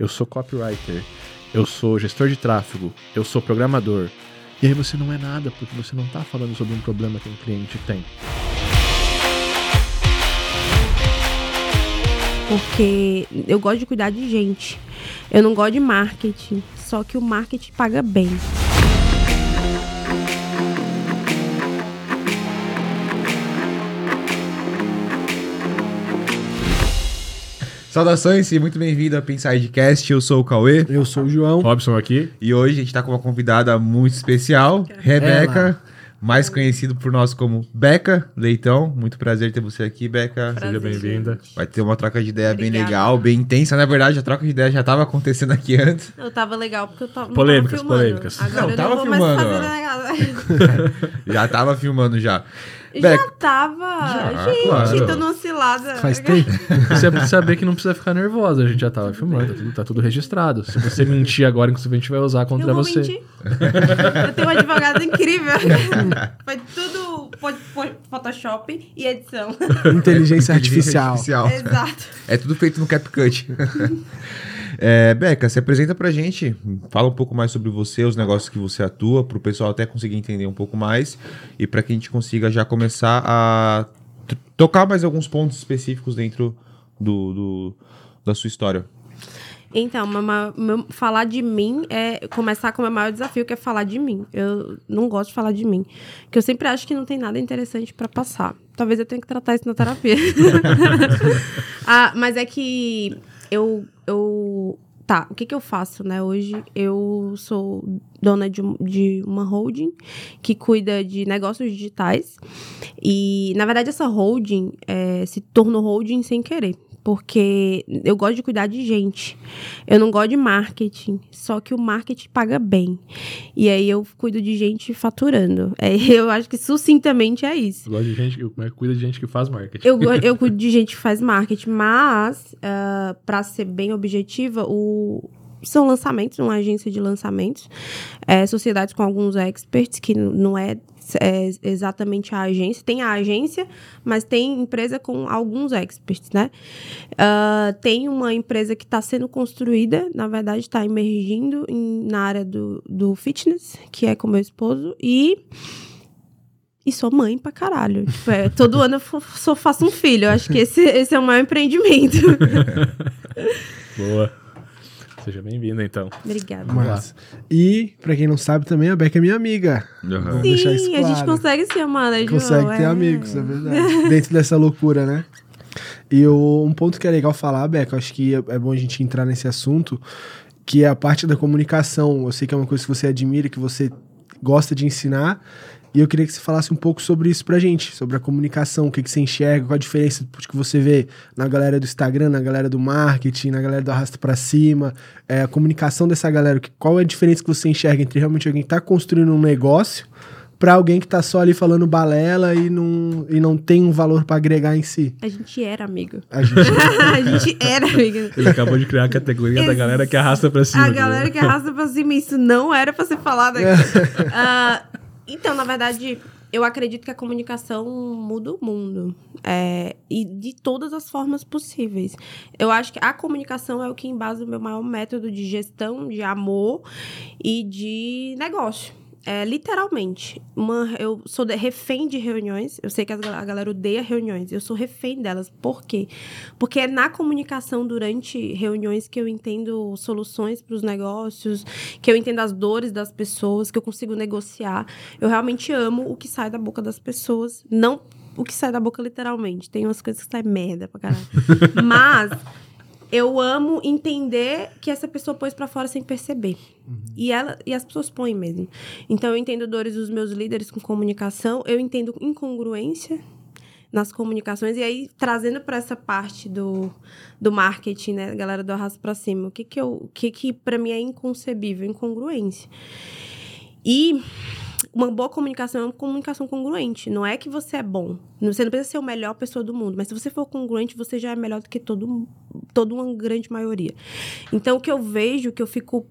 eu sou copywriter, eu sou gestor de tráfego, eu sou programador. E aí você não é nada, porque você não está falando sobre um problema que um cliente tem. Porque eu gosto de cuidar de gente. Eu não gosto de marketing, só que o marketing paga bem. Saudações e muito bem-vindo ao Pensidecast. Eu sou o Cauê. Eu sou o João. Robson aqui. E hoje a gente está com uma convidada muito especial, Rebeca, mais conhecido por nós como Beca Leitão. Muito prazer ter você aqui, Beca. Prazer, Seja bem-vinda. Vai ter uma troca de ideia bem Obrigada. legal, bem intensa. Na verdade, a troca de ideia já estava acontecendo aqui antes. Eu tava legal porque eu tava. não Polêmicas, tava polêmicas. Agora Não, eu tava não filmando. Já estava filmando já. Já tava. Já, gente, claro. tô numa cilada. Faz tempo. Você precisa saber que não precisa ficar nervosa. A gente já tava filmando, tá tudo, tá tudo registrado. Se você mentir agora, inclusive, a gente vai usar Eu contra vou você. mentir. eu tenho um advogado incrível. Foi tudo Photoshop e edição. Inteligência artificial. Exato. É tudo feito no CapCut. é, Beca, se apresenta pra gente. Fala um pouco mais sobre você, os negócios que você atua, pro pessoal até conseguir entender um pouco mais. E para que a gente consiga já começar a tocar mais alguns pontos específicos dentro do, do- da sua história. Então, falar de mim é começar com o meu maior desafio, que é falar de mim. Eu não gosto de falar de mim. Porque eu sempre acho que não tem nada interessante pra passar. Talvez eu tenha que tratar isso na terapia. ah, mas é que eu, eu. Tá, o que, que eu faço, né? Hoje eu sou dona de, de uma holding que cuida de negócios digitais. E, na verdade, essa holding eh, se tornou holding sem querer. Porque eu gosto de cuidar de gente. Eu não gosto de marketing. Só que o marketing paga bem. E aí eu cuido de gente faturando. É, eu acho que sucintamente é isso. Eu gosto de gente que como é que cuida de gente que faz marketing. Eu, eu cuido de gente que faz marketing, mas, ah, pra ser bem objetiva, o, são lançamentos, uma agência de lançamentos, é, sociedades com alguns experts, que não é, é exatamente a agência. Tem a agência, mas tem empresa com alguns experts, né? Ah, tem uma empresa que está sendo construída, na verdade, está emergindo em- na área do, do fitness, que é com meu esposo, e e sou mãe pra caralho. Tipo, é, todo ano eu só faço um filho. Eu acho que esse, esse é o maior empreendimento. Boa. Seja bem-vinda, então. Obrigada. Massa. E, pra quem não sabe também, a Beca é minha amiga. Vamos deixar isso Sim, claro. a gente consegue se amar, né, João? Consegue ter É. amigos, é verdade. Dentro dessa loucura, né? E o- um ponto que é legal falar, Beca, acho que é, é bom a gente entrar nesse assunto, que é a parte da comunicação. Eu sei que é uma coisa que você admira, que você gosta de ensinar. E eu queria que você falasse um pouco sobre isso pra gente, sobre a comunicação, o que, que você enxerga, qual a diferença do que você vê na galera do Instagram, na galera do marketing, na galera do arrasta pra cima, é, a comunicação dessa galera, que- qual é a diferença que você enxerga entre realmente alguém que tá construindo um negócio pra alguém que tá só ali falando balela e não, e não tem um valor pra agregar em si. A gente era amigo. A gente, a gente era amigo. Ele acabou de criar a categoria da galera que arrasta pra cima. A aqui, galera né? que arrasta pra cima, isso não era pra ser falado aqui. Ah, então, na verdade, eu acredito que a comunicação muda o mundo. É, e de todas as formas possíveis. Eu acho que a comunicação é o que embasa o meu maior método de gestão, de amor e de negócio. É, literalmente. Uma, eu sou de- refém de reuniões. Eu sei que a galera odeia reuniões. Eu sou refém delas. Por quê? Porque é na comunicação durante reuniões que eu entendo soluções para os negócios, que eu entendo as dores das pessoas, que eu consigo negociar. Eu realmente amo o que sai da boca das pessoas. Não o que sai da boca literalmente. Tem umas coisas que saem merda pra caralho. Mas eu amo entender que essa pessoa pôs pra fora sem perceber. E, ela, e as pessoas põem mesmo. Então, eu entendo dores dos meus líderes com comunicação, eu entendo incongruência nas comunicações, e aí trazendo para essa parte do, do marketing, né, galera do arrasto pra cima, o que que, eu, o que, que para mim é inconcebível? Incongruência. E uma boa comunicação é uma comunicação congruente. Não é que você é bom. Você não precisa ser a melhor pessoa do mundo. Mas se você for congruente, você já é melhor do que todo, toda uma grande maioria. Então, o que eu vejo, que eu fico...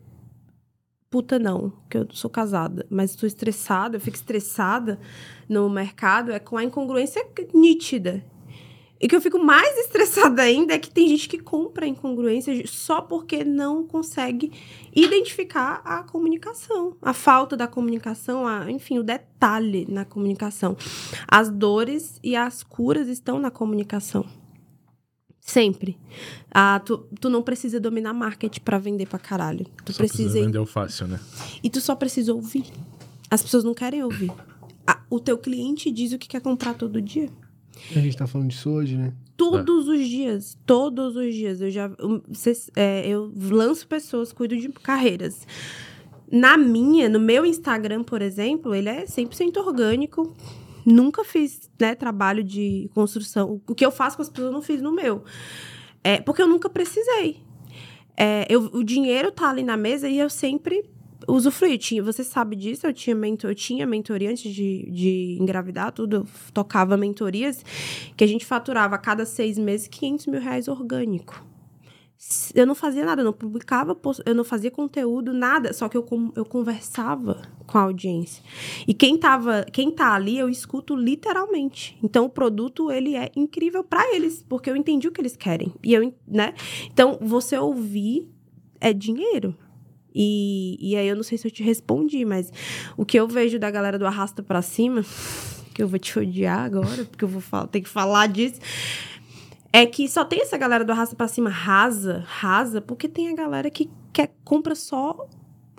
Puta não, que eu sou casada. Mas estou estressada, eu fico estressada no mercado, é com a incongruência nítida. E que eu fico mais estressada ainda é que tem gente que compra incongruência só porque não consegue identificar a comunicação, a falta da comunicação, a, enfim, o detalhe na comunicação. As dores e as curas estão na comunicação. Sempre. Ah, tu, tu não precisa dominar marketing para vender pra caralho. Tu Só precisa precisa. vender o fácil, né? E tu só precisa ouvir. As pessoas não querem ouvir. Ah, o teu cliente diz o que quer comprar todo dia. A gente tá falando disso hoje, né? Todos os dias. Todos os dias. Eu já. cês- é, eu lanço pessoas, cuido de carreiras. Na minha, no meu Instagram, por exemplo, ele é 100% orgânico. Nunca fiz né, trabalho de construção. O que eu faço com as pessoas, eu não fiz no meu. É, porque eu nunca precisei. É, eu- o dinheiro tá ali na mesa e eu sempre usufruí. Tinha, você sabe disso, eu tinha, mentor, eu tinha mentoria antes de, de engravidar, tudo. Eu tocava mentorias que a gente faturava a cada seis meses 500 mil reais orgânico. Eu não fazia nada, eu não publicava, eu não fazia conteúdo, nada. Só que eu, eu conversava com a audiência. E quem, tava, quem tá ali, eu escuto literalmente. Então, o produto, ele é incrível para eles, porque eu entendi o que eles querem. E eu, né? Então, você ouvir é dinheiro. E, e aí, eu não sei se eu te respondi, mas o que eu vejo da galera do Arrasta pra Cima, que eu vou te odiar agora, porque eu vou ter que falar disso, é que só tem essa galera do Arrasta pra Cima rasa, rasa, porque tem a galera que quer, compra só.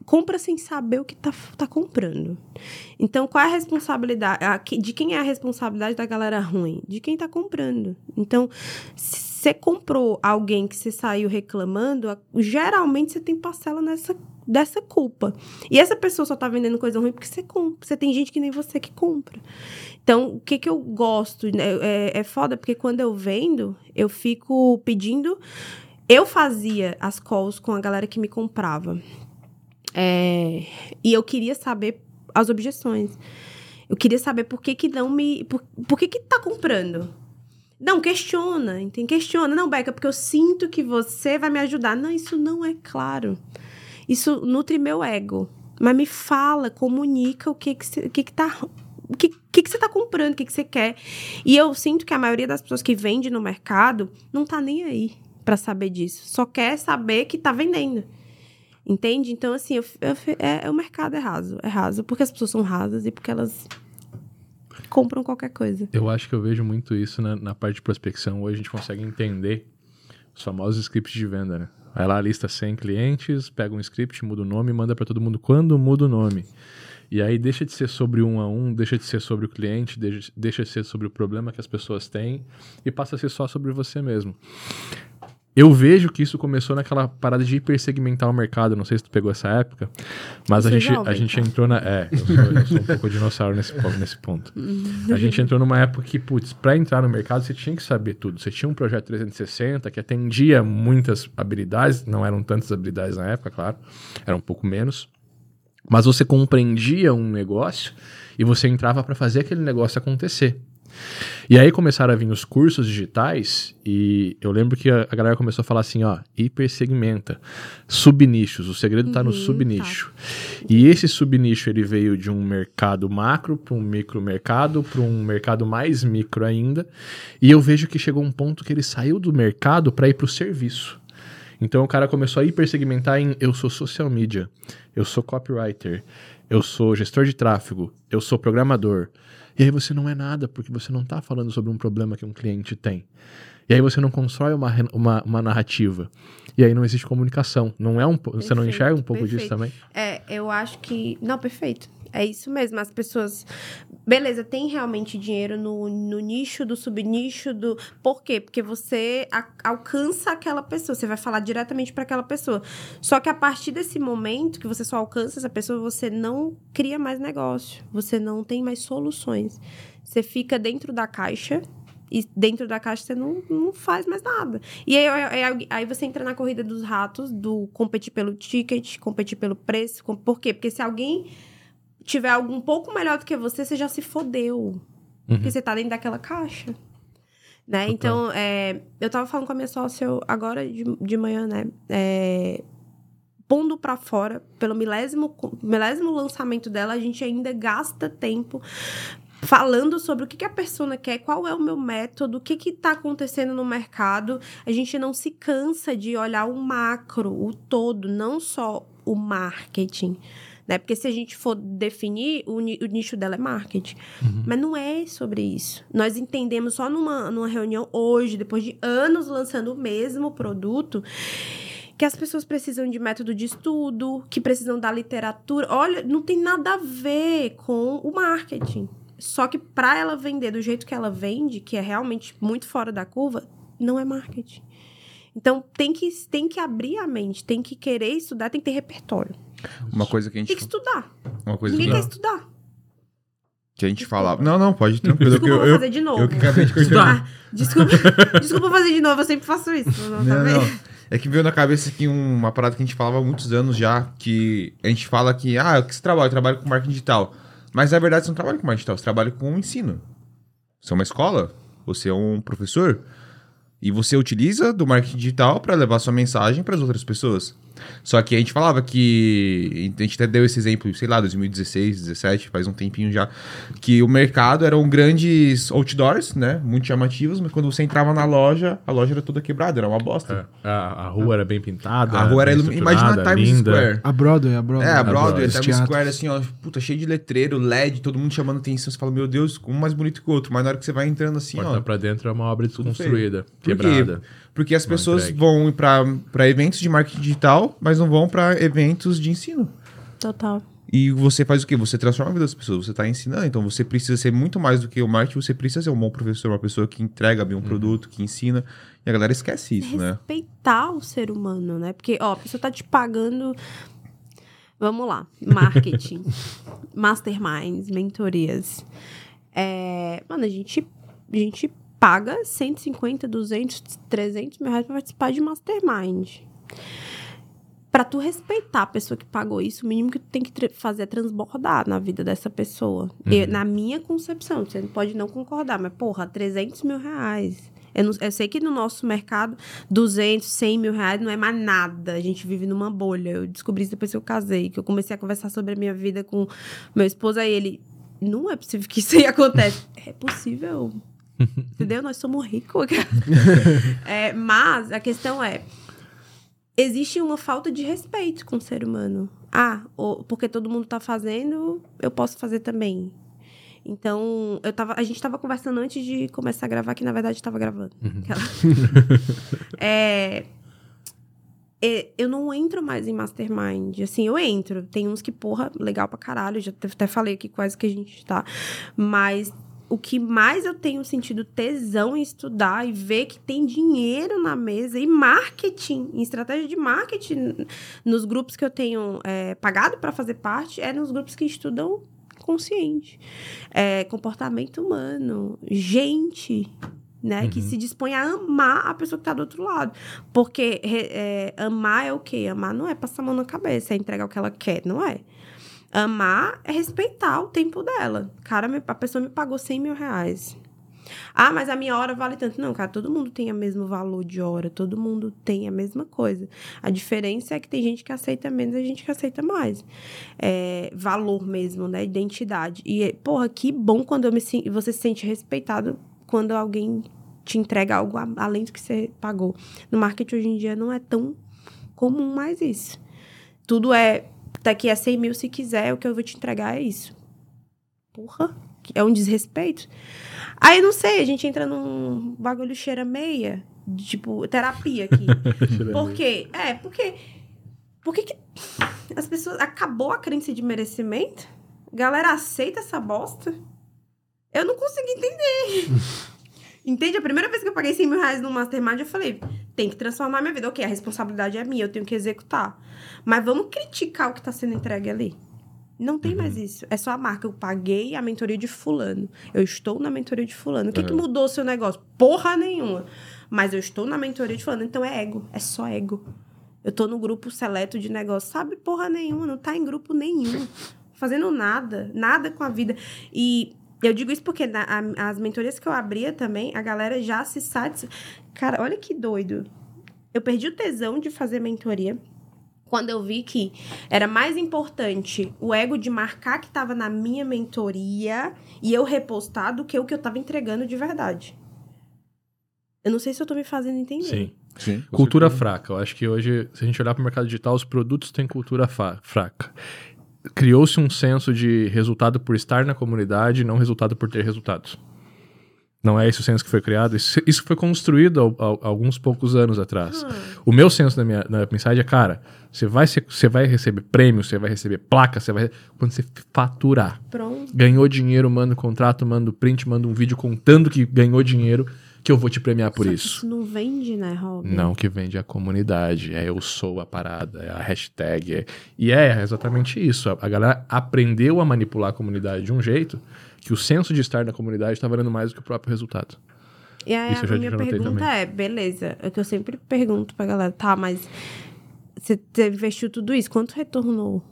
Compra sem saber o que tá, tá comprando. Então, qual é a responsabilidade? a De quem é a responsabilidade da galera ruim? De quem tá comprando. Então, se você comprou alguém que você saiu reclamando, geralmente você tem parcela nessa, dessa culpa. E essa pessoa só tá vendendo coisa ruim porque você compra. Você tem gente que nem você que compra. Então, o que que eu gosto? né? É, é foda porque quando eu vendo, eu fico pedindo. Eu fazia as calls com a galera que me comprava. É, e eu queria saber as objeções. Eu queria saber por que que não me... Por, por que que tá comprando? Não, questiona, entende? Questiona. Não, Beca, porque eu sinto que você vai me ajudar. Não, isso não é claro. Isso nutre meu ego. Mas me fala, comunica o que que, cê- o que, que tá... O que, que, que você tá comprando, o que, que você quer. E eu sinto que a maioria das pessoas que vende no mercado não tá nem aí pra saber disso. Só quer saber que tá vendendo. Entende? Então, assim, eu, eu, é, o mercado é raso. É raso porque as pessoas são rasas e porque elas compram qualquer coisa. Eu acho que eu vejo muito isso na, na parte de prospecção. Hoje a gente consegue entender os famosos scripts de venda, né? Vai lá, lista 100 clientes, pega um script, muda o nome manda para todo mundo quando muda o nome. E aí deixa de ser sobre um a um, deixa de ser sobre o cliente, deixa de ser sobre o problema que as pessoas têm e passa a ser só sobre você mesmo. Eu vejo que isso começou naquela parada de hipersegmentar o mercado. Não sei se tu pegou essa época, mas a é gente, a gente tá? entrou na. É, eu sou, eu sou um pouco dinossauro nesse, nesse ponto. A gente entrou numa época que, putz, pra entrar no mercado você tinha que saber tudo. Você tinha um projeto 360 que atendia muitas habilidades, não eram tantas habilidades na época, claro, era um pouco menos. Mas você compreendia um negócio e você entrava para fazer aquele negócio acontecer. E aí começaram a vir os cursos digitais e eu lembro que a, a galera começou a falar assim, ó, hipersegmenta, subnichos, o segredo tá no Uhum, subnicho. E esse subnicho ele veio de um mercado macro para um micromercado, para um mercado mais micro ainda, e eu vejo que chegou um ponto que ele saiu do mercado para ir para o serviço. Então o cara começou a hipersegmentar em eu sou social media, eu sou copywriter, eu sou gestor de tráfego, eu sou programador. E aí você não é nada, porque você não está falando sobre um problema que um cliente tem. E aí você não constrói uma, uma, uma narrativa. E aí não existe comunicação. Não é um, po- você não Perfeito, enxerga um pouco disso perfeito. também? É, eu acho que. Não, perfeito. É isso mesmo. As pessoas. Beleza, tem realmente dinheiro no, no nicho, do subnicho, do. Por quê? Porque você a- alcança aquela pessoa. Você vai falar diretamente para aquela pessoa. Só que a partir desse momento que você só alcança essa pessoa, você não cria mais negócio. Você não tem mais soluções. Você fica dentro da caixa. E dentro da caixa você não, não faz mais nada. E aí, aí, aí você entra na corrida dos ratos, do competir pelo ticket, competir pelo preço. com- Por quê? Porque se alguém tiver algo um pouco melhor do que você, você já se fodeu. Uhum. Porque você tá dentro daquela caixa. Né? Total. Então, é, eu tava falando com a minha sócia agora de, de manhã, né? É, pondo pra fora, pelo milésimo, milésimo lançamento dela, a gente ainda gasta tempo falando sobre o que, que a persona quer, qual é o meu método, o que está acontecendo no mercado. A gente não se cansa de olhar o macro, o todo, não só o marketing. Né? Porque se a gente for definir, o, o nicho dela é marketing. Uhum. Mas não é sobre isso. Nós entendemos só numa, numa reunião hoje, depois de anos lançando o mesmo produto, que as pessoas precisam de método de estudo, que precisam da literatura. Olha, não tem nada a ver com o marketing. Só que para ela vender do jeito que ela vende, que é realmente muito fora da curva, não é marketing. Então tem que, tem que abrir a mente, tem que querer estudar, tem que ter repertório. Uma coisa que a gente. Tem que estudar. Uma coisa Ninguém que... quer estudar. Que a gente falava. Não, não, pode tranquilo. Desculpa, eu, vou fazer de novo. eu que acabei de Ah, desculpa, desculpa fazer de novo, eu sempre faço isso. Não, tá Não, não. É que veio na cabeça aqui uma parada que a gente falava há muitos anos já, que a gente fala que, ah, o que você trabalha? Eu trabalho com marketing digital. Mas na verdade você não trabalha com marketing digital, você trabalha com ensino. Você é uma escola, você é um professor, e você utiliza do marketing digital para levar sua mensagem para as outras pessoas. Só que a gente falava que. A gente até deu esse exemplo, sei lá, 2016, 2017, faz um tempinho já. Que o mercado eram grandes outdoors, né? Muito chamativos, mas quando você entrava na loja, a loja era toda quebrada, era uma bosta. É, a, a rua era bem pintada. A rua era bem ilum... Imagina a Times linda. Square. A Broadway, a Broadway. É, a Broadway, Broadway, os Times teatros. Square, assim, ó, puta, cheio de letreiro, LED, todo mundo chamando atenção. Você fala, meu Deus, um mais bonito que o outro. Mas na hora que você vai entrando assim, Porta ó. pra dentro é uma obra Tudo desconstruída, Por quê? Porque as Mal pessoas entregue. vão para eventos de marketing digital, mas não vão para eventos de ensino. Total. E você faz o quê? Você transforma a vida das pessoas, você está ensinando. Então você precisa ser muito mais do que o marketing, você precisa ser um bom professor, uma pessoa que entrega bem um produto, que ensina. E a galera esquece isso, né? Respeitar o ser humano, né? Porque, ó, a pessoa tá te pagando. Vamos lá. Marketing, masterminds, mentorias. É, Mano, a gente, a gente paga 150, 200, 300 mil reais pra participar de mastermind. Pra tu respeitar a pessoa que pagou isso, o mínimo que tu tem que fazer é transbordar na vida dessa pessoa. Eu- na minha concepção, você pode não concordar, mas, porra, 300 mil reais. Eu, não- eu sei que no nosso mercado, 200, 100 mil reais não é mais nada. A gente vive numa bolha. Eu descobri isso depois que eu casei, que eu comecei a conversar sobre a minha vida com meu esposo. Aí ele, não é possível que isso aí aconteça. é possível. Entendeu? Nós somos ricos. É, mas a questão é: existe uma falta de respeito com o ser humano. Ah, porque todo mundo tá fazendo, eu posso fazer também. Então, eu tava, a gente tava conversando antes de começar a gravar, que na verdade tava gravando. Aquela- É, é, eu não entro mais em mastermind. Assim, eu entro. Tem uns que, porra, legal pra caralho. Já até- até falei aqui quase que a gente tá. Mas o que mais eu tenho sentido tesão em estudar e ver que tem dinheiro na mesa e marketing, em estratégia de marketing nos grupos que eu tenho é, pagado para fazer parte, é nos grupos que estudam consciente. É, comportamento humano, gente. Né, Que se dispõe a amar a pessoa que tá do outro lado. Porque é, amar é o quê? Amar não é passar a mão na cabeça, é entregar o que ela quer, não é? Amar é respeitar o tempo dela. Cara, a pessoa me pagou 100 mil reais. Ah, mas a minha hora vale tanto. Não, cara, todo mundo tem o mesmo valor de hora, todo mundo tem a mesma coisa. A diferença é que tem gente que aceita menos e gente que aceita mais. É, valor mesmo, né? Identidade. E, porra, que bom quando eu me, você se sente respeitado quando alguém te entrega algo além do que você pagou. No marketing hoje em dia não é tão comum mais isso. Tudo é daqui a 100 mil se quiser, o que eu vou te entregar é isso. Porra, é um desrespeito. Aí, não sei, a gente entra num bagulho cheira meia, de, tipo, terapia aqui. Por quê? É, porque... Por que as pessoas... Acabou a crença de merecimento? Galera aceita essa bosta? Eu não consegui entender. Entende? A primeira vez que eu paguei 100 mil reais no Mastermind, eu falei, tem que transformar minha vida. Ok, a responsabilidade é minha, eu tenho que executar. Mas vamos criticar o que tá sendo entregue ali. Não tem mais isso. É só a marca. Eu paguei a mentoria de fulano. Eu estou na mentoria de fulano. O que, que mudou o seu negócio? Porra nenhuma. Mas eu estou na mentoria de fulano. Então é ego. É só ego. Eu tô no grupo seleto de negócio. Sabe porra nenhuma. Não tá em grupo nenhum. Fazendo nada. Nada com a vida. E eu digo isso porque na- a- as mentorias que eu abria também, a galera já se satisfaz. Cara, olha que doido. Eu perdi o tesão de fazer mentoria quando eu vi que era mais importante o ego de marcar que estava na minha mentoria e eu repostar do que o que eu estava entregando de verdade. Eu não sei se eu tô me fazendo entender. Sim. Sim. Cultura certeza. fraca. Eu acho que hoje, se a gente olhar para o mercado digital, os produtos têm cultura fraca. Criou-se um senso de resultado por estar na comunidade, não resultado por ter resultados. Não é esse o senso que foi criado. Isso, isso foi construído há- alguns poucos anos atrás. O meu senso na minha, na mensagem é, cara, você vai, ser- você vai receber prêmio, você vai receber placa, você vai. Quando você faturar. Pronto. Ganhou dinheiro, manda um contrato, manda um print, manda um vídeo contando que ganhou dinheiro, que eu vou te premiar por Só isso. Isso não vende, né, Rob? Não, que vende a comunidade, é eu sou a parada, é a hashtag. é- E é exatamente isso. A, a galera aprendeu a manipular a comunidade de um jeito que o senso de estar na comunidade está valendo mais do que o próprio resultado. E aí Isso a minha pergunta também. é, beleza, é que eu sempre pergunto pra galera, tá, mas você investiu tudo isso, quanto retornou?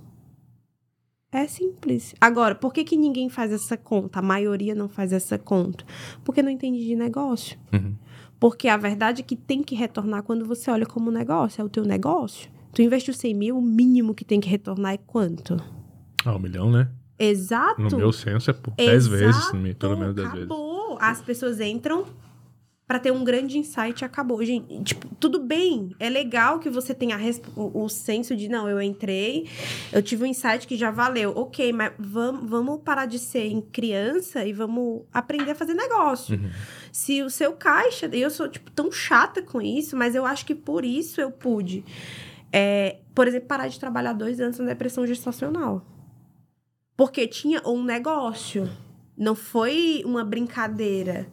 É simples. Agora, por que, que ninguém faz essa conta? A maioria não faz essa conta. Porque não entende de negócio. Uhum. Porque a verdade é que tem que retornar quando você olha como negócio, é o teu negócio. Tu investiu 100 mil, o mínimo que tem que retornar é quanto? Ah, um milhão, né? Exato. No meu senso é por 10 vezes, pelo menos 10 vezes. acabou. As pessoas entram pra ter um grande insight acabou. Gente, tipo, tudo bem. É legal que você tenha o, o senso de, não, eu entrei, eu tive um insight que já valeu. Ok, mas vamos, vamos parar de ser em criança e vamos aprender a fazer negócio. Uhum. Se o seu caixa, e eu sou, tipo, tão chata com isso, mas eu acho que por isso eu pude. É, por exemplo, parar de trabalhar dois anos na depressão gestacional. Porque tinha um negócio. Não foi uma brincadeira.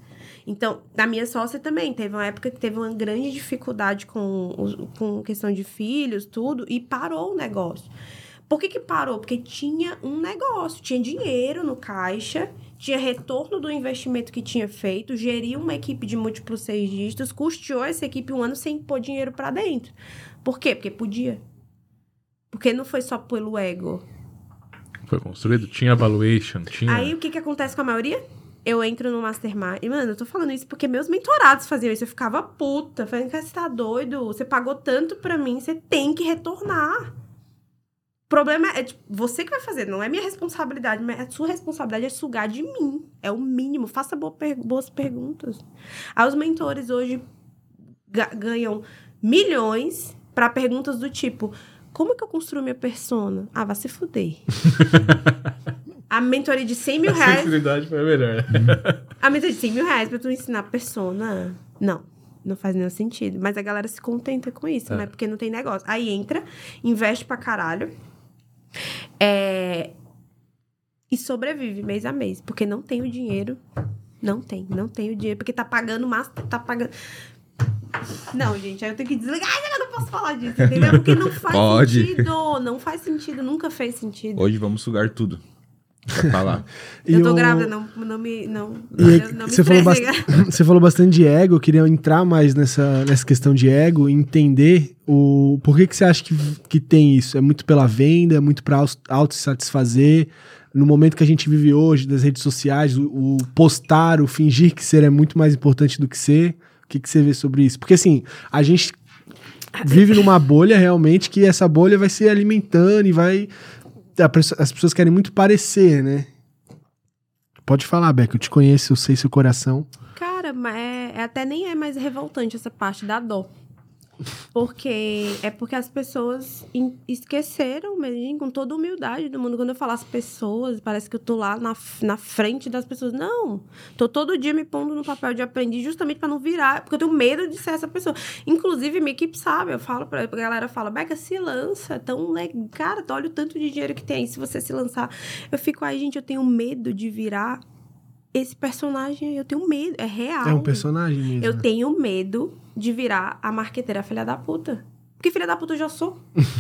Então, a minha sócia também teve uma época que teve uma grande dificuldade com, com questão de filhos, tudo, e parou o negócio. Por que, que parou? Porque tinha um negócio, tinha dinheiro no caixa, tinha retorno do investimento que tinha feito, geria uma equipe de múltiplos seis dígitos, custeou essa equipe um ano sem pôr dinheiro pra dentro. Por quê? Porque podia. Porque não foi só pelo ego. Foi construído, tinha valuation, tinha. Aí o que que acontece com a maioria? Eu entro no Mastermind. E, mano, eu tô falando isso porque meus mentorados faziam isso. Eu ficava puta. Falando que você tá doido. Você pagou tanto pra mim, você tem que retornar. O problema é, tipo, você que vai fazer, não é minha responsabilidade, mas a sua responsabilidade é sugar de mim. É o mínimo. Faça boa per- boas perguntas. Aí os mentores hoje ga- ganham milhões pra perguntas do tipo: como que eu construo minha persona? Ah, vai se fuder. a mentoria de 100 mil a reais. sensibilidade foi a melhor. A mentoria de 100 mil reais pra tu ensinar persona. Não. Não faz nenhum sentido. Mas a galera se contenta com isso, É. né? Porque não tem negócio. Aí entra, investe pra caralho. É... E sobrevive mês a mês. Porque não tem o dinheiro. Não tem, não tem o dinheiro. Porque tá pagando mas tá pagando. Não, gente, aí eu tenho que desligar. Ai, eu não posso falar disso, entendeu? Porque não faz Pode. sentido. Não faz sentido, nunca fez sentido. Hoje vamos sugar tudo. Falar. Eu tô grávida, não, não me. Não, E não me você, falou bast- você falou bastante de ego, eu queria entrar mais nessa, nessa questão de ego e entender o por que, que você acha que, que tem isso? É muito pela venda, é muito para auto-satisfazer? No momento que a gente vive hoje, das redes sociais, o, o postar, o fingir que ser é muito mais importante do que ser. O que, que você vê sobre isso? Porque assim, a gente vive numa bolha realmente que essa bolha vai se alimentando e vai. As pessoas querem muito parecer, né? Pode falar, Beca, eu te conheço, eu sei seu coração. Cara, mas é, é até nem é mais revoltante essa parte da dó. Porque é porque as pessoas esqueceram, mesmo, com toda humildade do mundo. Quando eu falo as pessoas, parece que eu tô lá na, na frente das pessoas. Não. Tô todo dia me pondo no papel de aprendiz justamente pra não virar, porque eu tenho medo de ser essa pessoa. Inclusive, minha equipe sabe, eu falo pra a galera, fala, Beca, se lança, tão legal. Cara, olha o tanto de dinheiro que tem. Se você se lançar, eu fico aí, gente, eu tenho medo de virar esse personagem. Eu tenho medo, é real. É um personagem mesmo. Eu né? tenho medo de virar a marqueteira filha da puta. Porque filha da puta eu já sou.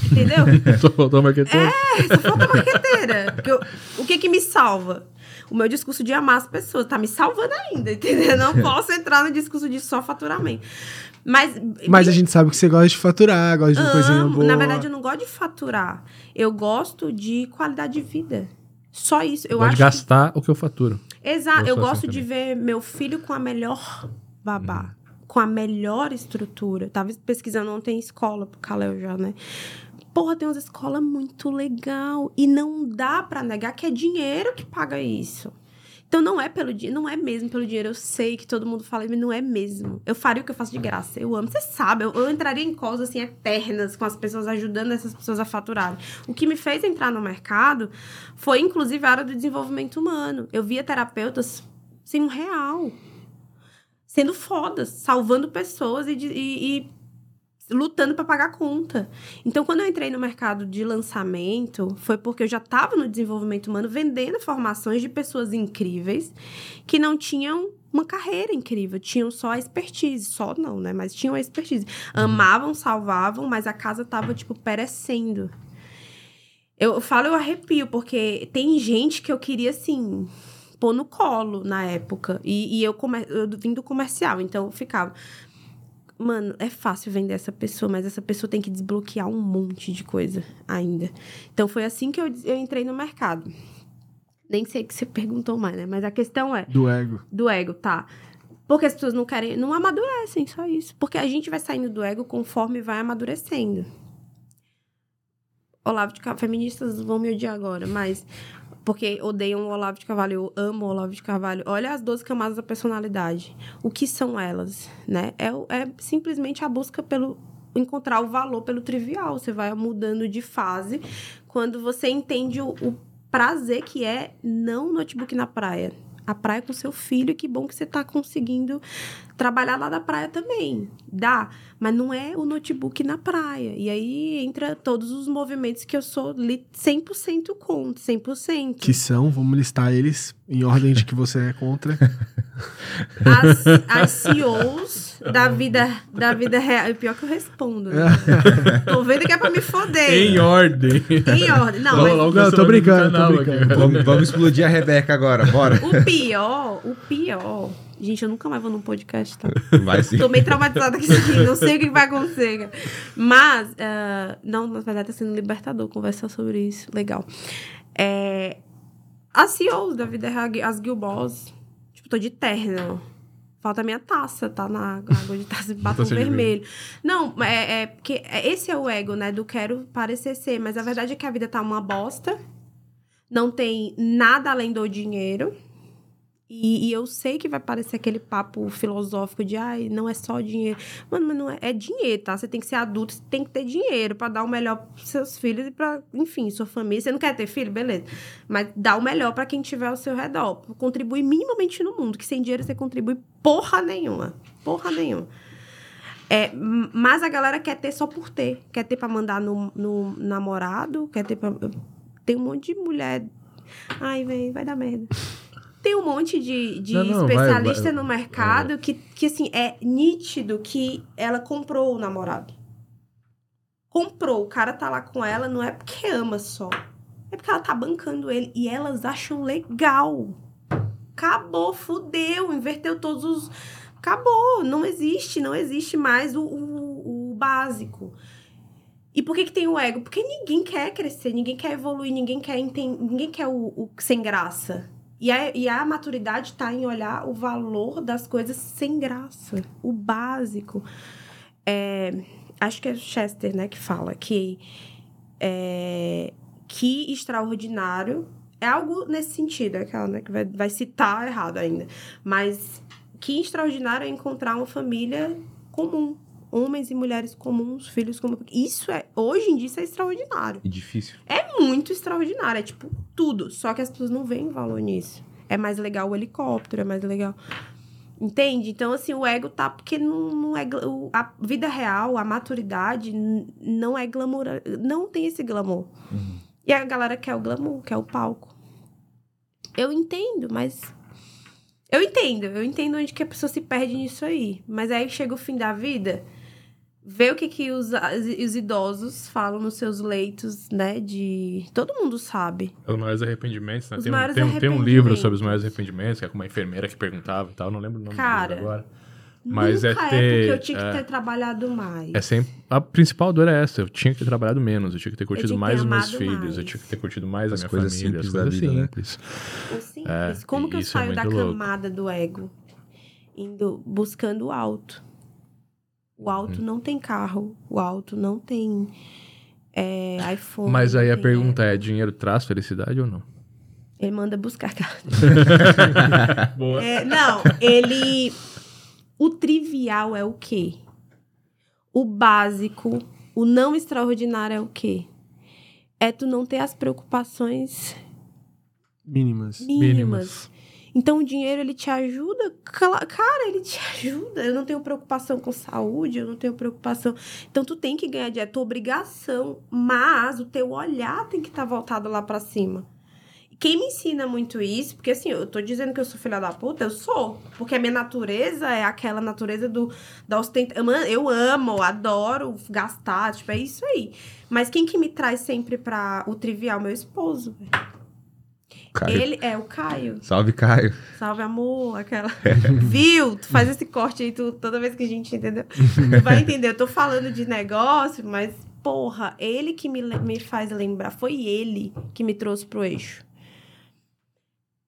Entendeu? Só faltou marqueteiro. é, só falta marqueteira. Porque eu- o que que me salva? O meu discurso de amar as pessoas. Tá me salvando ainda, entendeu? Não posso entrar no discurso de só faturamento. Mas. Mas a gente sabe que você gosta de faturar, gosta de coisinha boa. Na verdade, eu não gosto de faturar. Eu gosto de qualidade de vida. Só isso. Eu Pode acho que gastar o que eu faturo. Exato. Eu Eu assim gosto de ver meu filho com a melhor babá, com a melhor estrutura. Tava pesquisando ontem escola pro Kalel já, né? Porra, tem umas escolas muito legal. E não dá pra negar que é dinheiro que paga isso. Então não é pelo dinheiro, não é mesmo pelo dinheiro. Eu sei que todo mundo fala, mas não é mesmo. Eu faria o que eu faço de graça. Eu amo. Você sabe, eu, eu entraria em causas assim eternas com as pessoas ajudando essas pessoas a faturarem. O que me fez entrar no mercado foi, inclusive, a área do desenvolvimento humano. Eu via terapeutas sem um real. Sendo fodas, salvando pessoas e, e- e lutando para pagar a conta. Então, quando eu entrei no mercado de lançamento, foi porque eu já estava no desenvolvimento humano vendendo formações de pessoas incríveis que não tinham uma carreira incrível, tinham só a expertise, só não, né? Mas tinham a expertise. Amavam, salvavam, mas a casa tava tipo perecendo. Eu falo, eu arrepio, porque tem gente que eu queria assim pôr no colo na época. E, e eu, comer, eu vim do comercial, então eu ficava. Mano, é fácil vender essa pessoa, mas essa pessoa tem que desbloquear um monte de coisa ainda. Então foi assim que eu, eu entrei no mercado. Nem sei o que você perguntou mais, né? Mas a questão é Do ego. do ego, tá? Porque as pessoas não querem, não amadurecem, só isso. Porque a gente vai saindo do ego conforme vai amadurecendo. Olavo de feministas vão me odiar agora, mas porque odeiam o Olavo de Carvalho, eu amo o Olavo de Carvalho. Olha as 12 camadas da personalidade. O que são elas, né? É, é simplesmente a busca pelo encontrar o valor pelo trivial. Você vai mudando de fase quando você entende o, o prazer que é não notebook na praia. A praia com seu filho, e que bom que você está conseguindo trabalhar lá da praia também. Dá, mas não é o notebook na praia. E aí entra todos os movimentos que eu sou li- 100% contra, 100%. Que são, vamos listar eles em ordem de que você é contra. As, as CEOs da vida, da vida real. E pior que eu respondo. Né? Tô vendo que é pra me foder. Em ordem. Em ordem. Não, Vamos mas lá, o Não, tô brincando, tô brincando. Vamos, vamos explodir a Rebeca agora, bora. o pior, o pior. Gente, eu nunca mais vou num podcast, tá? Vai sim. Tô meio traumatizada com isso aqui, não sei o que vai acontecer. cara. Mas, ah, não, na verdade, tá sendo libertador conversar sobre isso. Legal. É, as CEOs da vida real, as Gilboss, tipo, tô de terno. Falta a minha taça, tá na água de taça de batom vermelho. Não, é, é porque esse é o ego, né? Do quero parecer ser. Mas a verdade é que a vida tá uma bosta. Não tem nada além do dinheiro. E, e eu sei que vai parecer aquele papo filosófico de, ai, não é só dinheiro. Mano, mas não é, é dinheiro, tá? Você tem que ser adulto, você tem que ter dinheiro pra dar o melhor pros seus filhos e pra, enfim, sua família. Você não quer ter filho? Beleza. Mas dá o melhor pra quem tiver ao seu redor. Contribui minimamente no mundo, que sem dinheiro você contribui porra nenhuma. Porra nenhuma. É, mas a galera quer ter só por ter. Quer ter pra mandar no, no namorado, quer ter pra. Tem um monte de mulher. Ai, velho, vai dar merda. Tem um monte de, de Não, não, vai, especialista vai. no mercado que, que, assim, é nítido que ela comprou o namorado. Comprou. O cara tá lá com ela, não é porque ama só. É porque ela tá bancando ele. E elas acham legal. Acabou, fudeu, inverteu todos os. Acabou, não existe, não existe mais o, o, o básico. E por que, que tem o ego? Porque ninguém quer crescer, ninguém quer evoluir, ninguém quer entender, ninguém quer o, o sem graça. E a, e a maturidade tá em olhar o valor das coisas sem graça, o básico. É, acho que é Chester, né, que fala que é, que extraordinário é algo nesse sentido, é aquela né, que vai, vai citar errado ainda, mas que extraordinário é encontrar uma família comum, homens e mulheres comuns, filhos comuns. Isso é hoje em dia isso é extraordinário. E difícil. É muito extraordinário, é tipo tudo. Só que as pessoas não veem valor nisso. É mais legal o helicóptero, é mais legal. Entende? Então, assim, o ego tá porque não, não é. A vida real, a maturidade, não é glamour. Não tem esse glamour. E a galera quer o glamour, quer o palco. Eu entendo, mas. Eu entendo, eu entendo onde que a pessoa se perde nisso aí. Mas aí chega o fim da vida, vê o que, que os, as- os idosos falam nos seus leitos, né? De. Todo mundo sabe. Os maiores arrependimentos, né? Os Tem, um, maiores tem, um, tem um livro arrependimentos. sobre os maiores arrependimentos, que é com uma enfermeira que perguntava e tal, não lembro o nome Cara, do livro agora. Mas é Nunca é, ter- porque eu tinha que é. ter trabalhado mais. É sempre. A principal dor é essa. Eu tinha que ter trabalhado menos, eu tinha que ter curtido mais ter os meus filhos, mais. eu tinha que ter curtido mais As a minha coisas família, as simples da coisas vida, né? simples. O simples. É, Como que eu é saio da muito louco. camada do ego? Indo, buscando o alto. O alto Hum. não tem carro, o alto não tem é, iPhone. Mas aí a pergunta é: dinheiro traz felicidade ou não? é, ele manda buscar carta. Boa. É, não, ele. O trivial é o quê? O básico, o não extraordinário é o quê? É tu não ter as preocupações Mínimas. mínimas. Então o dinheiro ele te ajuda, cara, ele te ajuda. Eu não tenho preocupação com saúde, eu não tenho preocupação. Então tu tem que ganhar dinheiro, é tua obrigação, mas o teu olhar tem que estar voltado lá pra cima. Quem me ensina muito isso, porque assim, eu tô dizendo que eu sou filha da puta, eu sou. Porque a minha natureza é aquela natureza do da ostentação. Eu amo, adoro gastar, tipo, é isso aí. Mas quem que me traz sempre pra o trivial? Meu esposo, velho. Caio. Ele é o Caio. Salve, Caio. Salve, amor. Aquela. Viu? Tu faz esse corte aí tu, toda vez que a gente entendeu. Tu vai entender. Eu tô falando de negócio, mas, porra, ele que me, me faz lembrar. Foi ele que me trouxe pro eixo.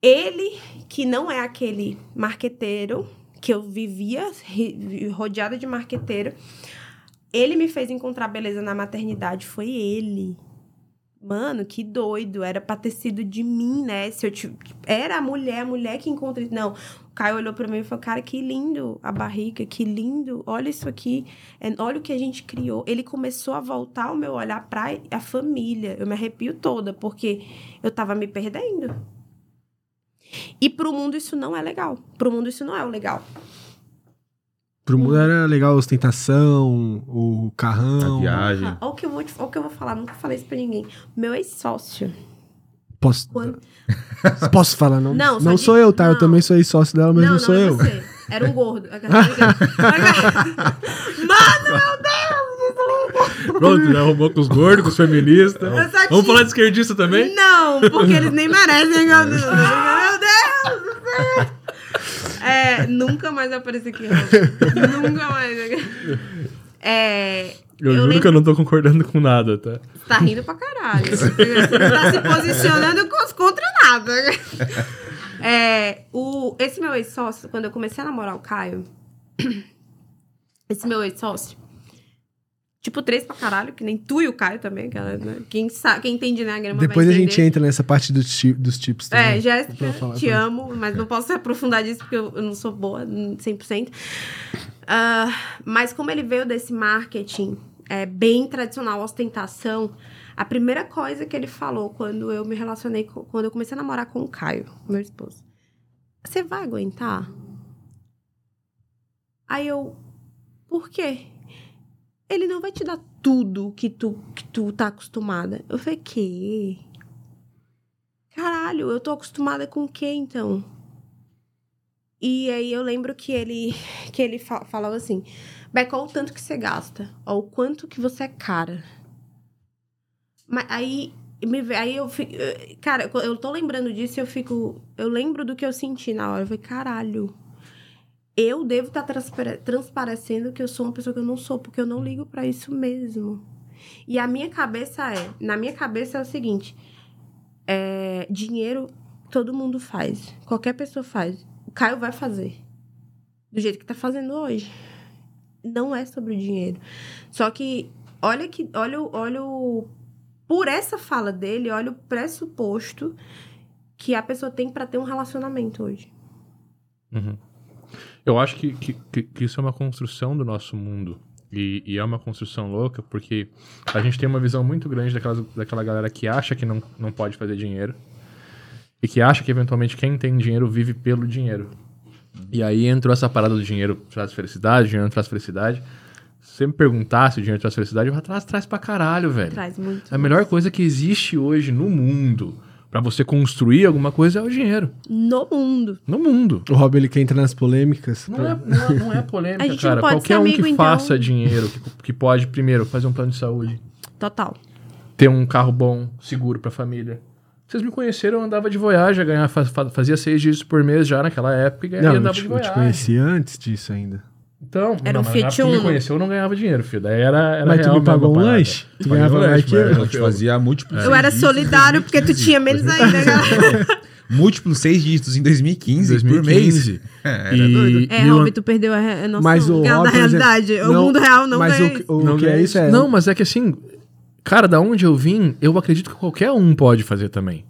Ele, que não é aquele marqueteiro que eu vivia rodeada de marqueteiro, ele me fez encontrar beleza na maternidade. Foi ele. Mano, que doido. Era pra ter sido de mim, né? Se eu tiv- Era a mulher, a mulher que encontrei. Não. O Caio olhou pra mim e falou: Cara, que lindo a barriga, que lindo. Olha isso aqui. É, olha o que a gente criou. Ele começou a voltar o meu olhar pra a família. Eu me arrepio toda, porque eu tava me perdendo. E pro mundo isso não é legal. Pro mundo isso não é o legal. Pro mundo era legal a ostentação, o carrão. A viagem. Ah, Olha o que eu vou, te- olha o que eu vou falar, nunca falei isso pra ninguém. Meu ex-sócio. Posso, Quando- posso falar, não? Não, não de- sou eu, tá? Eu não. também sou ex-sócio dela, mas não, sou é eu. você. Era um gordo. Mano, meu Deus! Pronto, já arrumou com os gordos, com os feministas. Eu só Vamos tinha- falar de esquerdista também? Não, porque eles nem merecem. Meu Deus, meu Deus do céu. É, nunca mais aparecer aqui. Nunca mais. É, Eu, Eu juro lembro- que eu não tô concordando com nada, tá? tá rindo pra caralho. Você tá se posicionando contra nada. É, o, esse meu ex-sócio, quando eu comecei a namorar o Caio, esse meu ex-sócio, tipo, três pra caralho, que nem tu e o Caio também, cara, né? Quem, sabe, quem entende diagrama Depois vai a gente entra nessa parte dos, ti- dos tips também. É, Jéssica, te amo, mas não posso aprofundar disso porque eu, eu não sou boa hum, 100%. Ah, mas como ele veio desse marketing é, bem tradicional, ostentação, a primeira coisa que ele falou quando eu me relacionei, com, quando eu comecei a namorar com o Caio, meu esposo, você vai aguentar? Aí eu, por quê? Ele não vai te dar tudo que tu, que tu tá acostumada. Eu falei, que? Caralho, eu tô acostumada com o quê, então? E aí eu lembro que ele, que ele fa- falava assim, Beca, olha o tanto que você gasta, olha o quanto que você é cara. Mas aí, me, aí eu fico, cara, eu tô lembrando disso e eu fico, eu lembro do que eu senti na hora, eu falei, caralho, eu devo estar transparecendo que eu sou uma pessoa que eu não sou, porque eu não ligo pra isso mesmo. E a minha cabeça é, na minha cabeça é o seguinte, é, dinheiro todo mundo faz. Qualquer pessoa faz. O Caio vai fazer. Do jeito que tá fazendo hoje. Não é sobre o dinheiro. Só que, olha que. Olha, olha o. Por essa fala dele, olha o pressuposto que a pessoa tem pra ter um relacionamento hoje. Uhum. Eu acho que, que, que- isso é uma construção do nosso mundo. E, e é uma construção louca, porque a gente tem uma visão muito grande daquelas, daquela galera que acha que não, não pode fazer dinheiro. E que acha que, eventualmente, quem tem dinheiro vive pelo dinheiro. E aí entrou essa parada do dinheiro traz felicidade, dinheiro não traz felicidade. Se você me perguntar se o dinheiro traz felicidade, eu vou traz, traz pra caralho, velho. Traz muito. A melhor coisa que existe hoje no mundo pra você construir alguma coisa é o dinheiro. No mundo. No mundo. O Rob, ele quer entrar nas polêmicas. Não é, não, é- não é polêmica, A gente cara. não pode Qualquer ser um amigo, que então. faça dinheiro, que, que pode, primeiro, fazer um plano de saúde, Total. ter um carro bom, seguro pra família. Vocês me conheceram, eu andava de Voyage, ganhava, fa- fa- fazia seis dígitos por mês já naquela época e ganhava- Não, eu andava te, de eu Voyage. te conheci antes disso ainda. Então, Era um mas na Fiat tu me Uno. conheceu, eu não ganhava dinheiro, filho. Daí era, era Mas tu real me mesmo pagou um lanche? Tu ganhava um lanche, que eu? A gente fazia múltiplos Eu era solidário porque tu tinha menos 2015. ainda, galera. Múltiplos seis dígitos em 2015, por 2015. mês. É, era E- doido. É, e o- Rob, tu perdeu a, a noção Mas o da por realidade. o não- mundo real não Mas ganha o, o Não que é isso é... Não, mas é que assim, Cara, da onde eu vim, eu acredito que qualquer um pode fazer também.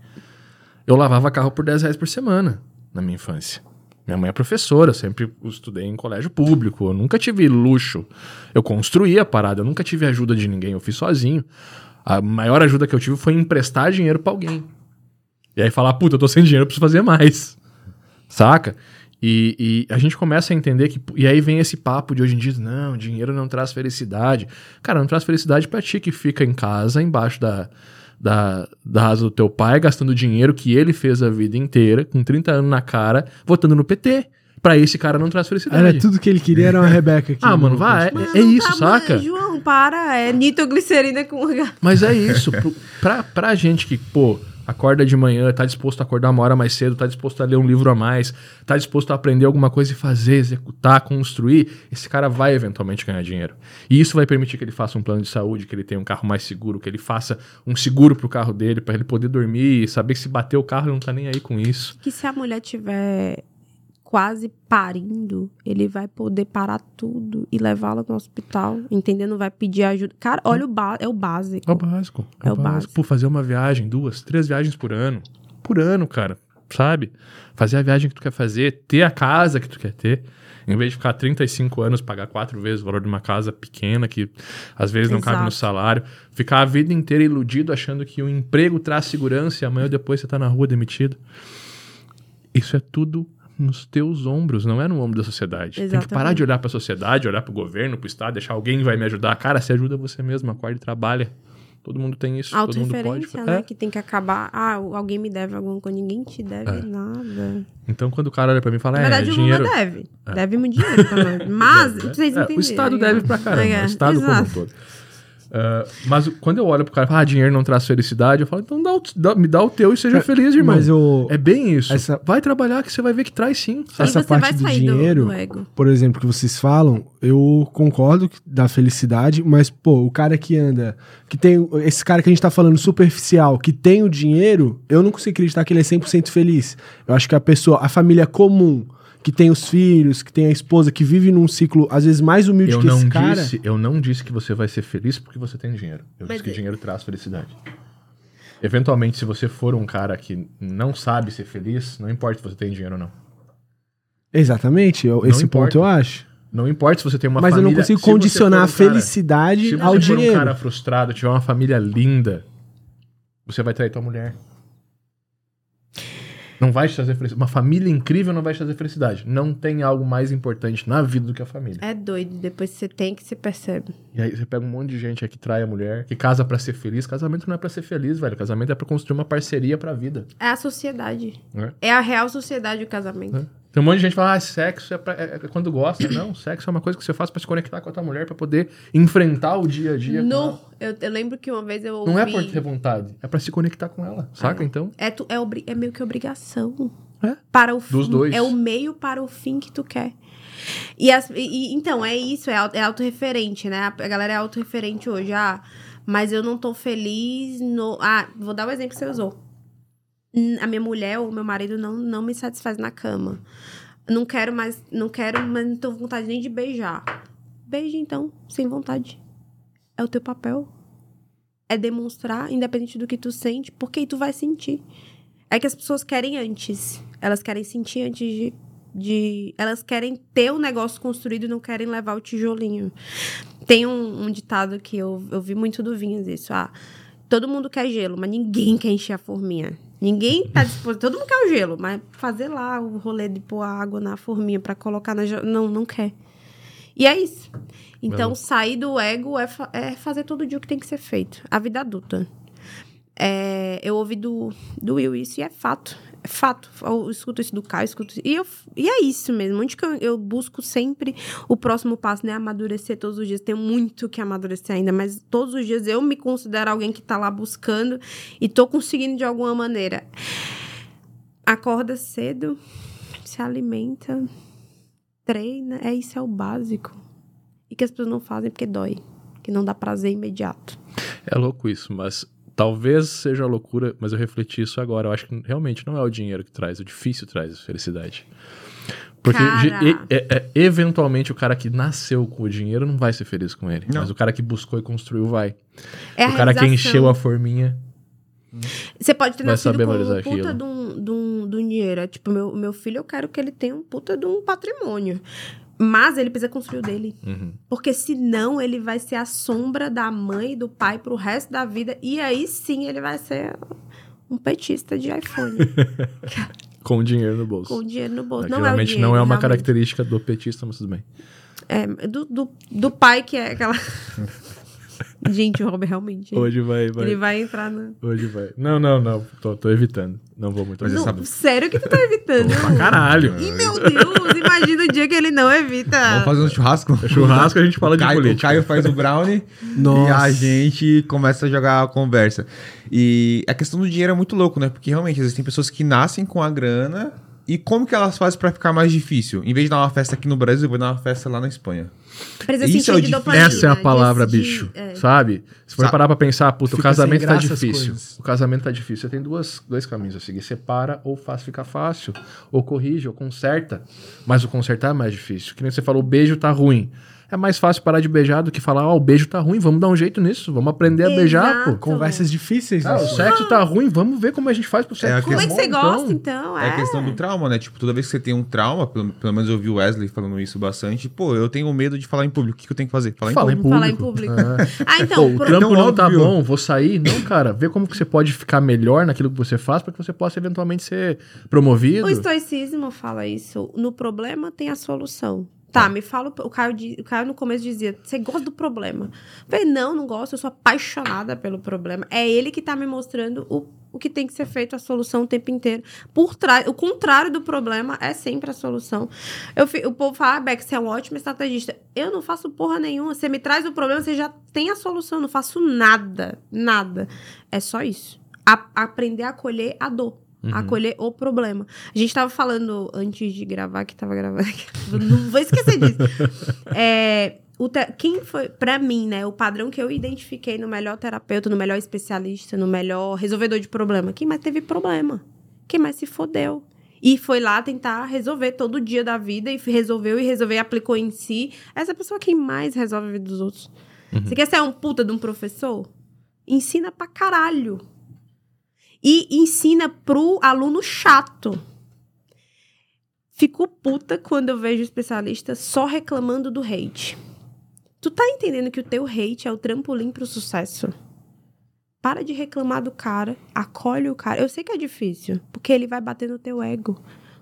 Eu lavava carro por 10 reais por semana na minha infância. Minha mãe é professora, sempre estudei em colégio público, eu nunca tive luxo. Eu construí a parada, eu nunca tive ajuda de ninguém, eu fiz sozinho. A maior ajuda que eu tive foi emprestar dinheiro pra alguém. E aí falar, puta, eu tô sem dinheiro, eu preciso fazer mais. Saca? E, e a gente começa a entender que. E aí vem esse papo de hoje em dia: não, dinheiro não traz felicidade. Cara, não traz felicidade pra ti que fica em casa, embaixo da, da, da asa do teu pai, gastando dinheiro que ele fez a vida inteira, com 30 anos na cara, votando no PT. Pra esse cara não traz felicidade. Era tudo que ele queria, era uma Rebeca aqui. Ah, mano, vai. É, é isso, tá, saca? mano, João, para. É nitroglicerina com Mas é isso. pra, pra gente que, pô, acorda de manhã, tá disposto a acordar uma hora mais cedo, tá disposto a ler um livro a mais, tá disposto a aprender alguma coisa e fazer, executar, construir, esse cara vai eventualmente ganhar dinheiro. E isso vai permitir que ele faça um plano de saúde, que ele tenha um carro mais seguro, que ele faça um seguro pro carro dele, pra ele poder dormir e saber que se bater o carro ele não tá nem aí com isso. que se a mulher tiver quase parindo, ele vai poder parar tudo e levá-la no hospital, entendeu? Não vai pedir ajuda. Cara, olha o ba é o básico. É o básico. É o básico. Por fazer uma viagem, duas, três viagens por ano. Por ano, cara. Sabe? Fazer a viagem que tu quer fazer, ter a casa que tu quer ter. Em vez de ficar 35 anos, pagar quatro vezes o valor de uma casa pequena, que às vezes não cabe no Exato. salário. Ficar a vida inteira iludido, achando que o emprego traz segurança e amanhã ou depois você tá na rua demitido. Isso é tudo nos teus ombros, não é no ombro da sociedade. Tem que Exatamente. parar de olhar pra sociedade, olhar pro governo, pro estado, deixar alguém vai me ajudar. Cara, se ajuda você mesmo, acorda e trabalha. Todo mundo tem isso, todo mundo pode. Né? É. Que tem que acabar. Ah, alguém me deve alguma coisa. Ninguém te deve É. nada. Então, quando o cara olha pra mim e fala, Na é, verdade, o dinheiro... Lula deve. Deve muito dinheiro pra nós. Mas, né? vocês É, entenderam. O Estado né? deve pra caramba, É, o Estado como um exato. todo. Ah, mas quando eu olho pro cara e falo, ah, dinheiro não traz felicidade, eu falo, então dá o- dá- me dá o teu e seja feliz, irmão. Mas eu, É bem isso. Essa- Vai trabalhar que você vai ver que traz sim. E essa você parte vai do sair do- dinheiro, do ego. por exemplo, que vocês falam, eu concordo que- da felicidade, mas, pô, o cara que anda, que tem, esse cara que a gente tá falando superficial, que tem o dinheiro, eu não consigo acreditar que ele é 100% feliz. Eu acho que a pessoa, a família comum, que tem os filhos, que tem a esposa, que vive num ciclo, às vezes, mais humilde Eu que não, esse cara... disse, eu não disse que você vai ser feliz porque você tem dinheiro. Eu Mas disse que é- dinheiro traz felicidade. Eventualmente, se você for um cara que não sabe ser feliz, não importa se você tem dinheiro ou não. Exatamente, eu- Não esse importa. ponto eu acho. Não importa se você tem uma mas família... eu não consigo condicionar a um cara- felicidade Se você ao for dinheiro. um cara frustrado, tiver uma família linda, você vai trair tua mulher. Não vai te trazer felicidade. Uma família incrível não vai te trazer felicidade. Não tem algo mais importante na vida do que a família. É doido. Depois você tem que se percebe. E aí você pega um monte de gente aí que trai a mulher, que casa pra ser feliz. Casamento não é pra ser feliz, velho. Casamento é pra construir uma parceria pra vida. É a sociedade. É. É a real sociedade o casamento. É. Tem um monte de gente que fala, ah, sexo é, pra- é- é quando gosta. Não, sexo é uma coisa que você faz pra se conectar com a tua mulher, pra poder enfrentar o dia a dia. ela. eu, eu lembro que uma vez eu ouvi... Não é por ter vontade, é pra se conectar com ela, saca? É. Então, É, tu- é, obri- é meio que obrigação. É. Para o Dos fim- dois. É o meio para o fim que tu quer. E, as- e- então, é isso, é, é autorreferente, né? A, a galera é autorreferente hoje. Ah, mas eu não tô feliz no. Ah, vou dar o exemplo que você usou. A minha mulher ou meu marido não, não me satisfaz na cama. Não quero mais, não quero, mas não com vontade nem de beijar. Beija então, sem vontade. É o teu papel. É demonstrar, independente do que tu sente, porque tu vai sentir. É que as pessoas querem antes. Elas querem sentir antes de. de elas querem ter o negócio construído e não querem levar o tijolinho. Tem um, um ditado que eu, eu vi muito do Vinhas isso. Ah, todo mundo quer gelo, mas ninguém quer encher a forminha. Ninguém tá disposto. Todo mundo quer o gelo, mas fazer lá o rolê de pôr a água na forminha pra colocar na. Não, não quer. E é isso. Então, sair do ego é, fa- é fazer todo dia o que tem que ser feito. A vida adulta. É, eu ouvi do, do Will isso e é fato. É fato. Eu escuto isso do Caio, escuto isso. E, eu, e é isso mesmo. Onde que eu, eu busco sempre o próximo passo, né? Amadurecer todos os dias. Tenho muito que amadurecer ainda, mas todos os dias eu me considero alguém que tá lá buscando e tô conseguindo de alguma maneira. Acorda cedo, se alimenta, treina. É isso, é o básico. E que as pessoas não fazem porque dói. Que não dá prazer imediato. É louco isso, mas talvez seja loucura, mas eu refleti isso agora. Eu acho que realmente não é o dinheiro que traz, o difícil traz felicidade. Porque Cara. de- e- é- é- eventualmente o cara que nasceu com o dinheiro não vai ser feliz com ele. Não. Mas o cara que buscou e construiu vai. É o cara que encheu a forminha. Você pode ter Vai nascido com um puta de um, de, um, de um dinheiro. É Tipo, meu, meu filho, eu quero que ele tenha um puta de um patrimônio. Mas ele precisa construir o dele. Uhum. Porque senão ele vai ser a sombra da mãe e do pai pro resto da vida. E aí sim ele vai ser um petista de iPhone. Com dinheiro no bolso. com dinheiro no bolso. É, Não é dinheiro, não é uma realmente. característica do petista, mas tudo bem. É, do, do, do pai que é aquela... Gente, o Robert realmente... Hoje vai, vai. Ele vai entrar no... Hoje vai. Não, não, não. Tô, tô evitando. Não vou muito. Mas essa- Não, sério que tu tá evitando? Pra caralho. Ih, meu Deus, imagina o dia que ele não evita. Vamos fazer um churrasco? Churrasco a gente fala o de Caio, política. O Caio faz o brownie Nossa. e a gente começa a jogar a conversa. E a questão do dinheiro é muito louco, né? Porque realmente existem pessoas que nascem com a grana e como que elas fazem pra ficar mais difícil? Em vez de dar uma festa aqui no Brasil, eu vou dar uma festa lá na Espanha. Isso é dopamina, Essa é a palavra, de- bicho. é. Sabe? Se for parar pra pensar, puta, o casamento tá difícil. O casamento tá difícil. Você tem duas, dois caminhos a seguir. Separa ou faz ficar fácil. Ou corrige, ou conserta. Mas o consertar é mais difícil. Que nem você falou, o beijo tá ruim. É mais fácil parar de beijar do que falar, ó, o beijo tá ruim, vamos dar um jeito nisso. Vamos aprender a beijar, pô. Exato. Conversas difíceis, Ah, né? o sexo tá ruim, vamos ver como a gente faz pro sexo. É a Como é que você então. gosta, então? É É, a questão do trauma, né? Tipo, toda vez que você tem um trauma, pelo, pelo menos eu vi o Wesley falando isso bastante, pô, eu tenho medo de falar em público. O que que eu tenho que fazer? Falar em Fala em público. público. Falar em público. É. Ah, Pô, então, o pro- trampo Então, não tá óbvio. bom, vou sair. Não, cara, vê como que você pode ficar melhor naquilo que você faz para que você possa eventualmente ser promovido. o estoicismo fala isso. No problema tem a solução. Tá, me fala. O Caio, o Caio no começo dizia: você gosta do problema? Eu falei, não, não gosto, eu sou apaixonada pelo problema. É ele que tá me mostrando o, o que tem que ser feito, a solução o tempo inteiro. Por trás, o contrário do problema é sempre a solução. Eu, o povo fala, ah, Beck, você é um ótimo estrategista. Eu não faço porra nenhuma. Você me traz o problema, você já tem a solução. Eu não faço nada. Nada. É só isso. A- aprender a acolher a dor. Uhum. Acolher o problema. A gente tava falando antes de gravar, que tava gravando. não vou esquecer disso. É, o te- quem foi, pra mim, né, o padrão que eu identifiquei no melhor terapeuta, no melhor especialista, no melhor resolvedor de problema? Quem mais teve problema? Quem mais se fodeu? E foi lá tentar resolver todo dia da vida e resolveu e resolveu e aplicou em si. Essa pessoa é quem mais resolve a vida dos outros. Você quer ser um puta de um professor? Ensina pra caralho. E ensina pro aluno chato. Fico puta quando eu vejo especialista só reclamando do hate. Tu tá entendendo que o teu hate é o trampolim pro sucesso? Para de reclamar do cara, acolhe o cara. Eu sei que é difícil, porque ele vai bater no teu ego.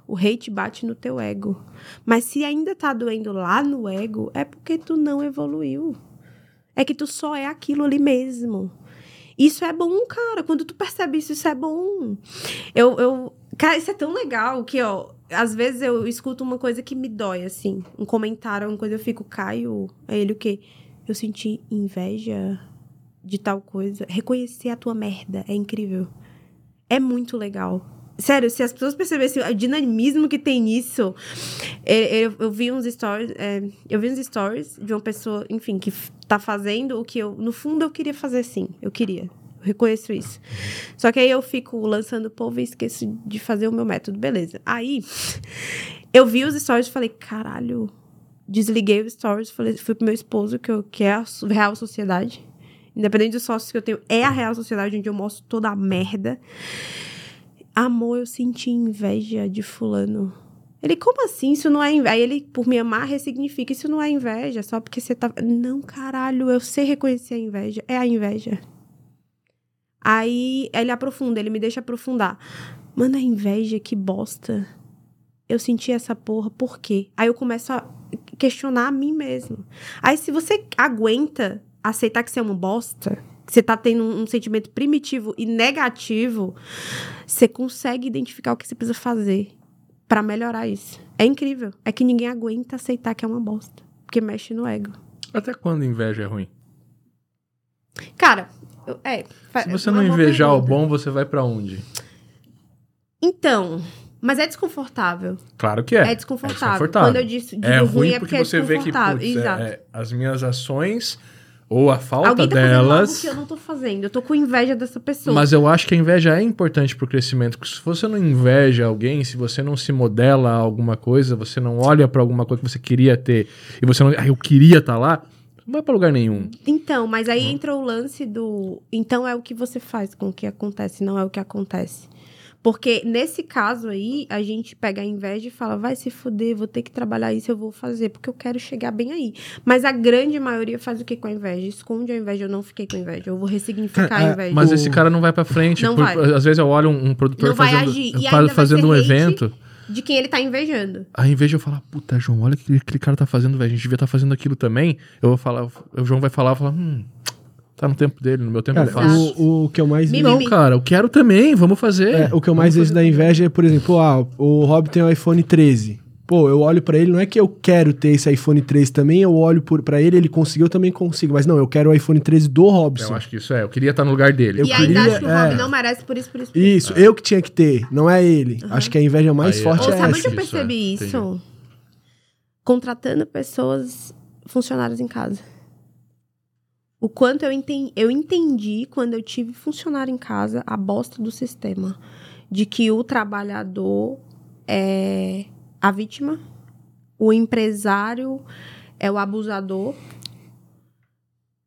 O hate bate no teu ego. Mas se ainda tá doendo lá no ego, é porque tu não evoluiu. É que tu só é aquilo ali mesmo. Isso é bom, cara. Quando tu percebe isso, isso é bom. Eu, eu... Cara, isso é tão legal que, ó... Às vezes eu escuto uma coisa que me dói, assim. Um comentário, uma coisa, eu fico, Caio... É ele o quê? Eu senti inveja de tal coisa. Reconhecer a tua merda é incrível. É muito legal. Sério, se as pessoas percebessem o dinamismo que tem nisso... é, Eu, eu vi uns stories... é, eu vi uns stories de uma pessoa, enfim, que tá fazendo o que eu... No fundo, eu queria fazer sim. Eu queria. Eu reconheço isso. Só que aí eu fico lançando o povo e esqueço de fazer o meu método. Beleza. Aí, eu vi os stories e falei, caralho... Desliguei os stories, falei, fui pro meu esposo, que, eu, que é a real sociedade. Independente dos sócios que eu tenho, é a real sociedade onde eu mostro toda a merda. Amor, eu senti inveja de fulano. Ele, como assim? Isso não é inveja. Aí ele, por me amar, ressignifica. Isso não é inveja, só porque você tá. Não, caralho, eu sei reconhecer a inveja. É a inveja. Aí ele aprofunda, ele me deixa aprofundar. Mano, a inveja, que bosta. Eu senti essa porra, por quê? Aí eu começo a questionar a mim mesmo. Aí se você aguenta aceitar que você é uma bosta, você tá tendo um, sentimento primitivo e negativo, você consegue identificar o que você precisa fazer pra melhorar isso. É incrível. É que ninguém aguenta aceitar que é uma bosta, porque mexe no ego. Até quando inveja é ruim? Cara, é. Se você é não uma invejar o bom, você vai pra onde? Então, mas é desconfortável. Claro que é. É, desconfortável. desconfortável. Quando eu disse digo É ruim, ruim é porque porque você é vê que putz, é- Exato. é, as minhas ações Ou a falta Alguém tá fazendo algo delas. que eu não tô fazendo. Eu tô com inveja dessa pessoa. Mas eu acho que a inveja é importante pro crescimento. Porque se você não inveja alguém, se você não se modela a alguma coisa, você não olha pra alguma coisa que você queria ter e você não. Ah, eu queria estar lá, não vai pra lugar nenhum. Então, mas aí entra o lance do. Então é o que você faz com o que acontece, não é o que acontece. Porque nesse caso aí, a gente pega a inveja e fala, vai se fuder, vou ter que trabalhar isso, eu vou fazer, porque eu quero chegar bem aí. Mas a grande maioria faz o que com a inveja? Esconde a inveja, eu não fiquei com a inveja, eu vou ressignificar a É, inveja. Mas O- esse cara não vai pra frente. Não por- vai. Às vezes eu olho um, um produtor Não fazendo, fazendo um evento. De quem ele tá invejando. Aí, em vez de eu falar, puta, João, olha o que aquele cara tá fazendo, velho. A gente devia estar fazendo aquilo também. Eu vou falar, o João vai falar, falar, hum, tá no tempo dele, no meu tempo eu Cara, faço. o, o que eu mais Mimimi. Não, cara, eu quero também, vamos fazer. É, o que eu mais Vamos vejo fazer da inveja é, por exemplo, ah, o Rob tem o iPhone 13. Pô, eu olho pra ele, não é que eu quero ter esse iPhone 13 também, eu olho por, pra ele, ele conseguiu, eu também consigo. Mas não, eu quero o iPhone 13 do Robson. Eu acho que isso é, eu queria estar no lugar dele. Eu e ainda queria- acho que o é. Rob não merece por isso, por isso, por isso. Isso, eu que tinha que ter, não é ele. Acho que a inveja mais Aí é- forte Ô, é sabe essa. onde eu Isso, percebi é, isso? Contratando pessoas, funcionários em casa. O quanto eu entendi, eu entendi quando eu tive funcionário em casa a bosta do sistema. De que o trabalhador é a vítima, o empresário é o abusador.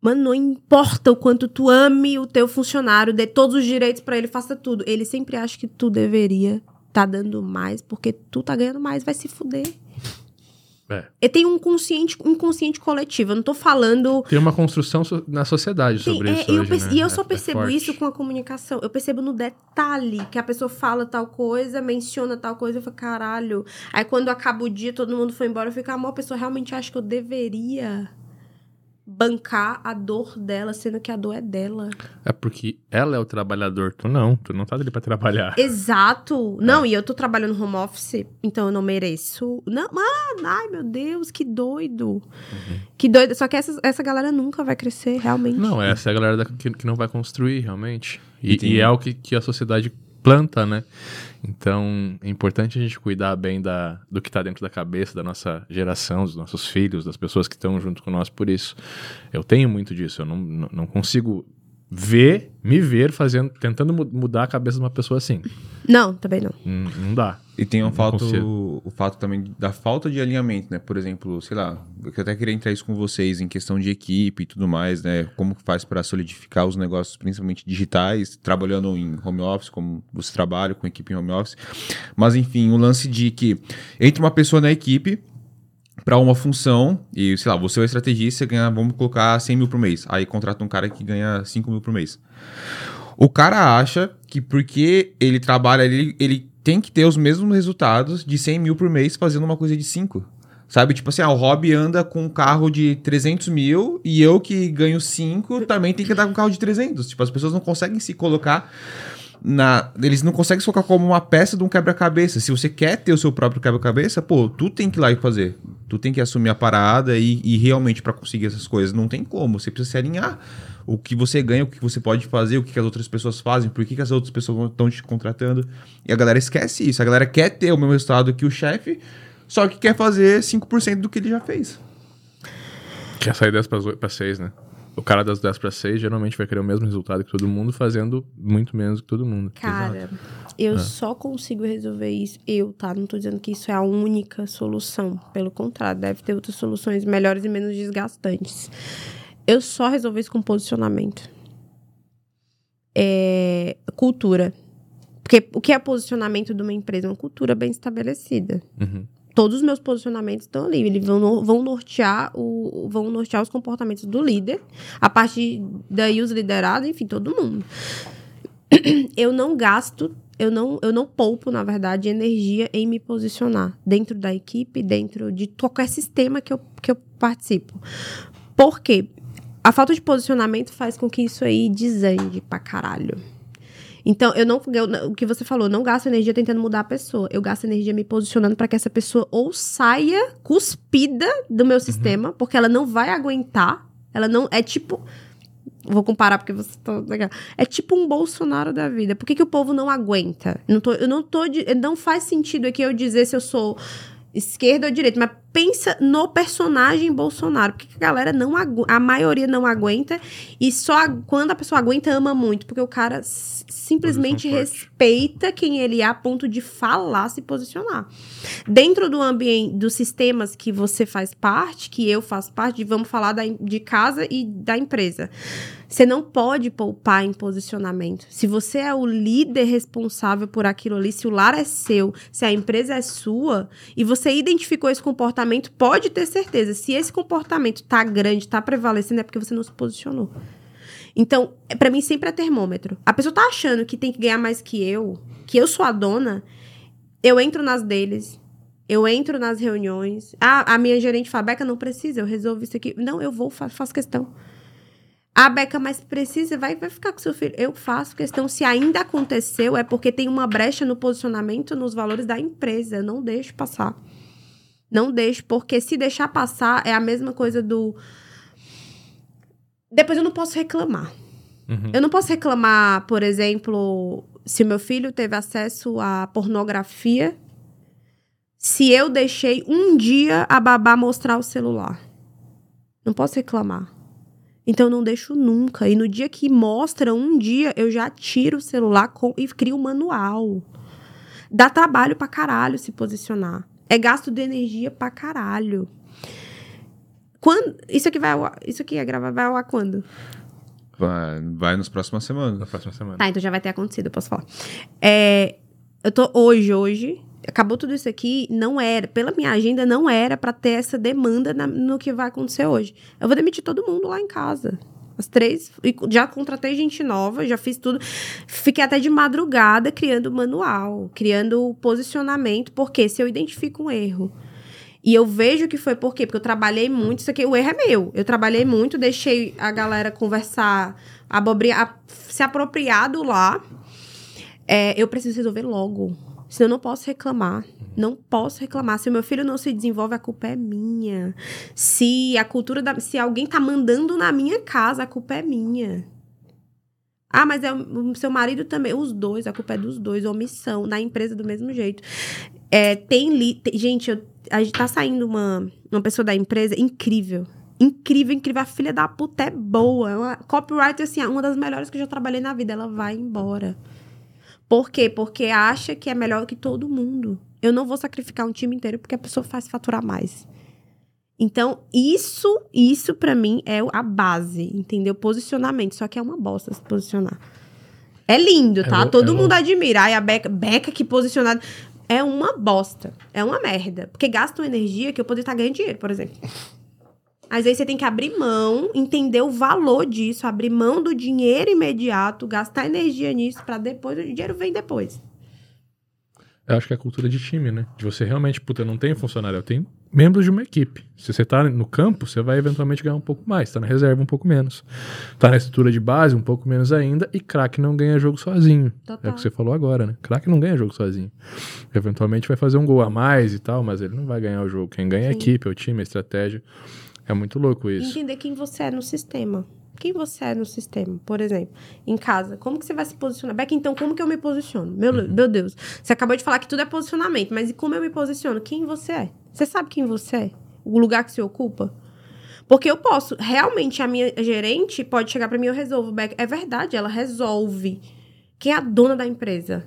Mano, não importa o quanto tu ame o teu funcionário, dê todos os direitos pra ele, faça tudo. Ele sempre acha que tu deveria tá dando mais, porque tu tá ganhando mais, vai se fuder. É. E tem um consciente, um consciente coletivo. Eu não tô falando. Tem uma construção so- na sociedade Tem- sobre é, isso eu hoje, né? E eu É- só é percebo isso com a comunicação. Eu percebo no detalhe que a pessoa fala tal coisa, menciona tal coisa, eu falo, caralho. Aí quando acaba o dia, todo mundo foi embora, eu fico, amor, a pessoa realmente acha que eu deveria bancar a dor dela, sendo que a dor é dela. É porque ela é o trabalhador, tu não. Tu não tá ali pra trabalhar. Exato. Não, e eu tô trabalhando home office, então eu não mereço. Não, mano, ai meu Deus, que doido. Que doido. Só que essa, essa galera nunca vai crescer, realmente. Não, essa é a galera da- que, que não vai construir, realmente. E, E e é o que, que a sociedade planta, né? Então, é importante a gente cuidar bem da, do que tá dentro da cabeça da nossa geração, dos nossos filhos, das pessoas que estão junto com nós por isso. Eu tenho muito disso, eu não, não consigo ver, me ver fazendo, tentando mu- mudar a cabeça de uma pessoa assim. Não, também não. Não, não dá. E tem um fato, o fato também da falta de alinhamento, né? Por exemplo, sei lá, eu até queria entrar isso com vocês em questão de equipe e tudo mais, né? Como que faz para solidificar os negócios, principalmente digitais, trabalhando em home office, como você trabalha com equipe em home office. Mas enfim, o lance de que entra uma pessoa na equipe para uma função e, sei lá, você é o estrategista, ganha, vamos colocar 100 mil por mês. Aí contrata um cara que ganha 5 mil por mês. O cara acha que porque ele trabalha ali, ele tem que ter os mesmos resultados de 100 mil por mês fazendo uma coisa de 5. Sabe? Tipo assim, ah, o Rob anda com um carro de 300 mil e eu que ganho 5 também tenho que andar com um carro de 300. Tipo, as pessoas não conseguem se colocar na... Eles não conseguem se colocar como uma peça de um quebra-cabeça. Se você quer ter o seu próprio quebra-cabeça, pô, tu tem que ir lá e fazer. Tu tem que assumir a parada e, e realmente para conseguir essas coisas. Não tem como. Você precisa se alinhar. O que você ganha, o que você pode fazer, o que, que as outras pessoas fazem, por que, que as outras pessoas estão te contratando. E a galera esquece isso. A galera quer ter o mesmo resultado que o chefe, só que quer fazer 5% do que ele já fez. Quer sair 10 para 6, né? O cara das 10 para 6 geralmente vai querer o mesmo resultado que todo mundo, fazendo muito menos que todo mundo. Cara, eu É. só consigo resolver isso. Eu, tá? Não tô dizendo que isso é a única solução. Pelo contrário, deve ter outras soluções melhores e menos desgastantes. Eu só resolvi isso com posicionamento. É, cultura. Porque o que é posicionamento de uma empresa? Uma cultura bem estabelecida. Uhum. Todos os meus posicionamentos estão ali. Eles vão, vão, nortear o, vão nortear os comportamentos do líder. A partir daí, os liderados, enfim, todo mundo. Eu não gasto, eu não, eu não poupo, na verdade, energia em me posicionar dentro da equipe, dentro de qualquer sistema que eu, que eu participo. Por quê? A falta de posicionamento faz com que isso aí desande pra caralho. Então, eu não, eu- o que você falou, eu não gasto energia tentando mudar a pessoa. Eu gasto energia me posicionando para que essa pessoa ou saia cuspida do meu sistema, porque ela não vai aguentar. Ela não. É tipo. Vou comparar porque você tá legal. É tipo um Bolsonaro da vida. Por que, que o povo não aguenta? Não tô, eu não tô. de- Não faz sentido aqui eu dizer se eu sou esquerda ou direita, mas pensa no personagem Bolsonaro, porque a galera não agu- a maioria não aguenta e só a- quando a pessoa aguenta ama muito, porque o cara simplesmente respeita quem ele é a ponto de falar, se posicionar. Dentro do ambiente dos sistemas que você faz parte, que eu faço parte, vamos falar da, de casa e da empresa. Você não pode poupar em posicionamento. Se você é o líder responsável por aquilo ali, se o lar é seu, se a empresa é sua, e você identificou esse comportamento, pode ter certeza. Se esse comportamento tá grande, tá prevalecendo, é porque você não se posicionou. Então, é- pra mim sempre é termômetro. A pessoa tá achando que tem que ganhar mais que eu, que eu sou a dona, eu entro nas deles. Eu entro nas reuniões. Ah, a minha gerente fala, Beca, não precisa, eu resolvo isso aqui. Não, eu vou, fa- faço questão. A Beca, mas precisa, vai, vai ficar com seu filho. Eu faço questão. Se ainda aconteceu, é porque tem uma brecha no posicionamento, nos valores da empresa. Eu não deixo passar. Não deixo, porque se deixar passar, é a mesma coisa do. Depois eu não posso reclamar. Uhum. Eu não posso reclamar, por exemplo, se meu filho teve acesso à pornografia, se eu deixei um dia a babá mostrar o celular. Não posso reclamar. Então eu não deixo nunca. E no dia que mostra um dia, eu já tiro o celular com- e crio um manual. Dá trabalho pra caralho se posicionar. É gasto de energia pra caralho. Quando, isso aqui vai ao ar- isso aqui é gravar vai ao ar quando? Vai, vai nas próximas semanas. Na próxima semana. Tá, então já vai ter acontecido, eu posso falar. É, eu tô hoje, hoje, acabou tudo isso aqui, não era, pela minha agenda, não era pra ter essa demanda na- no que vai acontecer hoje. Eu vou demitir todo mundo lá em casa. As três, já contratei gente nova, já fiz tudo. Fiquei até de madrugada criando manual, criando posicionamento, porque se eu identifico um erro e eu vejo que foi por quê? Porque eu trabalhei muito, isso aqui, o erro é meu. Eu trabalhei muito, deixei a galera conversar, abobrinha, a- se apropriado lá. É, eu preciso resolver logo. Senão eu não posso reclamar. Não posso reclamar. Se o meu filho não se desenvolve, a culpa é minha. Se a cultura da. Se alguém tá mandando na minha casa, a culpa é minha. Ah, mas é o seu marido também. Os dois, a culpa é dos dois. Omissão. Na empresa, do mesmo jeito. É, tem li. tem- gente, eu, a gente tá saindo uma, uma pessoa da empresa incrível. Incrível, incrível. A filha da puta é boa. É uma copywriter, assim, uma das melhores que eu já trabalhei na vida. Ela vai embora. Por quê? Porque acha que é melhor que todo mundo. Eu não vou sacrificar um time inteiro porque a pessoa faz faturar mais. Então, isso, isso para mim é a base, entendeu? Posicionamento. Só que é uma bosta se posicionar. É lindo, tá? É Todo é mundo admira. Ai, a Beca, Beca que posicionada. É uma bosta. É uma merda. Porque gasta uma energia que eu poderia estar ganhando dinheiro, por exemplo. Mas aí você tem que abrir mão, entender o valor disso, abrir mão do dinheiro imediato, gastar energia nisso pra depois, o dinheiro vem depois. Eu acho que é a cultura de time, né? De você realmente, puta, eu não tenho funcionário, eu tenho membros de uma equipe. Se você tá no campo, você vai eventualmente ganhar um pouco mais. Tá na reserva um pouco menos. Tá na estrutura de base um pouco menos ainda. E craque não ganha jogo sozinho. É Total. o que você falou agora, né? Craque não ganha jogo sozinho. Eventualmente vai fazer um gol a mais e tal, mas ele não vai ganhar o jogo. Quem ganha é a Sim. equipe, é o time, a estratégia. É muito louco isso. Entender quem você é no sistema. Quem você é no sistema, por exemplo, em casa. Como que você vai se posicionar? Beck, então, como que eu me posiciono? Meu, meu Deus. Você acabou de falar que tudo é posicionamento, mas e como eu me posiciono? Quem você é? Você sabe quem você é? O lugar que você ocupa? Porque eu posso, realmente, a minha gerente pode chegar pra mim e eu resolvo. Beck, é verdade, ela resolve. Quem é a dona da empresa?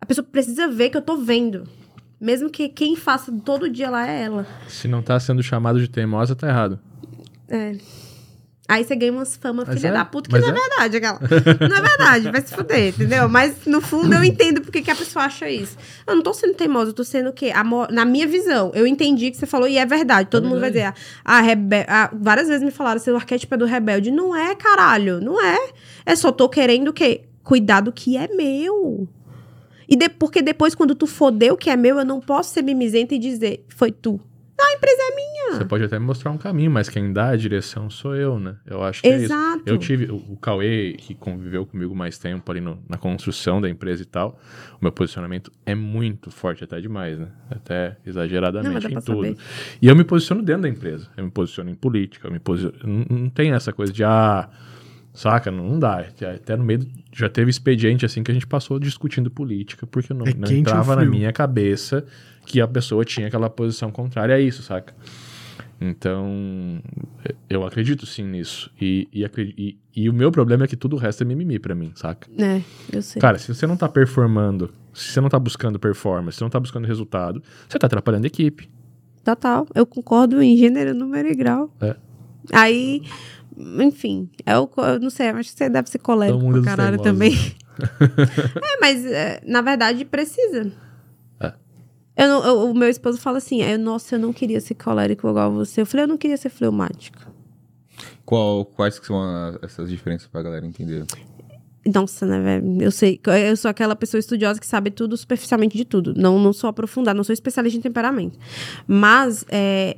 A pessoa precisa ver que eu tô vendo. Mesmo que quem faça todo dia lá é ela. Se não tá sendo chamado de teimosa, tá errado. É. Aí você ganha umas fama Mas filha é, da puta, que não é, é. verdade, aquela. Não é verdade, vai se fuder, entendeu? Mas no fundo eu entendo porque que a pessoa acha isso. Eu não tô sendo teimosa, eu tô sendo o quê? Amo- Na minha visão, eu entendi que você falou e é verdade. Todo mundo vai dizer, ah, rebe... ah, várias vezes me falaram, seu arquétipo é do rebelde. Não é, caralho, não é. É só tô querendo o quê? Cuidar do que é meu. E de... porque depois, quando tu foder o que é meu, eu não posso ser mimizenta e dizer, foi tu. A empresa é minha. Você pode até me mostrar um caminho, mas quem dá a direção sou eu, né? Eu acho que é isso. Exato. Eu tive o, Cauê, que conviveu comigo mais tempo ali no- na construção da empresa e tal. O meu posicionamento é muito forte, até demais, né? Até Não, exageradamente dá em tudo. saber. E eu me posiciono dentro da empresa. Eu me posiciono em política, eu me posiciono. Não, não tem essa coisa de, ah, Saca? Não, não dá. Até no meio. Já teve expediente assim que a gente passou discutindo política, porque não, É não entrava na minha cabeça que a pessoa tinha aquela posição contrária a isso, saca? Então, eu acredito sim nisso. E, e, e- e o meu problema é que tudo o resto é mimimi pra mim, saca? É, eu sei. Cara, se você não tá performando, se você não tá buscando performance, se você não tá buscando resultado, você tá atrapalhando a equipe. Total. Eu concordo em gênero, número e grau. É. Aí, enfim, eu, eu não sei, acho que você deve ser colérico pra caralho teimoso. também. é, mas é, na verdade precisa. É. Eu não- eu- o meu esposo fala assim: eu, Nossa, eu não queria ser colérico igual você. Eu falei: Eu não queria ser fleumático. Qual, quais que são a- essas diferenças pra galera entender? Nossa, né, velho? Eu sei. Eu sou aquela pessoa estudiosa que sabe tudo superficialmente de tudo. Não, não sou aprofundada, não sou especialista em temperamento. Mas, é,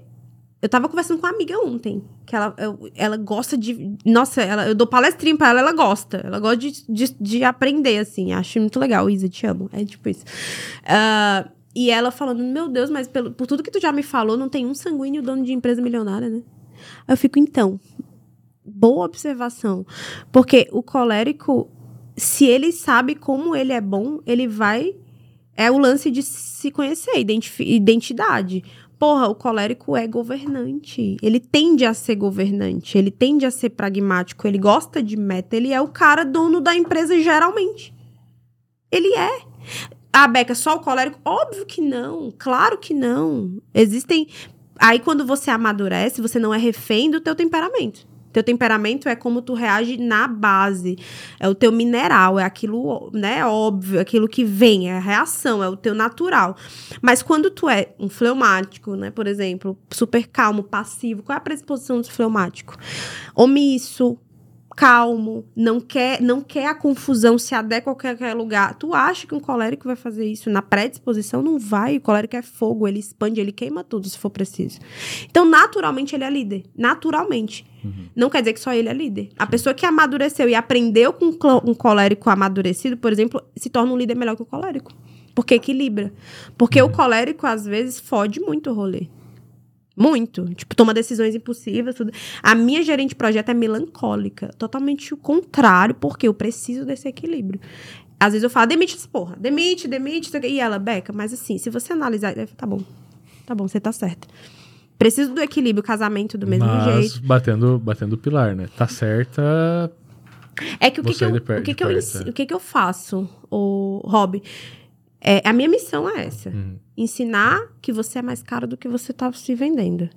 eu tava conversando com uma amiga ontem. Que ela, eu- ela gosta de. Nossa, ela, eu dou palestrinha pra ela, ela gosta. Ela gosta de, de, de aprender, assim. Acho muito legal. Isa, te amo. É tipo isso. Ah, e ela falando: Meu Deus, mas pelo, por tudo que tu já me falou, não tem um sanguíneo dono de empresa milionária, né? Eu fico, então. Boa observação. Porque o colérico, se ele sabe como ele é bom, ele vai. É o lance de se conhecer, identidade. Porra, o colérico é governante. Ele tende a ser governante. Ele tende a ser pragmático. Ele gosta de meta. Ele é o cara dono da empresa, geralmente. Ele é. Ah, Beca, só o colérico? Óbvio que não. Claro que não. Existem. Aí, quando você amadurece, você não é refém do teu temperamento. Teu temperamento é como tu reage na base. É o teu mineral, é aquilo, né, óbvio, aquilo que vem, é a reação, é o teu natural. Mas quando tu é um fleumático, né, por exemplo, super calmo, passivo, qual é a predisposição do fleumático? Omisso, calmo, não quer, não quer a confusão, se adequa a qualquer lugar. Tu acha que um colérico vai fazer isso na predisposição? Não vai. O colérico é fogo, ele expande, ele queima tudo se for preciso. Então, naturalmente, ele é líder. Naturalmente. Não quer dizer que só ele é líder. A pessoa que amadureceu e aprendeu com um um colérico amadurecido, por exemplo, se torna um líder melhor que o colérico. Porque equilibra. Porque o colérico, às vezes, fode muito o rolê. Muito. Tipo, toma decisões impossíveis, tudo. A minha gerente de projeto é melancólica. Totalmente o contrário, porque eu preciso desse equilíbrio. Às vezes eu falo, demite essa porra. Demite, demite. E ela, Beca, mas assim, se você analisar... Tá bom. Tá bom, você tá certa. Preciso do equilíbrio, casamento do mesmo Mas jeito. batendo, batendo o pilar, né? Tá certa. É que o que, que, eu, o que, que eu, é. o que, que eu faço, o Rob? É, a minha missão é essa. Uhum. Ensinar que você é mais caro do que você tá se vendendo.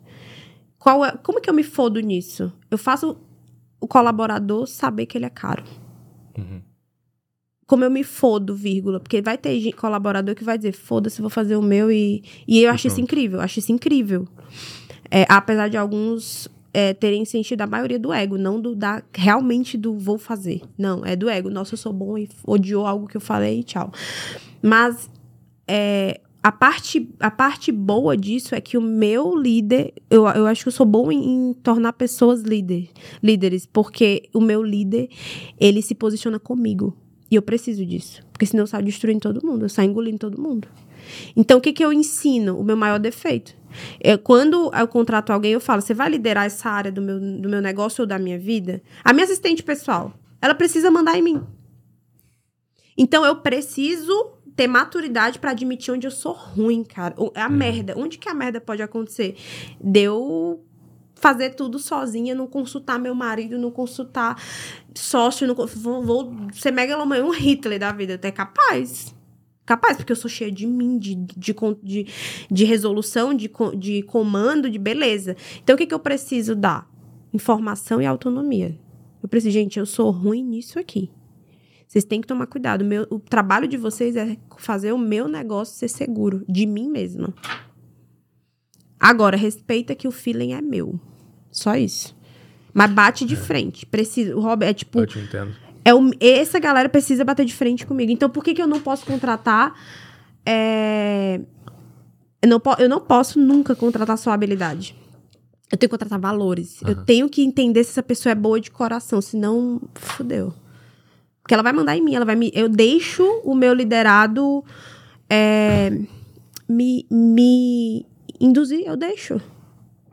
Qual é, como que eu me fodo nisso? Eu faço o colaborador saber que ele é caro. Uhum. Como eu me fodo, vírgula. Porque vai ter colaborador que vai dizer, foda-se, vou fazer o meu e... E eu acho isso incrível, eu acho isso incrível. É, apesar de alguns é, terem sentido a maioria do ego, não do da realmente do vou fazer. Não, é do ego. Nossa, eu sou bom e odiou algo que eu falei e tchau. Mas é, a, parte, a parte boa disso é que o meu líder, eu, eu acho que eu sou bom em, em tornar pessoas líder, líderes, porque o meu líder, ele se posiciona comigo. E eu preciso disso. Porque senão eu saio destruindo todo mundo, eu saio engolindo todo mundo. Então, o que, que eu ensino? O meu maior defeito. É, quando eu contrato alguém, eu falo: você vai liderar essa área do meu, do meu negócio ou da minha vida? A minha assistente pessoal, ela precisa mandar em mim. Então, eu preciso ter maturidade pra admitir onde eu sou ruim, cara. A merda. Onde que a merda pode acontecer? Deu fazer tudo sozinha, não consultar meu marido, não consultar sócio, não, vou, vou ser megalomania, um Hitler da vida, até capaz. Capaz, porque eu sou cheia de mim, de, de, de, de resolução, de, de comando, de beleza. Então, o que, que eu preciso dar? Informação e autonomia. Eu preciso, gente, eu sou ruim nisso aqui. Vocês têm que tomar cuidado. O meu- o trabalho de vocês é fazer o meu negócio ser seguro, de mim mesma. Agora, respeita que o feeling é meu. Só isso. Mas bate de frente. Precisa. O Rob é tipo. Eu te entendo. É o, essa galera precisa bater de frente comigo. Então, por que, que eu não posso contratar? é, eu, não eu não posso nunca contratar só habilidade. Eu tenho que contratar valores. Eu tenho que entender se essa pessoa é boa de coração, senão, fudeu. Porque ela vai mandar em mim, ela vai me. Eu deixo o meu liderado é, me, me induzir, eu deixo.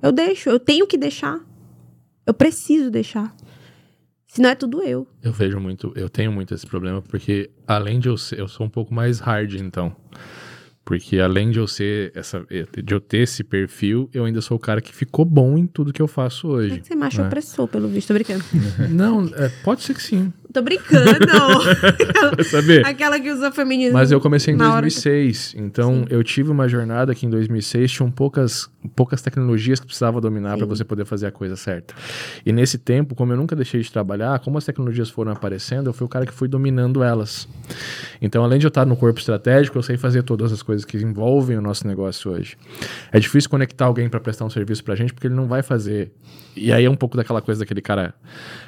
Eu deixo, eu tenho que deixar. Eu preciso deixar. Senão é tudo eu. Eu vejo muito, eu tenho muito esse problema, porque além de eu ser, eu sou um pouco mais hard, então. Porque além de eu ser essa, de eu ter esse perfil, eu ainda sou o cara que ficou bom em tudo que eu faço É hoje. que você macho É. opressor, pelo visto. Tô brincando. Não, é, pode ser que sim. Tô brincando. Vai saber? Aquela que usa feminismo. Mas eu comecei em na hora 2006, então eu tive uma jornada que em 2006 tinham poucas, poucas tecnologias que precisava dominar para você poder fazer a coisa certa. E nesse tempo, como eu nunca deixei de trabalhar, como as tecnologias foram aparecendo, eu fui o cara que fui dominando elas. Então, além de eu estar no corpo estratégico, eu sei fazer todas as coisas que envolvem o nosso negócio hoje. É difícil conectar alguém para prestar um serviço pra gente, porque ele não vai fazer. E aí é um pouco daquela coisa daquele cara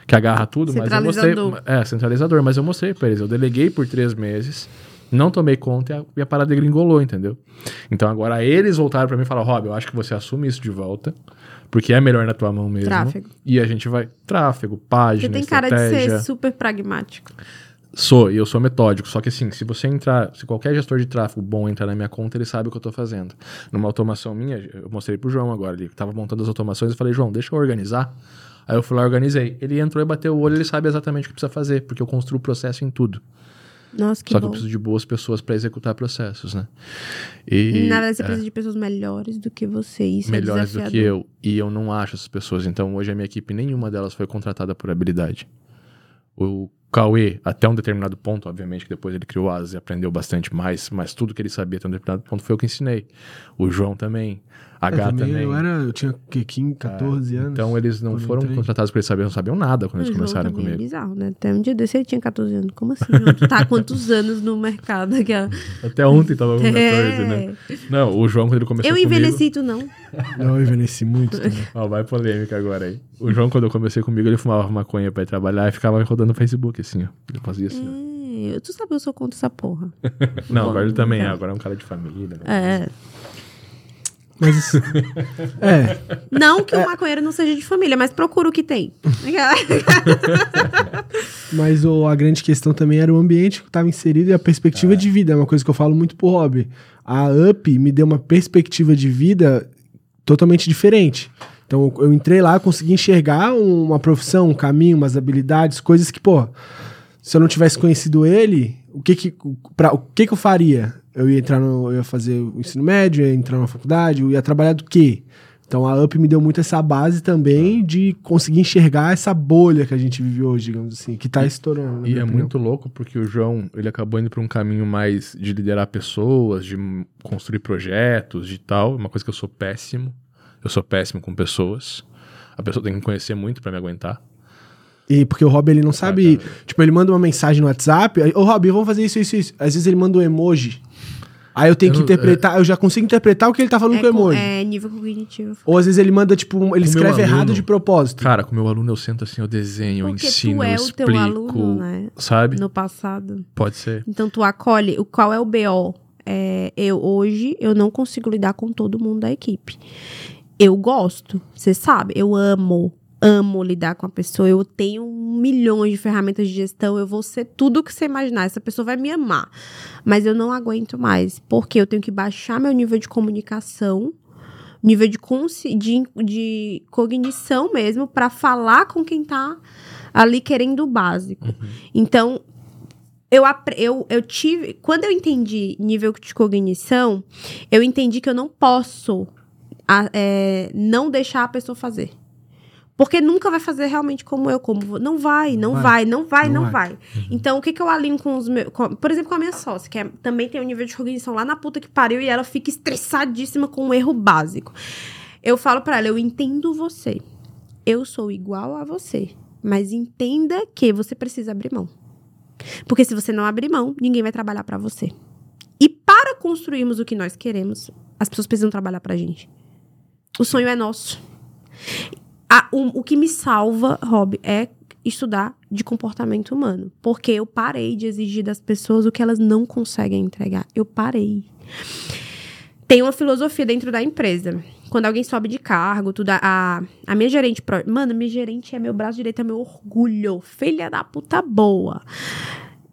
que agarra tudo, mas eu mostrei. É, centralizador, mas eu mostrei pra eles. Eu deleguei por três meses, não tomei conta e a, e a parada gringolou, entendeu? Então agora eles voltaram pra mim e falaram: Rob, eu acho que você assume isso de volta, porque é melhor na tua mão mesmo. Tráfego. E a gente vai. Tráfego, página, Você tem cara de estratégia. ser super pragmático. Sou, e eu sou metódico. Só que assim, se você entrar, se qualquer gestor de tráfego bom entrar na minha conta, ele sabe o que eu tô fazendo. Numa automação minha, eu mostrei pro João agora, ele tava montando as automações, eu falei, João, deixa eu organizar. Aí eu fui lá, organizei. Ele entrou e bateu o olho, ele sabe exatamente o que precisa fazer, porque eu construo o processo em tudo. Nossa, que Só que eu bom. preciso de boas pessoas para executar processos, né? E Na verdade, você é, precisa de pessoas melhores do que você. Isso melhores é do que eu. E eu não acho essas pessoas. Então, hoje a minha equipe, nenhuma delas foi contratada por habilidade. O Cauê, até um determinado ponto, obviamente, que depois ele criou asas e aprendeu bastante mais, mas tudo que ele sabia até um determinado ponto foi eu que ensinei. O João também. A Eu Gá também. Eu, era, eu tinha o quê? 15, 14 anos. Então eles não foram entrei. contratados porque eles sabiam, não sabiam nada quando O eles começaram É comigo. bizarro, né? Até um dia desse ele tinha 14 anos. Como assim, João? Tu tá há quantos anos no mercado? Aquela... Até ontem tava com 14, É. né? Não, o João, quando ele começou Eu comigo... envelheci, tu não. Eu envelheci muito também. Ó, vai polêmica agora aí. O João, quando eu comecei comigo, ele fumava maconha pra ir trabalhar e ficava rodando no Facebook, assim, ó. Ele fazia assim, ó. É, tu sabe, eu sou contra essa porra. Não, agora ele também é. Agora é um cara de família. né? É. Mas isso. É. Não que o maconheiro não seja de família, mas procura o que tem. Mas o, a grande questão também era o ambiente que estava inserido e a perspectiva de vida. É uma coisa que eu falo muito pro Rob. A UP me deu uma perspectiva de vida totalmente diferente. Então eu entrei lá, consegui enxergar um- uma profissão, um caminho, umas habilidades, coisas que, pô, se eu não tivesse conhecido ele, o que que, pra, o que que eu faria? Eu ia entrar no, eu ia fazer o ensino médio, ia entrar na faculdade, eu ia trabalhar do quê? Então a UP me deu muito essa base também de conseguir enxergar essa bolha que a gente vive hoje, digamos assim, que tá estourando. E é opinião. muito louco porque o João, ele acabou indo pra um caminho mais de liderar pessoas, de construir projetos, de tal. Uma coisa que eu sou péssimo. Eu sou péssimo com pessoas. A pessoa tem que me conhecer muito pra me aguentar. E porque o Rob ele não sabe, tipo, ele manda uma mensagem no WhatsApp, ô Rob, vamos fazer isso, isso, isso. Às vezes ele manda um emoji. Aí eu tenho Eu que interpretar, eu já consigo interpretar o que ele tá falando É, com o com- emoji. é nível cognitivo. Ou às vezes ele manda, tipo, um- ele meu escreve errado aluno- de propósito. Cara, com meu aluno eu sento assim, eu desenho, eu Porque ensino, tu é eu o explico. teu aluno, né? Sabe? No passado. Pode ser. Então tu acolhe. O qual é o BO? É, eu hoje eu não consigo lidar com todo mundo da equipe. Eu gosto, você sabe, eu amo, amo lidar com a pessoa. Eu tenho milhões de ferramentas de gestão, eu vou ser tudo que você imaginar. Essa pessoa vai me amar. Mas eu não aguento mais, porque eu tenho que baixar meu nível de comunicação, nível de, de, de cognição mesmo, para falar com quem tá ali querendo o básico. Então, eu, eu, eu tive. Quando eu entendi nível de cognição, eu entendi que eu não posso a- é, não deixar a pessoa fazer. Porque nunca vai fazer realmente como eu, como. Não vai, não Vai. vai, não vai, Não não vai. vai. Então, o que, que eu alinho com os meus. com- por exemplo, com a minha sócia, que é- também tem um nível de cognição lá na puta que pariu e ela fica estressadíssima com um erro básico. Eu falo pra ela, eu entendo você. Eu sou igual a você. Mas entenda que você precisa abrir mão. Porque se você não abrir mão, ninguém vai trabalhar pra você. E para construirmos o que nós queremos, as pessoas precisam trabalhar pra gente. O sonho é nosso. A- o, o que me salva, Rob, é estudar de comportamento humano. Porque eu parei de exigir das pessoas o que elas não conseguem entregar. Eu parei. Tem uma filosofia dentro da empresa. Quando alguém sobe de cargo, tudo. A, a minha gerente. Mano, minha gerente é meu braço direito, é meu orgulho. Filha da puta boa.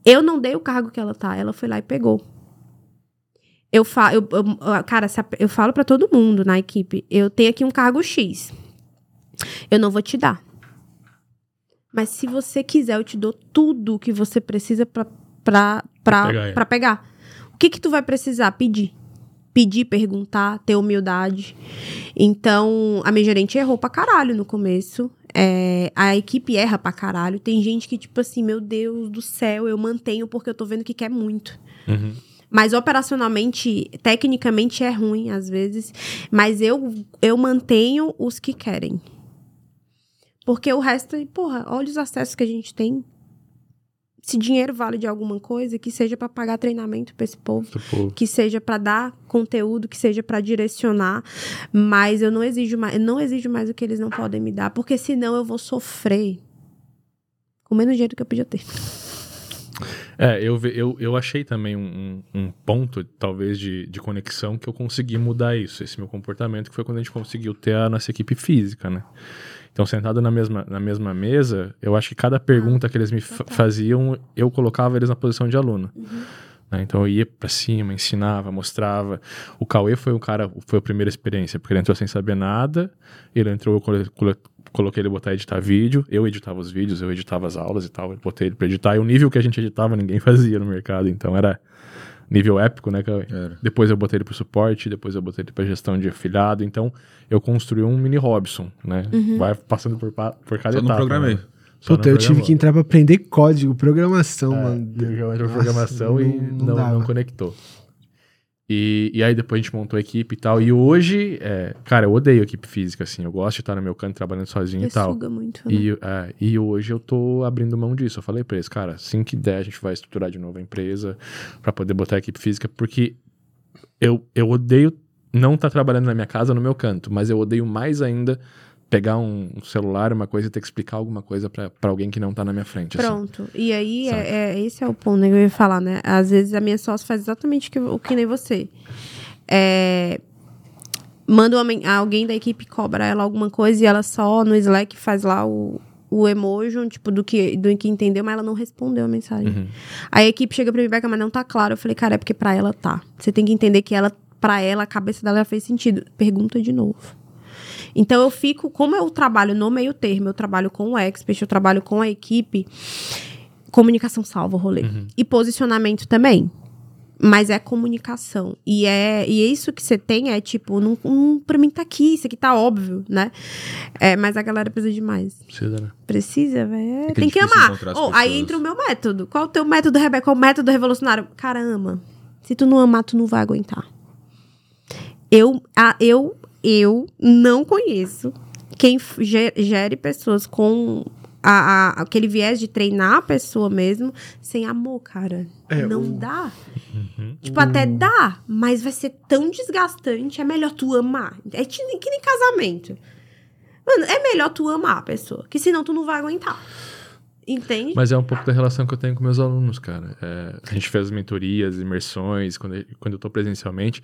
Eu não dei o cargo que ela tá. Ela foi lá e pegou. Eu falo, eu, eu- cara, eu falo pra todo mundo na equipe, eu tenho aqui um cargo X. Eu não vou te dar. Mas se você quiser, eu te dou tudo que você precisa pra, pra, pra, pegar pra pegar. O que que tu vai precisar? Pedir. Pedir, perguntar, ter humildade. Então, a minha gerente errou pra caralho no começo. É, a equipe erra pra caralho. Tem gente que, tipo assim, meu Deus do céu, eu mantenho porque eu tô vendo que quer muito. Uhum. Mas operacionalmente, tecnicamente é ruim às vezes. Mas eu, eu mantenho os que querem. Porque o resto, porra, olha os acessos que a gente tem. Se dinheiro vale de alguma coisa, que seja pra pagar treinamento pra esse povo Tipo, que seja pra dar conteúdo, que seja pra direcionar, mas eu não exijo mais, eu não exijo mais o que eles não podem me dar, porque senão eu vou sofrer com menos dinheiro que eu podia ter. É, eu, eu, eu achei também um, um- um ponto, talvez, de, de conexão que eu consegui mudar isso, esse meu comportamento, que foi quando a gente conseguiu ter a nossa equipe física, né? Então, sentado na mesma, na mesma mesa, eu acho que cada pergunta que eles me total. faziam, eu colocava eles na posição de aluno. né? Então, eu ia pra cima, ensinava, mostrava. O Cauê foi o cara, foi a primeira experiência, porque ele entrou sem saber nada, ele entrou, eu colo- colo- coloquei ele botar editar vídeo, eu editava os vídeos, eu editava as aulas e tal, eu botei ele pra editar, e o nível que a gente editava ninguém fazia no mercado, então era nível épico, né, Cauê? Era. Depois eu botei ele pro suporte, depois eu botei ele pra gestão de afiliado, então eu construí um mini Robson, né? Vai passando por, por cada Só não etapa. programei. né? Só Puta, não eu tive que entrar pra aprender código, programação, É, mano. Eu já programação e não- não não, dava. não conectou. E, e aí depois a gente montou a equipe e tal. E hoje, é, cara, eu odeio equipe física, assim. Eu gosto de estar no meu canto trabalhando sozinho e tal. suga muito. né? E, é, e hoje eu tô abrindo mão disso. Eu falei pra eles, cara, assim que der, a gente vai estruturar de novo a empresa pra poder botar a equipe física, porque eu, eu odeio não estar trabalhando na minha casa, no meu canto, mas eu odeio mais ainda pegar um celular, uma coisa e ter que explicar alguma coisa pra pra alguém que não tá na minha frente. assim. Pronto. E aí, é, é- esse é o ponto né, que eu ia falar, né? Às vezes a minha sócia faz exatamente o que, o que nem você. É, manda uma alguém da equipe cobra ela alguma coisa e ela só no Slack faz lá o, o emoji, tipo, do que, do que entendeu, mas ela não respondeu a mensagem. Uhum. Aí a equipe chega pra mim, Beca, mas não tá claro. Eu falei, cara, é porque pra ela tá. Você tem que entender que ela, pra ela, a cabeça dela fez sentido. Pergunta de novo. Então eu fico, como eu trabalho no meio termo, eu trabalho com o expert, eu trabalho com a equipe, comunicação salva o rolê. E posicionamento também. Mas é comunicação. E é e isso que você tem é tipo, não, não, pra mim tá aqui, isso aqui tá óbvio, né? É, mas a galera precisa de mais. Precisa, né? Precisa, velho. É é Tem que amar. Oh, aí entra o meu método. Qual o teu método, Rebeca? Qual o método revolucionário? Cara, ama. Se tu não amar, tu não vai aguentar. Eu, a, eu, eu não conheço quem gere pessoas com a, a- aquele viés de treinar a pessoa mesmo sem amor, cara. É, não o- dá. Tipo, até dá, mas vai ser tão desgastante. É melhor tu amar. É que nem que nem casamento. Mano, é melhor tu amar a pessoa, que senão tu não vai aguentar. Entende? Mas é um pouco da relação que eu tenho com meus alunos, cara. É, a gente fez mentorias, imersões, quando, eu- quando eu tô presencialmente,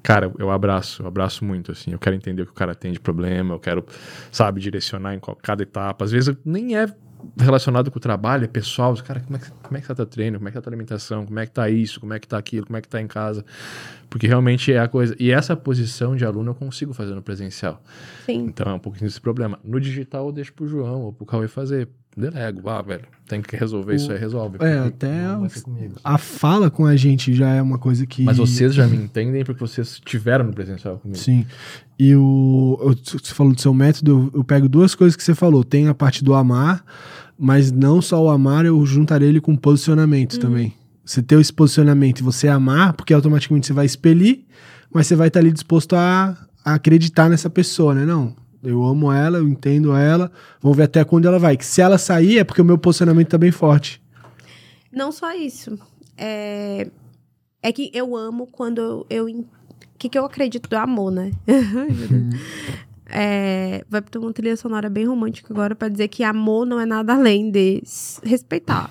cara, eu abraço, eu abraço muito, assim. Eu quero entender o que o cara tem de problema, eu quero, sabe, direcionar em qual- cada etapa. Às vezes nem é relacionado com o trabalho, é pessoal. Cara, como é, que, como é que tá teu treino? Como é que tá tua alimentação? Como é que tá isso? Como é que tá aquilo? Como é que tá em casa? Porque realmente é a coisa. E essa posição de aluno eu consigo fazer no presencial. Sim. Então é um pouquinho desse problema. No digital eu deixo pro João ou pro Cauê fazer. Delego, ah, velho, tem que resolver isso aí, resolve. É, até o-. A fala com a gente já é uma coisa que. Mas vocês já me entendem porque vocês estiveram no presencial comigo. Sim. E o. eu- Você falou do seu método, eu, eu pego duas coisas que você falou. Tem a parte do amar, mas não só o amar, eu juntaria ele com posicionamento também. Você ter esse posicionamento e você amar, porque automaticamente você vai expelir, mas você vai estar ali disposto a, a acreditar nessa pessoa, né? Não. Eu amo ela, eu entendo ela, vamos ver até quando ela vai. Que se ela sair é porque o meu posicionamento tá bem forte. Não só isso. É, é que eu amo quando eu. O que, que eu acredito do amor, né? É, vai ter uma trilha sonora bem romântica agora pra dizer que amor não é nada além de respeitar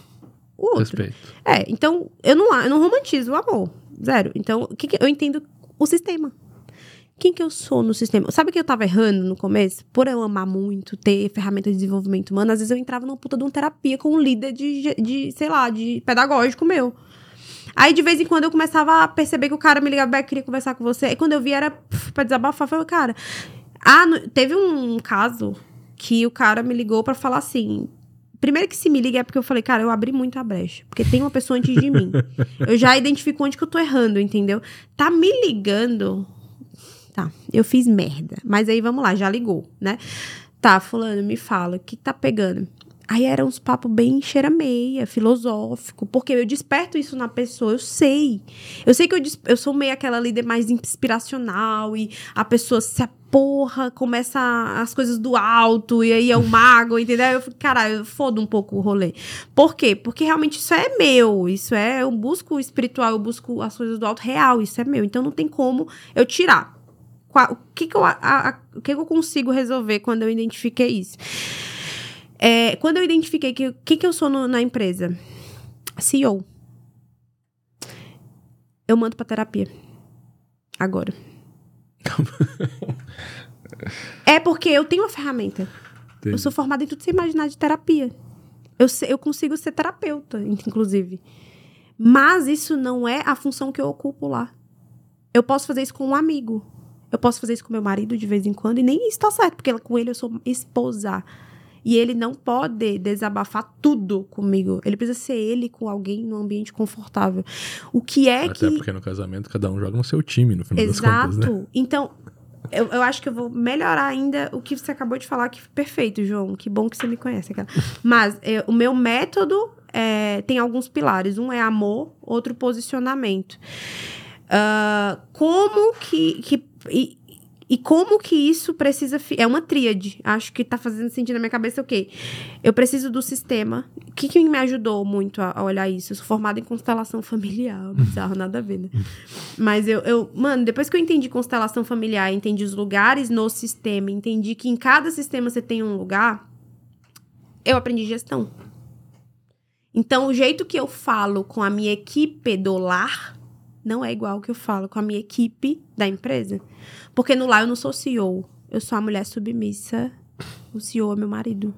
o outro. Respeito. É, então eu não, eu não romantizo o amor. Zero. Então, o que que- eu entendo o sistema. Quem que eu sou no sistema? Sabe que eu tava errando no começo? Por eu amar muito, ter ferramenta de desenvolvimento humano, às vezes eu entrava numa puta de uma terapia com um líder de, de sei lá, de pedagógico meu. Aí, de vez em quando, eu começava a perceber que o cara me ligava, "Beck, queria conversar com você. Aí, quando eu vi, era pff, pra desabafar. Eu falei, cara... Ah, no- teve um caso que o cara me ligou pra falar assim... Primeiro que se me liga é porque eu falei, cara, eu abri muito a brecha. Porque tem uma pessoa antes de mim. Eu já identifico onde que eu tô errando, entendeu? Tá me ligando. Tá, eu fiz merda. Mas aí vamos lá, já ligou, né? Tá, fulano, me fala, o que tá pegando? Aí eram uns papos bem cheira meia, filosófico, porque eu desperto isso na pessoa, eu sei. Eu sei que eu, eu sou meio aquela líder mais inspiracional e a pessoa se porra, começa as coisas do alto e aí é o mago, entendeu? Eu fico, caralho, eu fodo um pouco o rolê. Por quê? Porque realmente isso é meu, isso é, eu busco o espiritual, eu busco as coisas do alto real, isso é meu. Então não tem como eu tirar. Qua- O que que eu, a- a- o que que eu consigo resolver quando eu identifiquei isso? É, quando eu identifiquei que o que, que eu sou no- na empresa? CEO. Eu mando pra terapia. Agora. é porque eu tenho uma ferramenta. Eu sou formada em tudo sem imaginar de terapia. Eu, eu consigo ser terapeuta, inclusive. Mas isso não é a função que eu ocupo lá. Eu posso fazer isso com um amigo. Eu posso fazer isso com meu marido de vez em quando. E nem isso tá certo, porque com ele eu sou esposa. E ele não pode desabafar tudo comigo. Ele precisa ser ele com alguém num ambiente confortável. O que é Até que. porque no casamento cada um joga no seu time, no final das Exato. contas, né? Então, eu, eu acho que eu vou melhorar ainda o que você acabou de falar, que perfeito, João. Que bom que você me conhece. aquela. Mas é, o meu método é, tem alguns pilares. Um é amor, outro posicionamento. Ah, como que. que e, e como que isso precisa. É uma tríade. Acho que tá fazendo sentido na minha cabeça o quê? Eu preciso do sistema. O que, que me ajudou muito a, a olhar isso? Eu sou formada em constelação familiar. Bizarro, nada a ver, né? Mas eu, eu, mano, depois que eu entendi constelação familiar, entendi os lugares no sistema, entendi que em cada sistema você tem um lugar, eu aprendi gestão. Então, o jeito que eu falo com a minha equipe do lar não é igual ao que eu falo com a minha equipe da empresa. Porque no lar eu não sou CEO, eu sou a mulher submissa, o CEO é meu marido.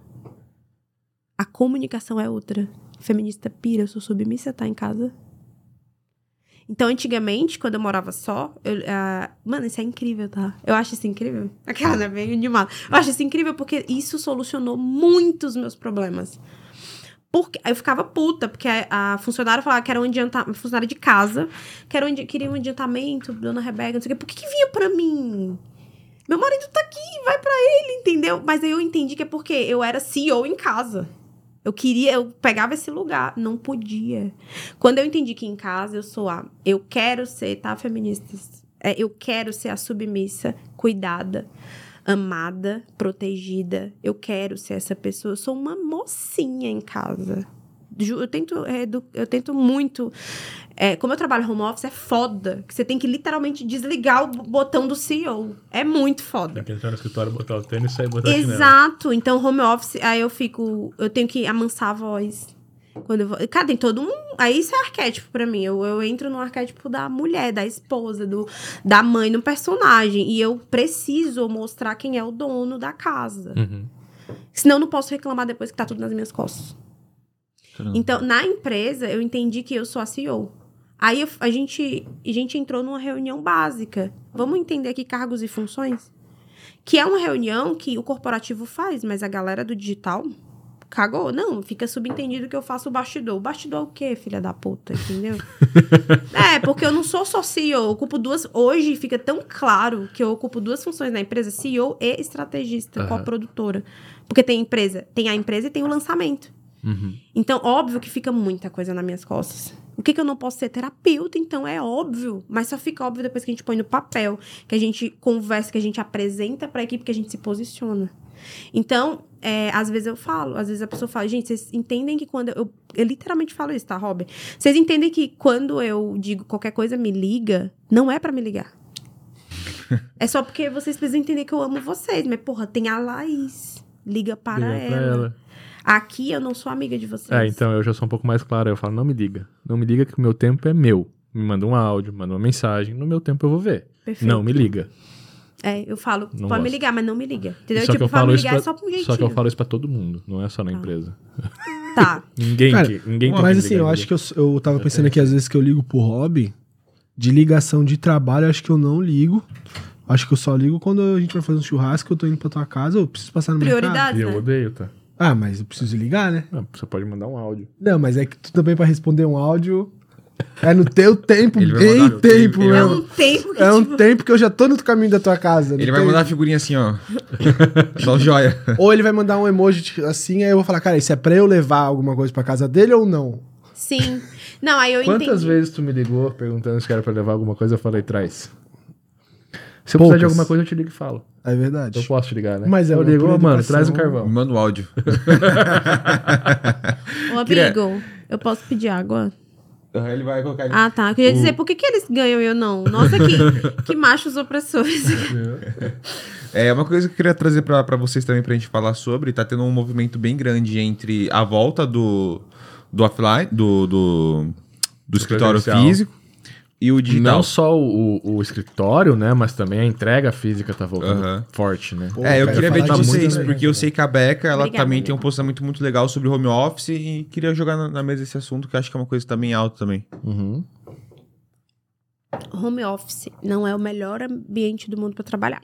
A comunicação é outra. Feminista pira, eu sou submissa, tá em casa. Então, antigamente, quando eu morava só, eu, ah, mano, isso é incrível, tá? Eu acho isso incrível. Aquela, né? Bem animada. Eu acho isso incrível porque isso solucionou muitos meus problemas. Porque, eu ficava puta, porque a, a funcionária falava que era um adiantamento, funcionária de casa, que era um, queria um adiantamento, dona Rebeca, não sei o quê. Por que, que vinha pra mim? Meu marido tá aqui, vai pra ele, entendeu? Mas aí eu entendi que é porque eu era CEO em casa. Eu queria, eu pegava esse lugar, não podia. Quando eu entendi que em casa eu sou a. Eu quero ser, tá, feministas? É, eu quero ser a submissa, cuidada, amada, protegida. Eu quero ser essa pessoa. Eu sou uma mocinha em casa. Eu tento, redu- eu tento muito. é, como eu trabalho home office, é foda. Que você tem que literalmente desligar o botão do CEO. É muito foda. Tem que entrar no escritório, botar o tênis e sair botar. Exato. Então, home office, aí eu fico. Eu tenho que amansar a voz. Quando eu vou. Cara, tem todo um. Aí isso é arquétipo pra mim. Eu, eu entro no arquétipo da mulher, da esposa, do, da mãe, no personagem. E eu preciso mostrar quem é o dono da casa. Uhum. Senão eu não posso reclamar depois que tá tudo nas minhas costas. Então, na empresa, eu entendi que eu sou a CEO. Aí eu- a, gente, a gente entrou numa reunião básica. Vamos entender aqui cargos e funções? Que é uma reunião que o corporativo faz, mas a galera do digital cagou. Não, fica subentendido que eu faço o bastidor. O bastidor é o quê, filha da puta, entendeu? é, porque eu não sou só CEO, eu ocupo duas. Hoje fica tão claro que eu ocupo duas funções na empresa, CEO e estrategista, Aham. com a produtora. Porque tem empresa, tem a empresa e tem o lançamento. Uhum. Então, óbvio que fica muita coisa nas minhas costas. O que, que eu não posso ser terapeuta, então é óbvio. Mas só fica óbvio depois que a gente põe no papel, que a gente conversa, que a gente apresenta pra equipe, que a gente se posiciona. Então, é, às vezes eu falo, às vezes a pessoa fala, gente, vocês entendem que quando eu. Eu literalmente falo isso, tá, Robert? Vocês entendem que quando eu digo qualquer coisa me liga, não é pra me ligar. é só porque vocês precisam entender que eu amo vocês. Mas, porra, tem a Laís. Liga para Liga pra ela. ela. Aqui eu não sou amiga de vocês. É, então eu já sou um pouco mais claro. Eu falo, não me liga. Não me liga que o meu tempo é meu. Me manda um áudio, manda uma mensagem. No meu tempo eu vou ver. Perfeito. Não me liga. É, eu falo, Não pode me ligar, mas não me liga. Entendeu? Só que tipo, eu pra falo me isso ligar pra, é só pra um jeitinho. Só que eu falo isso pra todo mundo, não é só na Tá. empresa. Tá. Ninguém, Cara, que, ninguém Mas que assim, eu acho que eu, eu tava pensando aqui, às vezes que eu ligo por hobby, de ligação de trabalho, eu acho que eu não ligo. Acho que eu só ligo quando a gente vai fazer um churrasco, eu tô indo pra tua casa, eu preciso passar no mercado. Prioridade, E eu né? odeio, tá? Ah, mas eu preciso ligar, né? Ah, Você pode mandar um áudio. Não, mas é que tu também pra responder um áudio é no teu tempo, Ele bem tempo, tempo, ele É meu. um tempo que É um tipo, tempo que eu já tô no caminho da tua casa. Ele vai tem- mandar a figurinha assim, ó. Só joia. Ou ele vai mandar um emoji assim, aí eu vou falar, cara, isso é pra eu levar alguma coisa pra casa dele ou não? Sim. Não, aí eu Quantas entendi. vezes tu me ligou perguntando se era pra levar alguma coisa? Eu falei, traz. Se eu precisar de Poucas. alguma coisa, eu te ligo e falo. É verdade. Eu posso te ligar, né? Mas é eu uma ligo, mano, traz um carvão. Manda o áudio. Ô, Queria- amigo, eu posso pedir água? Ele vai colocar Ah, tá. Eu queria dizer, por que, que eles ganham e eu não? Nossa, que, que machos opressores. É uma coisa que eu queria trazer pra pra vocês também pra gente falar sobre. Tá tendo um movimento bem grande entre a volta do, do offline, do, do, do escritório presencial. físico e o digital. Não só o, o- escritório, né? Mas também a entrega física tá voltando forte, né? Pô, É, eu cara, queria ver de vocês, também. porque eu sei que a Beca, ela Obrigada, também amigo. tem um posicionamento muito legal sobre home office e queria jogar na, na mesa esse assunto, que eu acho que é uma coisa bem alta também. Uhum. Home office não é o melhor ambiente do mundo para trabalhar.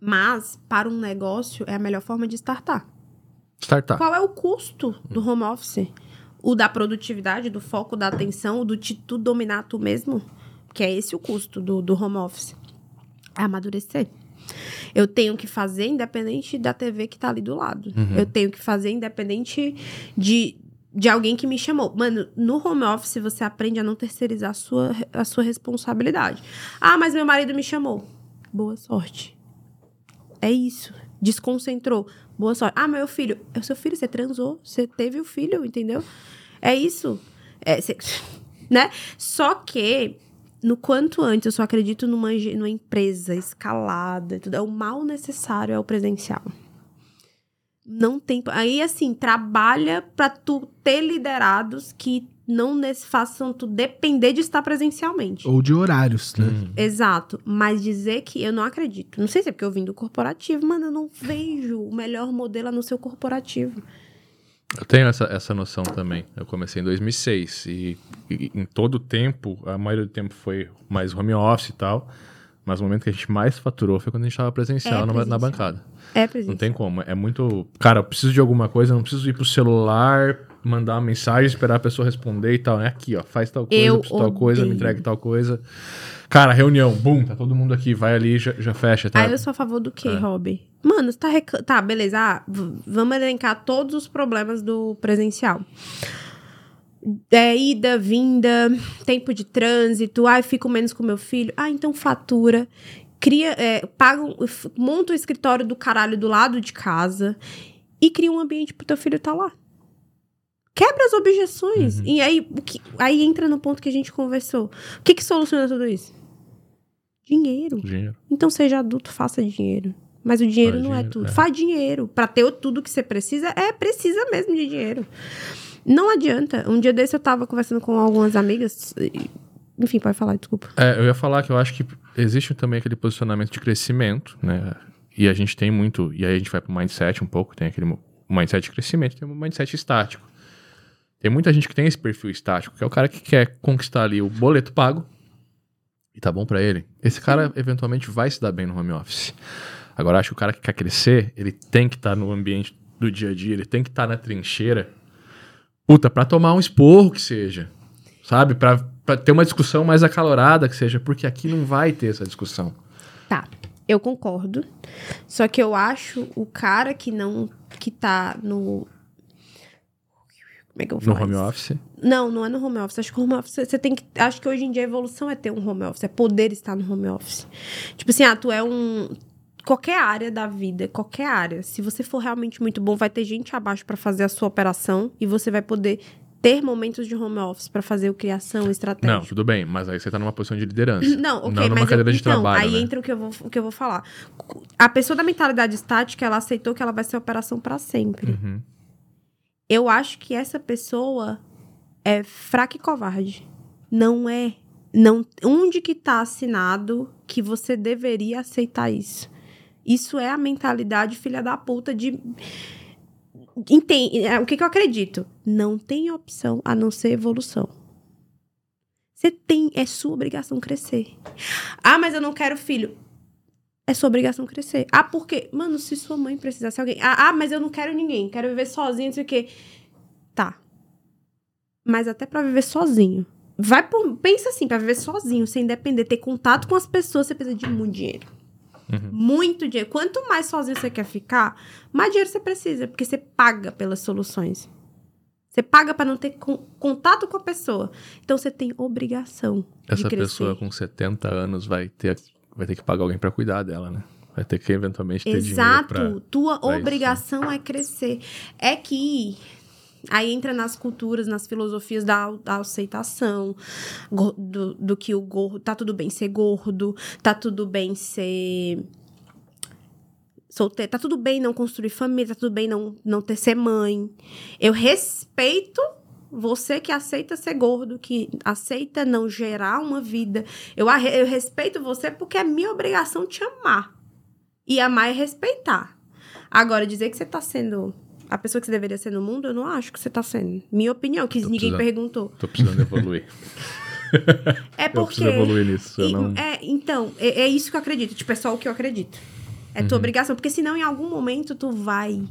Mas, para um negócio, é a melhor forma de startar. Startup. Qual é o custo do home office? O da produtividade, do foco, da atenção, o do te, tu dominar tu mesmo? Que é esse o custo do, do home office. É amadurecer. Eu tenho que fazer independente da TV que tá ali do lado. Eu tenho que fazer independente de, de alguém que me chamou. Mano, no home office você aprende a não terceirizar a sua, a sua responsabilidade. Ah, mas meu marido me chamou. Boa sorte. É isso. Desconcentrou. Boa sorte. Ah, meu filho. É o seu filho, você transou. Você teve o filho, entendeu? É isso. É, cê- né? Só que, no quanto antes, eu só acredito numa, numa empresa escalada. Tudo. É o mal necessário, é o presencial. Não tem. Aí, assim, trabalha pra tu ter liderados que não nes- façam tu depender de estar presencialmente. Ou de horários, né? Uhum. Exato. Mas dizer que eu não acredito. Não sei se é porque eu vim do corporativo, mano, eu não vejo o melhor modelo a no seu corporativo. Eu tenho essa, essa noção também. Eu comecei em 2006 e, e em todo o tempo, a maioria do tempo foi mais home office e tal, mas o momento que a gente mais faturou foi quando a gente estava presencial, É, numa- na presencial. bancada. É, Não presidente. tem como. É muito. Cara, eu preciso de alguma coisa, eu não preciso ir pro celular, mandar uma mensagem, esperar a pessoa responder e tal. É aqui, ó. Faz tal coisa, Eu tal coisa, me entregue tal coisa. Cara, reunião, bum, tá todo mundo aqui, vai ali, já, já fecha, tá? Aí eu sou a favor do quê, É. Rob? Mano, você tá recla... Tá, beleza. Ah, vamos elencar todos os problemas do presencial. É, ida, vinda, tempo de trânsito, ai, fico menos com meu filho. Ah, então fatura. Cria, é, paga, monta o escritório do caralho do lado de casa e cria um ambiente pro teu filho estar lá. Quebra as objeções. Uhum. E aí, o que, aí entra no ponto que a gente conversou. O que que soluciona tudo isso? Dinheiro. Dinheiro. Então seja adulto, faça dinheiro. Mas o dinheiro Faz não é dinheiro, tudo. é. Faz dinheiro. Pra ter tudo que você precisa, é precisa mesmo de dinheiro. Não adianta. Um dia desse eu tava conversando com algumas amigas. Enfim, pode falar, desculpa. É, eu ia falar que eu acho que existe também aquele posicionamento de crescimento, né? E a gente tem muito. E aí a gente vai pro mindset um pouco, tem aquele mindset de crescimento, tem um mindset estático. Tem muita gente que tem esse perfil estático, que é o cara que quer conquistar ali o boleto pago e tá bom pra ele. Esse cara eventualmente vai se dar bem no home office. Agora, acho que o cara que quer crescer, ele tem que estar no ambiente do dia a dia, ele tem que estar na trincheira. Puta, pra tomar um esporro que seja. Sabe? Pra, pra ter uma discussão mais acalorada que seja, porque aqui não vai ter essa discussão. Tá, eu concordo. Só que eu acho o cara que não. que tá no. Como é que eu vou No home office. Não, não é no home office. Acho que home office você tem que. Acho que hoje em dia a evolução é ter um home office, é poder estar no home office. Tipo assim, ah, tu é um. Qualquer área da vida, qualquer área. Se você for realmente muito bom, vai ter gente abaixo pra fazer a sua operação e você vai poder ter momentos de home office pra fazer o criação, estratégia. Não, tudo bem, mas aí você tá numa posição de liderança. Não, ok, não numa mas cadeira eu, de então, trabalho. aí né? entra o que, eu vou, o que eu vou falar. A pessoa da mentalidade estática, ela aceitou que ela vai ser operação pra sempre. Uhum. Eu acho que essa pessoa é fraca e covarde. Não é. Não, onde que tá assinado que você deveria aceitar isso? Isso é a mentalidade filha da puta de Entende, é, o que, que eu acredito? Não tem opção a não ser evolução. Você tem, é sua obrigação crescer. Ah, mas eu não quero filho. É sua obrigação crescer. Ah, por quê? Mano, se sua mãe precisasse de alguém. Ah, ah, mas eu não quero ninguém. Quero viver sozinho, não sei o quê. Tá. Mas até pra viver sozinho. Vai por, pensa assim, pra viver sozinho, sem depender, ter contato com as pessoas, você precisa de muito dinheiro. Muito dinheiro. Quanto mais sozinho você quer ficar, mais dinheiro você precisa, porque você paga pelas soluções. Você paga pra não ter con- contato com a pessoa. Então você tem obrigação Essa pessoa com 70 anos vai ter, vai ter que pagar alguém pra cuidar dela, né? Vai ter que eventualmente ter dinheiro Exato. Tua pra isso. obrigação é crescer. É que aí entra nas culturas, nas filosofias da, da aceitação, do, do que o gordo. Tá tudo bem ser gordo, tá tudo bem ser. Solteiro, tá tudo bem não construir família, tá tudo bem não, não ter ser mãe. Eu respeito você que aceita ser gordo, que aceita não gerar uma vida. Eu, eu respeito você porque é minha obrigação te amar. E amar é respeitar. Agora, dizer que você tá sendo a pessoa que você deveria ser no mundo, eu não acho que você tá sendo. Minha opinião, que Tô ninguém perguntou. Tô precisando evoluir. É Eu porque. preciso evoluir nisso. Eu E- não... é, então, é, é isso que eu acredito. Tipo, é só o que eu acredito. É tua Uhum. obrigação. Porque senão, em algum momento, tu vai.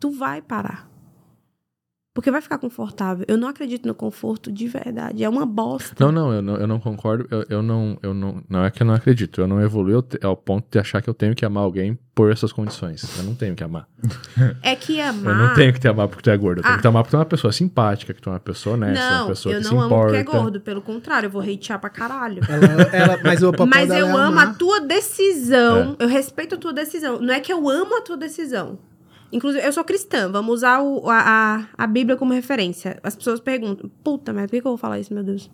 Tu vai parar. Porque vai ficar confortável. Eu não acredito no conforto de verdade. É uma bosta. Não, não, eu não, eu não concordo. Eu, eu não, eu não, não é que eu não acredito. Eu não evoluí ao, ponto de achar que eu tenho que amar alguém por essas condições. Eu não tenho que amar. É que Eu amar. não tenho que te amar porque tu é gordo. Eu tenho Ah. que te amar porque tu é uma pessoa simpática, que tu é uma pessoa honesta, uma Não, pessoa eu que não se amo importa. porque é gordo. Pelo contrário, eu vou hatear pra caralho. Ela, ela, mas o papel Mas dela eu é amo amar. a tua decisão. Eu respeito a tua decisão. Não é que eu amo a tua decisão. Inclusive, eu sou cristã. Vamos usar o- a, a, a Bíblia como referência. As pessoas perguntam: Puta, mas por que que eu vou falar isso, meu Deus?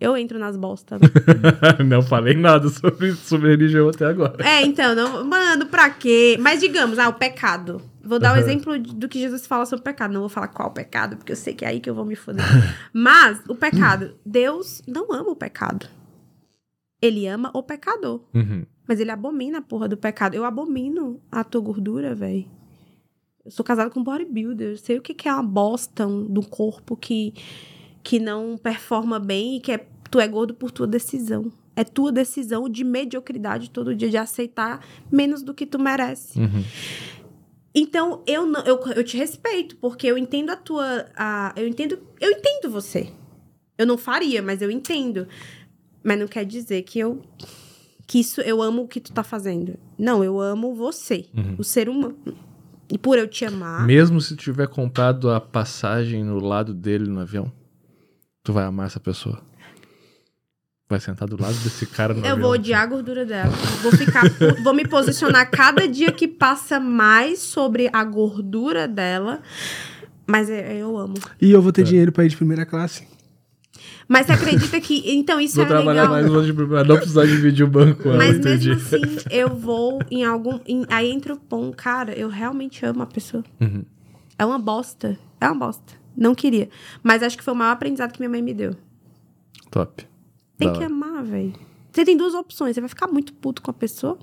Eu entro nas bostas. não falei nada sobre, sobre religião até agora. é, então, não, mano, pra quê? Mas digamos, ah, o pecado. Vou dar o Aham. exemplo do que Jesus fala sobre o pecado. Não vou falar qual pecado, porque eu sei que é aí que eu vou me foder. Mas, o pecado. Deus não ama o pecado. Ele ama o pecador. Uhum. Mas ele abomina a porra do pecado. Eu abomino a tua gordura, velho. Eu sou casada com um bodybuilder. Eu sei o que, que é uma bosta do corpo que, que não performa bem e que é, tu é gordo por tua decisão. É tua decisão de mediocridade todo dia, de aceitar menos do que tu merece. Uhum. Então, eu, não, eu, eu te respeito, porque eu entendo a tua. A, eu entendo. Eu entendo você. Eu não faria, mas eu entendo. Mas não quer dizer que eu. Que isso eu amo o que tu tá fazendo. Não, eu amo você, Uhum. o ser humano. E por eu te amar. Mesmo se tiver comprado a passagem no lado dele no avião, tu vai amar essa pessoa. Vai sentar do lado desse cara no Eu avião. vou odiar a gordura dela. Vou ficar. vou me posicionar cada dia que passa mais sobre a gordura dela. Mas é- eu amo. E eu vou ter É. dinheiro pra ir de primeira classe. Mas você acredita que. Então, isso Vou é trabalhar legal. mais longe pra não precisar dividir o banco. Mas entendi. mesmo assim, eu vou em algum. em- aí entra o ponto, cara, eu realmente amo a pessoa. Uhum. É uma bosta. É uma bosta. Não queria. Mas acho que foi o maior aprendizado que minha mãe me deu. Top. Tem Da que hora. amar, velho. Você tem duas opções. Você vai ficar muito puto com a pessoa.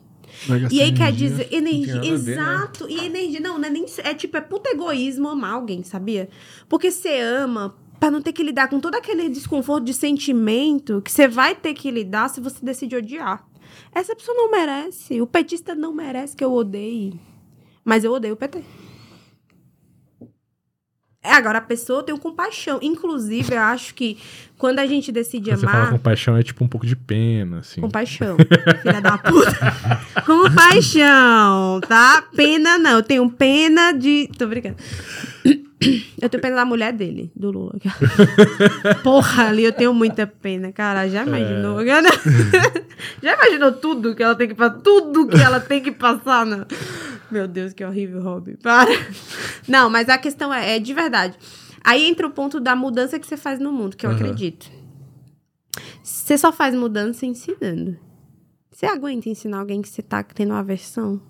E aí quer dizer, energia. a ver, né? exato. E energia. Não, não é nem. É tipo, é puto egoísmo amar alguém, sabia? Porque você ama pra não ter que lidar com todo aquele desconforto de sentimento que você vai ter que lidar se você decide odiar. Essa pessoa não merece. O petista não merece que eu odeie. Mas eu odeio o PT. É, agora a pessoa tem compaixão. Inclusive, eu acho que quando a gente decide Quando você fala amar. compaixão, é tipo um pouco de pena, assim. Compaixão, filha da puta. Compaixão, tá? Pena não. Eu tenho pena de. Tô brincando. Eu tenho pena da mulher dele, do Lula. Porra, ali eu tenho muita pena, cara. Já imaginou? Já imaginou tudo que ela tem que passar? Tudo que ela tem que passar? Não. Meu Deus, que horrível, Robin. Para. Não, mas a questão é, é de verdade. Aí entra o ponto da mudança que você faz no mundo, que eu Aham. acredito. Você só faz mudança ensinando. Você aguenta ensinar alguém que você tá tendo aversão?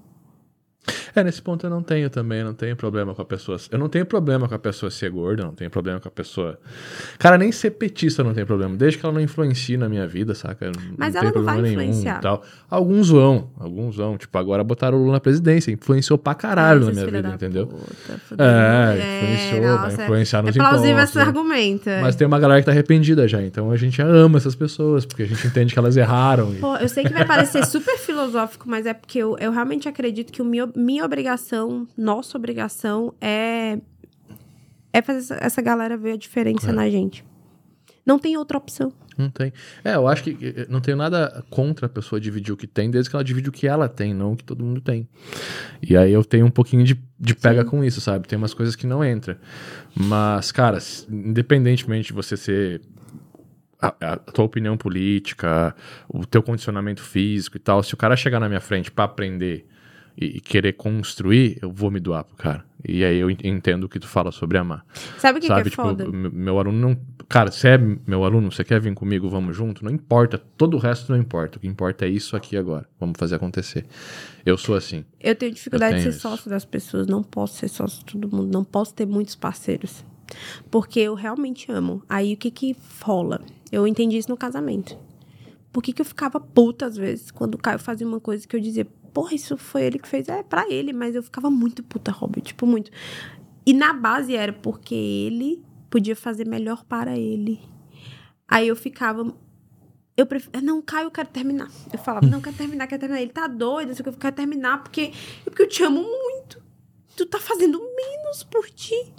É, nesse ponto eu não tenho também, não tenho problema com a pessoa. Eu não tenho problema com a pessoa ser gorda, não tenho problema com a pessoa. Cara, nem ser petista não tenho problema, desde que ela não influencie na minha vida, saca? Mas não ela tem não vai influenciar. tal. Alguns vão, alguns vão. Tipo, agora botaram o Lula na presidência, influenciou pra caralho na Esses minha vida, da entendeu? puta, fudeu. É, influenciou, vai nossa, influenciar É nos plausível impostos. esse argumento. é. Mas tem uma galera que tá arrependida já, então a gente ama essas pessoas, porque a gente entende que elas erraram. e- Pô, eu sei que vai parecer super filosófico, mas é porque eu, eu realmente acredito que o minha, minha obrigação, nossa obrigação é é fazer essa, galera ver a diferença É. na gente. Não tem outra opção. Não tem. É, eu acho que eh, não tenho nada contra a pessoa dividir o que tem, desde que ela divide o que ela tem, não o que todo mundo tem. E aí eu tenho um pouquinho de, de pega com isso, sabe? Tem umas coisas que não entram. Mas, cara, independentemente de você ser. A, a tua opinião política, o teu condicionamento físico e tal, se o cara chegar na minha frente pra aprender e, e querer construir, eu vou me doar pro cara. E aí eu en- entendo o que tu fala sobre amar. Sabe o que, Sabe, que é tipo, foda? me- meu aluno não. Cara, você é meu aluno, você quer vir comigo, vamos junto? Não importa, todo o resto não importa. O que importa é isso aqui agora. Vamos fazer acontecer. Eu sou assim. Eu tenho dificuldade Eu de tenho ser isso. sócio das pessoas. Não posso ser sócio de todo mundo. Não posso ter muitos parceiros. Porque eu realmente amo. Aí o que que rola? Eu entendi isso no casamento. Por que, que eu ficava puta às vezes quando o Caio fazia uma coisa que eu dizia, porra, isso foi ele que fez? É pra ele, mas eu ficava muito puta, Rob. Tipo, muito. E na base era porque ele podia fazer melhor para ele. Aí eu ficava. Eu prefiro. Não, Caio, eu quero terminar. Eu falava, não, quero terminar, quero terminar. Ele tá doido, não sei o que, eu quero terminar, porque, porque eu te amo muito. Tu tá fazendo menos por ti.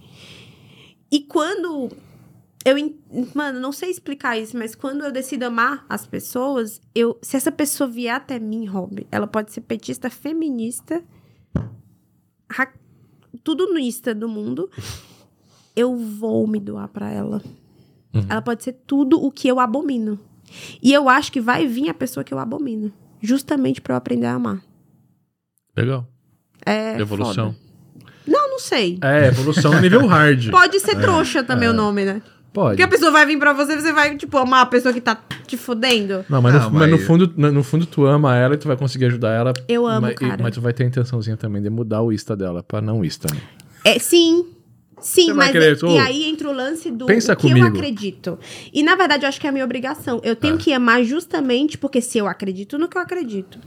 E quando eu. Mano, não sei explicar isso, mas quando eu decido amar as pessoas, eu. Se essa pessoa vier até mim, Rob, ela pode ser petista, feminista, tudo nuista do mundo. Eu vou me doar pra ela. Ela pode ser tudo o que eu abomino. E eu acho que vai vir a pessoa que eu abomino. Justamente pra eu aprender a amar. Legal. É. Evolução. foda. Não, não sei. É, evolução nível hard. Pode ser trouxa também o nome, né? Pode. Porque a pessoa vai vir pra você, você vai, tipo, amar a pessoa que tá te fudendo. Não, mas, Não, no, mas no mas- fundo, no, no fundo tu ama ela e tu vai conseguir ajudar ela. Eu amo, mas, e- cara. mas tu vai ter a intençãozinha também de mudar o Insta dela pra não Insta. Né? É, sim. Sim, Você mas querer, e ô, aí entra o lance do pensa o que comigo. eu acredito. E na verdade eu acho que é a minha obrigação. Eu tenho que amar justamente porque se eu acredito no que eu acredito,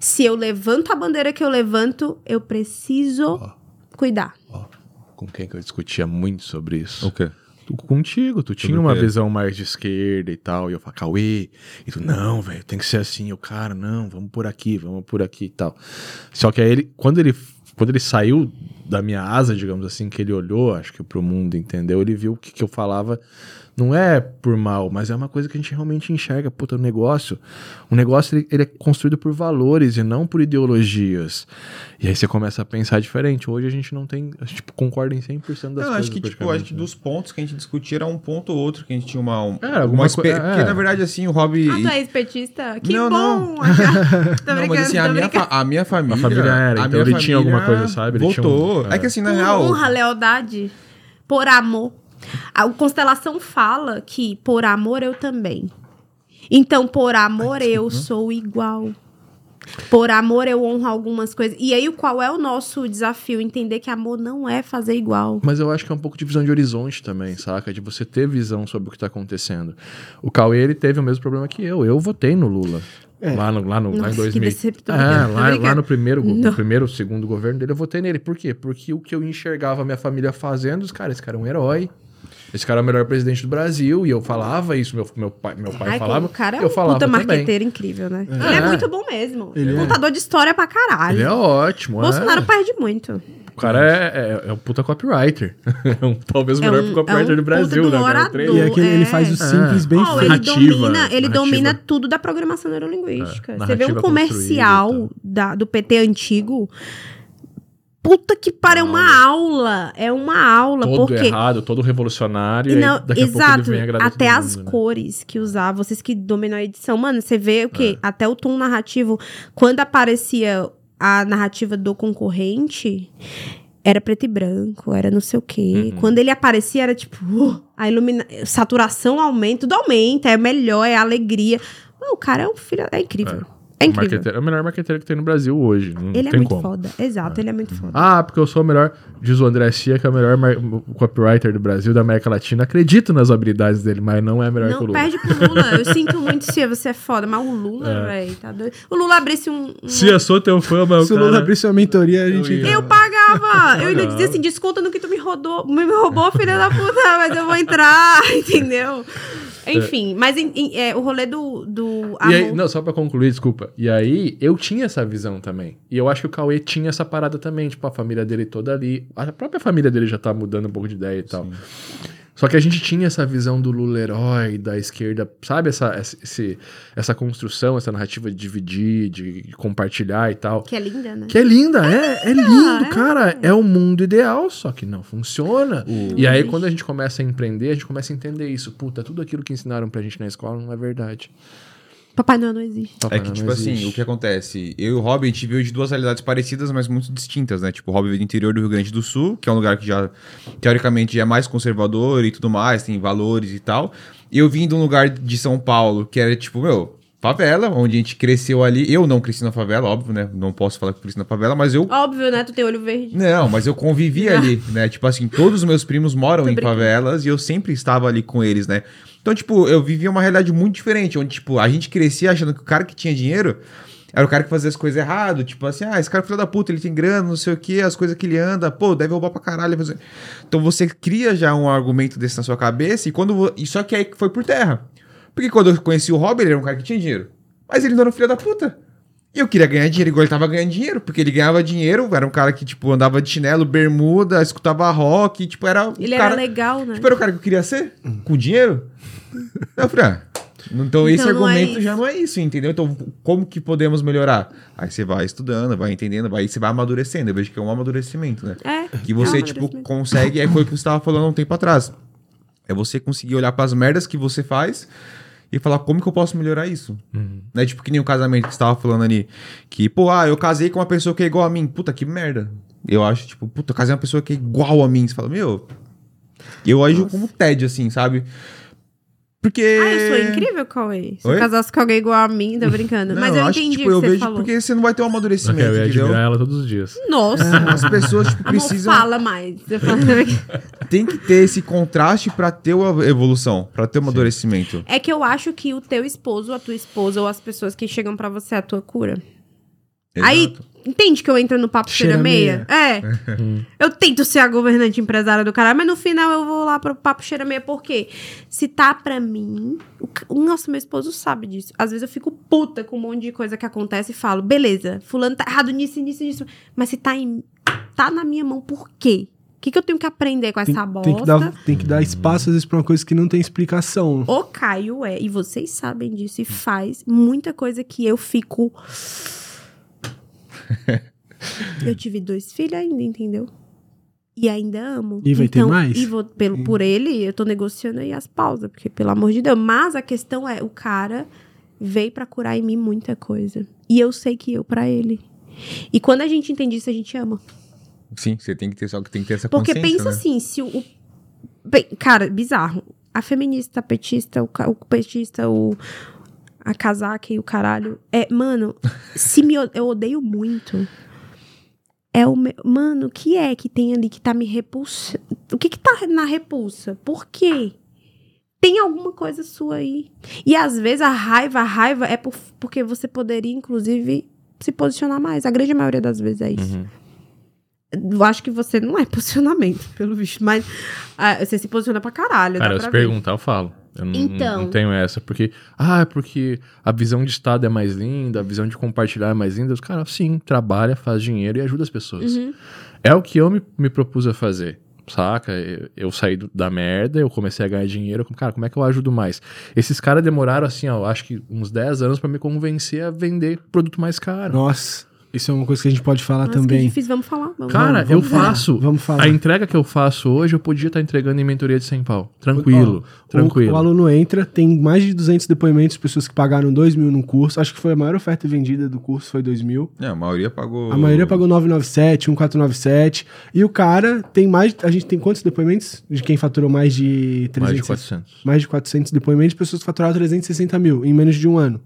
se eu levanto a bandeira que eu levanto, eu preciso cuidar. Ó, com quem que eu discutia muito sobre isso? O quê? Contigo, tu tinha uma visão mais de esquerda e tal, e eu falava, Cauê, e tu, não, velho, tem que ser assim, o cara, não, vamos por aqui, vamos por aqui e tal. Só que aí ele, quando ele, quando ele saiu da minha asa, digamos assim, que ele olhou, acho que pro mundo, entendeu? Ele viu que que eu falava não é por mal, mas é uma coisa que a gente realmente enxerga, puta, o negócio, o negócio ele, ele é construído por valores e não por ideologias. E aí você começa a pensar diferente. Hoje a gente não tem, a gente, tipo, concorda em 100% das Não, coisas. acho que, tipo, acho que né? dos pontos que a gente discutia era um ponto ou outro que a gente tinha uma. Um, É, alguma uma espe- coi- é. Porque, na verdade, assim, o hobby. Ah, tu é petista? Que Não, bom! não. tô Não, mas assim, a minha, a minha família. A família era, a então minha ele tinha alguma família coisa, sabe? Ele tinha Voltou. um- É que assim, na Por real. honra, lealdade, por amor. A Constelação fala que por amor eu também. Então, por amor eu sou igual. Por amor eu honro algumas coisas. E aí, qual é o nosso desafio? Entender que amor não é fazer igual. Mas eu acho que é um pouco de visão de horizonte também, saca? De você ter visão sobre o que tá acontecendo. O Cauê, ele teve o mesmo problema que eu. Eu votei no Lula. É. Lá, no, lá, no, lá em Nossa, que 2000. decep- tô É, lá, lá no primeiro, no primeiro, segundo governo dele, eu votei nele. Por quê? Porque o que eu enxergava a minha família fazendo, os caras, esse cara é um herói. Esse cara é o melhor presidente do Brasil. E eu falava isso, meu, meu pai, meu pai Ai, falava. o cara é eu um falava puta marqueteiro incrível, né? Ele é É. muito bom mesmo. Ele é. Contador de história pra caralho. Ele é ótimo. Bolsonaro é. perde muito. O cara é, é, é um puta copywriter. é um, talvez o É melhor um- copywriter é um do Brasil, puta né? do cara? orador. E aquele, ele faz o É. simples bem Oh, feito. ele Narrativa, domina, ele narrativa. domina tudo da programação neurolinguística. É, Você vê um comercial da, do PT antigo. Puta que pariu, é uma aula. É uma aula. todo porque errado, todo revolucionário. E e não, daqui a pouco exato, até as mundo, né? cores que usava, vocês que dominam a edição, mano, você vê o quê? É. Até o tom narrativo, quando aparecia a narrativa do concorrente, era preto e branco, era não sei o quê. Uhum. Quando ele aparecia, era tipo, uh, a ilumina... saturação aumenta, tudo aumenta, é melhor, é alegria. Mano, o cara é um filho, é incrível. É, incrível. Marqueteiro- é o melhor marqueteiro que tem no Brasil hoje. Não Ele é muito como. foda, exato, ele é muito foda. Ah, porque eu sou o melhor. Diz o André Cia, que é o melhor copywriter do Brasil, da América Latina. Acredito nas habilidades dele, mas não é melhor que o Não, Lula. perde pro Lula. Eu sinto muito, Cia, você é foda. Mas o Lula, É. velho, tá doido. O Lula abrisse um. um- Se eu sou teu fã, mas Se o Lula abrisse uma mentoria, a gente. Eu ia. Eu pagava! Eu ainda dizia assim: desconta no que tu me rodou, me roubou, filha da puta, mas eu vou entrar, entendeu? Enfim, mas em- em- é, o rolê do, do E aí, não, só pra concluir, desculpa. E aí, eu tinha essa visão também. E eu acho que o Cauê tinha essa parada também. Tipo, a família dele toda ali. A própria família dele já tá mudando um pouco de ideia e tal. Só que a gente tinha essa visão do Lula herói, da esquerda, sabe? Essa, essa- esse, essa construção, essa narrativa de dividir, de compartilhar e tal. Que é linda, né? Que é linda, é, é lindo, é. cara. É o mundo ideal, só que não funciona. O- E aí, quando a gente começa a empreender, a gente começa a entender isso. Puta, tudo aquilo que ensinaram pra gente na escola não é verdade. Papai Noel não existe. Papai É que, tipo assim, existe. o que acontece? Eu e o Rob, a gente veio de duas realidades parecidas, mas muito distintas, né? Tipo, o Rob veio do interior do Rio Grande do Sul, que é um lugar que já, teoricamente, já é mais conservador e tudo mais, tem valores e tal. E eu vim de um lugar de São Paulo, que era, tipo, meu, favela, onde a gente cresceu ali. Eu não cresci na favela, óbvio, né? Não posso falar que eu cresci na favela, mas eu Óbvio, né? Tu tem olho verde. não, mas eu convivi ali, né? Tipo assim, todos os meus primos moram Tô em brincando. favelas e eu sempre estava ali com eles, né? Então, tipo, eu vivia uma realidade muito diferente, onde, tipo, a gente crescia achando que o cara que tinha dinheiro era o cara que fazia as coisas errado, tipo assim, ah, esse cara é filho da puta, ele tem grana, não sei o que, as coisas que ele anda, pô, deve roubar pra caralho. Então você cria já um argumento desse na sua cabeça e quando. E só que aí foi por terra. Porque quando eu conheci o Rob, ele era um cara que tinha dinheiro. Mas ele não era um filho da puta. E eu queria ganhar dinheiro, igual ele tava ganhando dinheiro, porque ele ganhava dinheiro, era um cara que, tipo, andava de chinelo, bermuda, escutava rock, tipo, era Ele cara... era legal, né? Tipo, era o cara que eu queria ser, com dinheiro. Eu falei, ah, então, esse Então não é argumento isso. já não é isso, entendeu? Então, como que podemos melhorar? Aí você vai estudando, vai entendendo, vai, você vai amadurecendo. Eu vejo que é um amadurecimento, né? É. Que você, é um tipo, consegue, é foi o que você estava falando há um tempo atrás. É você conseguir olhar para as merdas que você faz e falar como que eu posso melhorar isso. Né? Tipo, que nem o casamento que você tava falando ali. Que, pô, ah, eu casei com uma pessoa que é igual a mim. Puta, que merda. Eu acho, tipo, puta, eu casei com uma pessoa que é igual a mim. Você fala, meu. Eu ajo como TED, assim, sabe? Porque. Ah, eu sou incrível, Cauê. Se Oi? eu casasse com alguém igual a mim, tô brincando. Não, Mas eu acho entendi que, tipo, o eu que você vejo falou. porque você não vai ter um amadurecimento, eu ia entendeu? admirar ela todos os dias. Nossa, As pessoas, tipo, precisam. fala mais. Eu Tem que ter esse contraste pra ter uma evolução, pra ter um amadurecimento. É que eu acho que o teu esposo, a tua esposa ou as pessoas que chegam pra você é a tua cura. Aí, entende que eu entro no papo cheira Cheira meia? É. eu tento ser a governante empresária do caralho, mas no final eu vou lá pro papo cheira meia, por quê? Se tá pra mim. O, nosso, meu esposo sabe disso. Às vezes eu fico puta com um monte de coisa que acontece e falo, beleza, fulano tá errado nisso, nisso, nisso. Mas se tá em. tá na minha mão, por quê? O que, que eu tenho que aprender com Tem, essa bosta? tem que dar, tem que dar espaço, às vezes, pra uma coisa que não tem explicação. O Caio é, e vocês sabem disso, e faz muita coisa que eu fico. Eu tive dois filhos ainda, entendeu? E ainda amo. E vai ter Então, mais? E vou, pelo, por ele, eu tô negociando aí as pausas, porque pelo amor de Deus. Mas a questão é, o cara veio pra curar em mim muita coisa. E eu sei que eu pra ele. E quando a gente entende isso, a gente ama. Sim, você tem que ter só que tem que ter essa Porque consciência, pensa né? assim, se o. o- Bem, cara, bizarro. A feminista, a petista, o, o petista, o. A casaca e o caralho. É, mano, se me, eu odeio muito. É o meu. Mano, o que é que tem ali que tá me repulsando? O que que tá na repulsa? Por quê? Tem alguma coisa sua aí. E às vezes a raiva, a raiva é por- porque você poderia, inclusive, se posicionar mais. A grande maioria das vezes é isso. Eu acho que você não é posicionamento, pelo visto, mas ah, você se posiciona pra caralho. Cara, eu pra se ver. perguntar, eu falo. Eu não, Então. não tenho essa, porque. Ah, é porque a visão de Estado é mais linda, a visão de compartilhar é mais linda. Os caras, sim, trabalha, faz dinheiro e ajuda as pessoas. Uhum. É o que eu me, me propus a fazer. Saca? Eu, eu saí do- da merda, eu comecei a ganhar dinheiro. Cara, como é que eu ajudo mais? Esses caras demoraram, assim, ó, acho que uns 10 anos pra me convencer a vender produto mais caro. Nossa, isso é uma coisa que a gente pode falar Nossa, que também. difícil, vamos falar. Vamos Cara, Vamos- eu falar. faço. Vamos falar. A entrega que eu faço hoje, eu podia estar entregando em mentoria de 100 pau. Tranquilo, O- tranquilo. O, aluno entra, tem mais de 200 depoimentos, pessoas que pagaram 2 mil no curso. Acho que foi a maior oferta vendida do curso, foi 2 mil. É, a maioria pagou. A maioria pagou 997, 1497. E o cara tem mais. A gente tem quantos depoimentos? De quem faturou mais de 300? Mais de 400. mais de 400 depoimentos de pessoas que faturaram 360 mil em menos de um ano.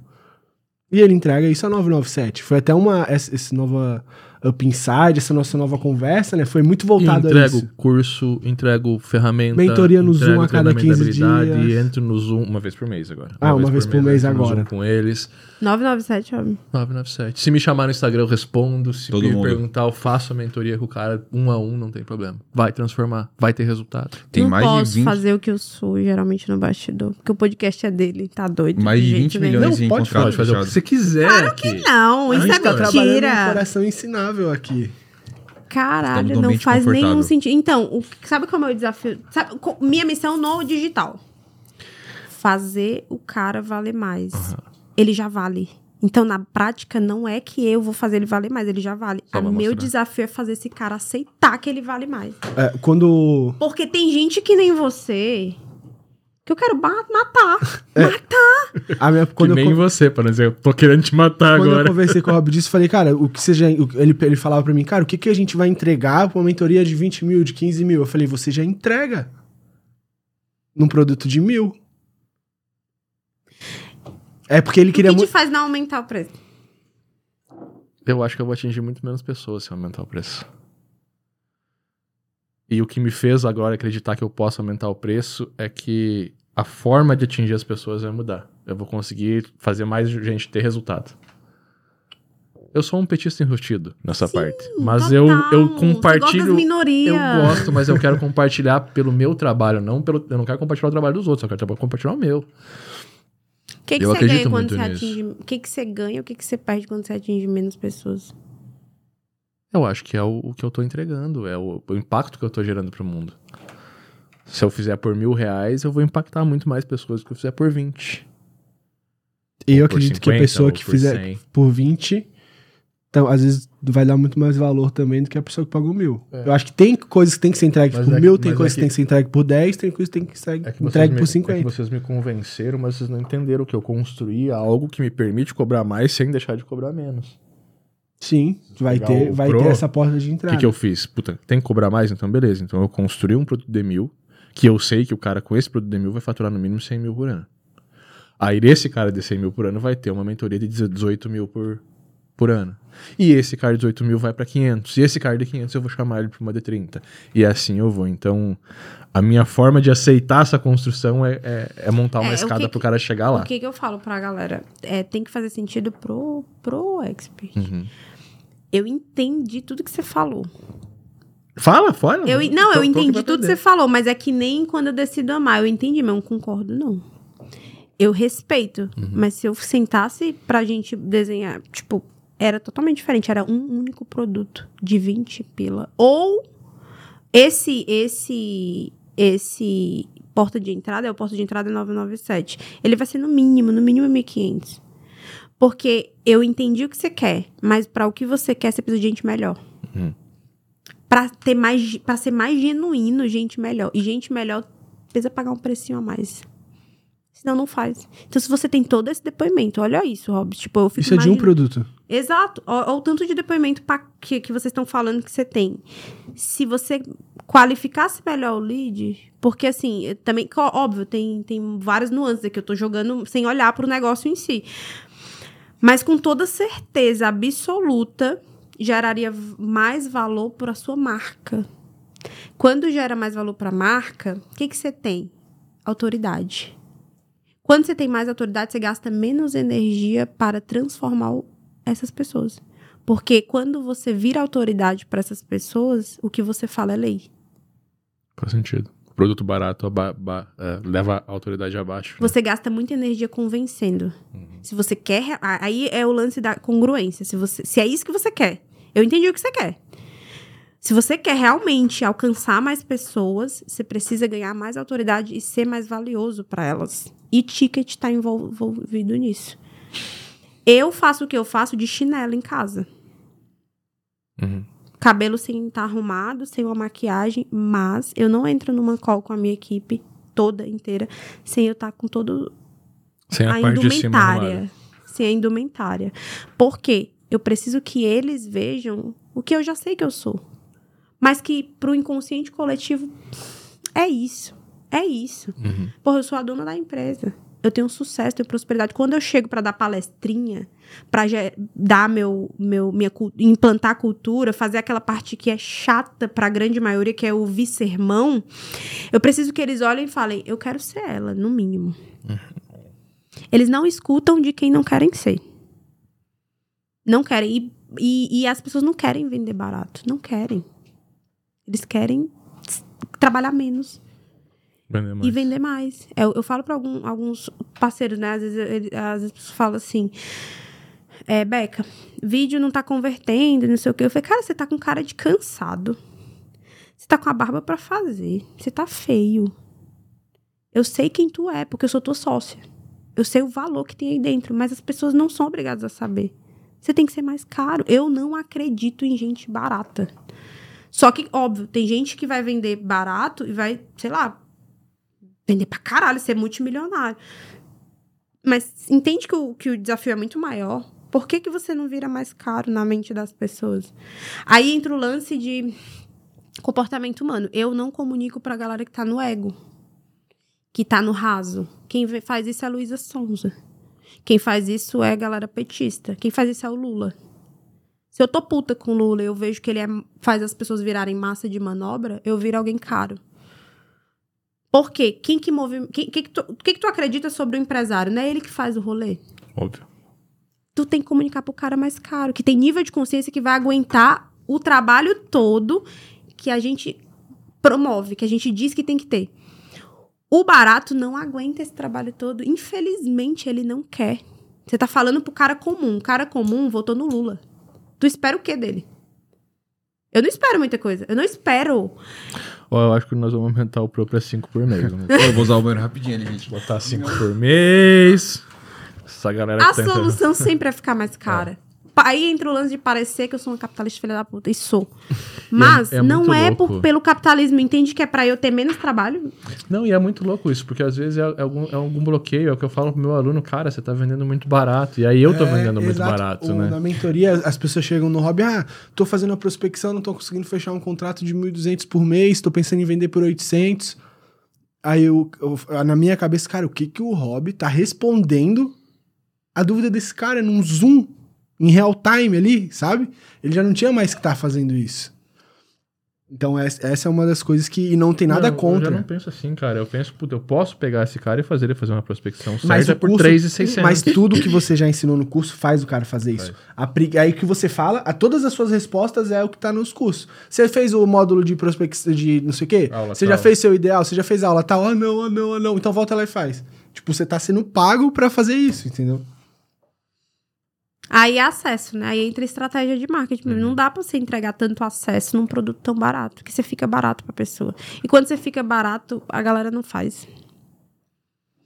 E ele entrega isso a 997. Foi até uma. Essa, essa nova Up Inside, essa nossa nova conversa, né? Foi muito voltado a entrego isso. curso, entrego ferramenta. Mentoria no entrego Zoom a cada treinamento 15 da habilidade, dias. Entro no Zoom uma vez por mês agora. Ah, uma vez por mês entro no agora. Zoom com eles. 997, homem. 997. Se me chamar no Instagram, eu respondo. Se Todo me mundo. perguntar, eu faço a mentoria com o cara um a um, não tem problema. Vai transformar, vai ter resultado. Tem não mais posso de 20, fazer o que eu sou geralmente no bastidor. Porque o podcast é dele, tá doido. mais de jeito 20 nenhum. milhões Não, em pode contrato Pode fazer o que você quiser aqui. Não, A isso gente é tá trabalhando mentira. coração ensinável aqui. Caralho, não faz nenhum confortável. sentido. Então, o, sabe qual é o meu desafio? Sabe, minha missão no digital. Fazer o cara valer mais. Ele já vale. Então, na prática, não é que eu vou fazer ele valer mais, ele já vale. O meu mostrar. desafio é fazer esse cara aceitar que ele vale mais. É, quando. Porque tem gente que nem você que eu quero matar. É. Matar. A minha, Que quando eu, nem você, para dizer, eu tô querendo te matar quando eu agora. conversei com o Rob disso, eu falei, cara, o que seja. o- Ele, ele falava pra mim, cara, o que, que a gente vai entregar pra uma mentoria de 20 mil, de 15 mil? Eu falei, você já entrega. Num produto de mil. É porque ele O queria que te faz não aumentar o preço? Eu acho que eu vou atingir muito menos pessoas se eu aumentar o preço. E o que me fez agora acreditar que eu posso aumentar o preço é que a forma de atingir as pessoas vai mudar. Eu vou conseguir fazer mais gente ter resultado. Eu sou um petista enrustido nessa parte. Mas eu, Total. eu Você gosta compartilho. Eu gosto, mas eu quero compartilhar pelo meu trabalho, não pelo. Eu não quero compartilhar o trabalho dos outros, eu quero compartilhar o meu. O que, que Eu você ganha quando você nisso. atinge. O que, que você ganha o que, que você perde quando você atinge menos pessoas? Eu acho que é o, o que eu tô entregando, é o, o impacto que eu tô gerando pro mundo. Se eu fizer por mil reais, eu vou impactar muito mais pessoas do que eu fizer por 20. E eu acredito que a 50, pessoa que por fizer 100. por 20, então, às vezes vai dar muito mais valor também do que a pessoa que pagou mil. É. Eu acho que tem coisas que tem que ser entregue Mas por é que- mil, tem mas coisas é que que- tem que ser entregue por 10, tem coisas que tem que ser É entregue me, por é que 50. vocês me convenceram, mas vocês não entenderam que eu construí algo que me permite cobrar mais sem deixar de cobrar menos. Sim, vai ter, o vai Pro, ter essa porta de O entrada. que, que eu fiz? Puta, tem que cobrar mais? Então beleza. Então eu construí um produto de mil, que eu sei que o cara com esse produto de mil vai faturar no mínimo 100 mil por ano. Aí esse cara de 100 mil por ano vai ter uma mentoria de 18 mil por, por ano. E esse cara de 18 mil vai pra 500. E esse cara de 500 eu vou chamar ele pra uma de 30. E assim eu vou. Então, a minha forma de aceitar essa construção é, é, é montar uma É, o escada que pro que- cara chegar lá. O que, que eu falo pra galera? É, tem que fazer sentido pro, pro expert. Uhum. Eu entendi tudo que você falou. Fala, fala. Eu, não, eu entendi tudo que você falou, mas é que nem quando eu decido amar. Eu entendi, mas eu não concordo, não. Eu respeito. Uhum. Mas se eu sentasse pra gente desenhar, tipo, era totalmente diferente. Era um único produto de 20 pila. Ou esse, esse, esse porta de entrada, é o porta de entrada 997. Ele vai ser no mínimo, no mínimo 1.500. Porque eu entendi o que você quer, mas pra o que você quer, você precisa de gente melhor. Uhum. Pra ter mais, para ser mais genuíno, gente melhor. E gente melhor precisa pagar um precinho a mais. Senão não faz. Então, se você tem todo esse depoimento, olha isso, Rob. Tipo, eu fico Isso é de um imaginando- produto. Exato. Olha o tanto de depoimento pa- que, que vocês estão falando que você tem. Se você qualificasse melhor o lead, porque assim, também, óbvio, tem, tem várias nuances aqui. Eu tô jogando sem olhar pro negócio em si. Mas com toda certeza absoluta, geraria mais valor para sua marca. Quando gera mais valor para a marca, o que, que você tem? Autoridade. Quando você tem mais autoridade, você gasta menos energia para transformar essas pessoas. Porque quando você vira autoridade para essas pessoas, o que você fala é lei. Faz sentido. Produto barato aba- ba- é, leva a autoridade abaixo. né? Você gasta muita energia convencendo. Se você quer. Aí é o lance da congruência. Se, você, se é isso que você quer. Eu entendi o que você quer. Se você quer realmente alcançar mais pessoas, você precisa ganhar mais autoridade e ser mais valioso para elas. E ticket está envolvido nisso. Eu faço o que eu faço de chinelo em casa. Uhum. Cabelo sem estar arrumado, sem uma maquiagem, mas eu não entro numa call com a minha equipe toda inteira sem eu estar com todo Sem a, a indumentária. Sem a indumentária. Por quê? Eu preciso que eles vejam o que eu já sei que eu sou. Mas que pro inconsciente coletivo é isso. É isso. Uhum. Porra, eu sou a dona da empresa. Eu tenho sucesso, tenho prosperidade. Quando eu chego para dar palestrinha, para dar meu, meu, minha implantar cultura, fazer aquela parte que é chata para a grande maioria, que é ouvir sermão, eu preciso que eles olhem e falem, eu quero ser ela, no mínimo. Uhum. Eles não escutam de quem não querem ser. Não querem. E, e, e as pessoas não querem vender barato. Não querem. Eles querem trabalhar menos. Vender e vender mais. Eu, eu falo para algum, alguns parceiros, né? Às vezes, ele, às vezes falo assim. É, Beca, vídeo não tá convertendo, não sei o quê. Eu falei, cara, você tá com cara de cansado. Você tá com a barba para fazer. Você tá feio. Eu sei quem tu é, porque eu sou tua sócia. Eu sei o valor que tem aí dentro, mas as pessoas não são obrigadas a saber. Você tem que ser mais caro. Eu não acredito em gente barata. Só que, óbvio, tem gente que vai vender barato e vai, sei lá, vender pra caralho, ser multimilionário. Mas entende que o, que o desafio é muito maior. Por que, que você não vira mais caro na mente das pessoas? Aí entra o lance de comportamento humano. Eu não comunico pra galera que tá no ego, que tá no raso. Quem faz isso é a Luísa Sonza. Quem faz isso é a galera petista. Quem faz isso é o Lula. Se eu tô puta com o Lula eu vejo que ele é, faz as pessoas virarem massa de manobra, eu viro alguém caro. Por quê? Quem que move. Quem, que, que, tu, que, que tu acredita sobre o empresário? Não é ele que faz o rolê? Óbvio. Tu tem que comunicar pro cara mais caro, que tem nível de consciência que vai aguentar o trabalho todo que a gente promove, que a gente diz que tem que ter. O barato não aguenta esse trabalho todo. Infelizmente, ele não quer. Você tá falando pro cara comum. O cara comum votou no Lula. Tu espera o quê dele? Eu não espero muita coisa. Eu não espero. Ó, eu acho que nós vamos aumentar o Pro pra 5 por mês. Né? eu vou usar o banheiro rapidinho ali, gente. Botar 5 por mês. Essa galera A solução sempre é ficar mais cara. É. Aí entra o lance de parecer que eu sou uma capitalista filha da puta. E sou. Mas é, é não é por, pelo capitalismo. Entende que é pra eu ter menos trabalho? Não, e é muito louco isso, porque às vezes é, é algum, é algum bloqueio. É o que eu falo pro meu aluno, cara, você tá vendendo muito barato. E aí eu tô é, vendendo muito barato, o, né? Na mentoria, as pessoas chegam no hobby, ah, tô fazendo uma prospecção, não tô conseguindo fechar um contrato de 1.200 por mês, tô pensando em vender por 800. Aí eu, eu, na minha cabeça, cara, o que que o hobby tá respondendo a dúvida desse cara num Zoom em real time ali, sabe? Ele já não tinha mais que estar tá fazendo isso. Então, essa é uma das coisas que. E não tem nada não, contra. Eu já não penso assim, cara. Eu penso, puta, eu posso pegar esse cara e fazer ele fazer uma prospecção mas certa por 3,600. Mas tudo que você já ensinou no curso faz o cara fazer isso. Faz. Aí que você fala, a todas as suas respostas é o que tá nos cursos. Você fez o módulo de prospecção de não sei o quê? Aula você tal. já fez seu ideal? Você já fez a aula tal? Ah, não, ah, não, ah, não. Então volta lá e faz. Tipo, você tá sendo pago para fazer isso, entendeu? Aí é acesso, né? Aí entra estratégia de marketing. Uhum. Não dá pra você entregar tanto acesso num produto tão barato, que você fica barato pra pessoa. E quando você fica barato, a galera não faz.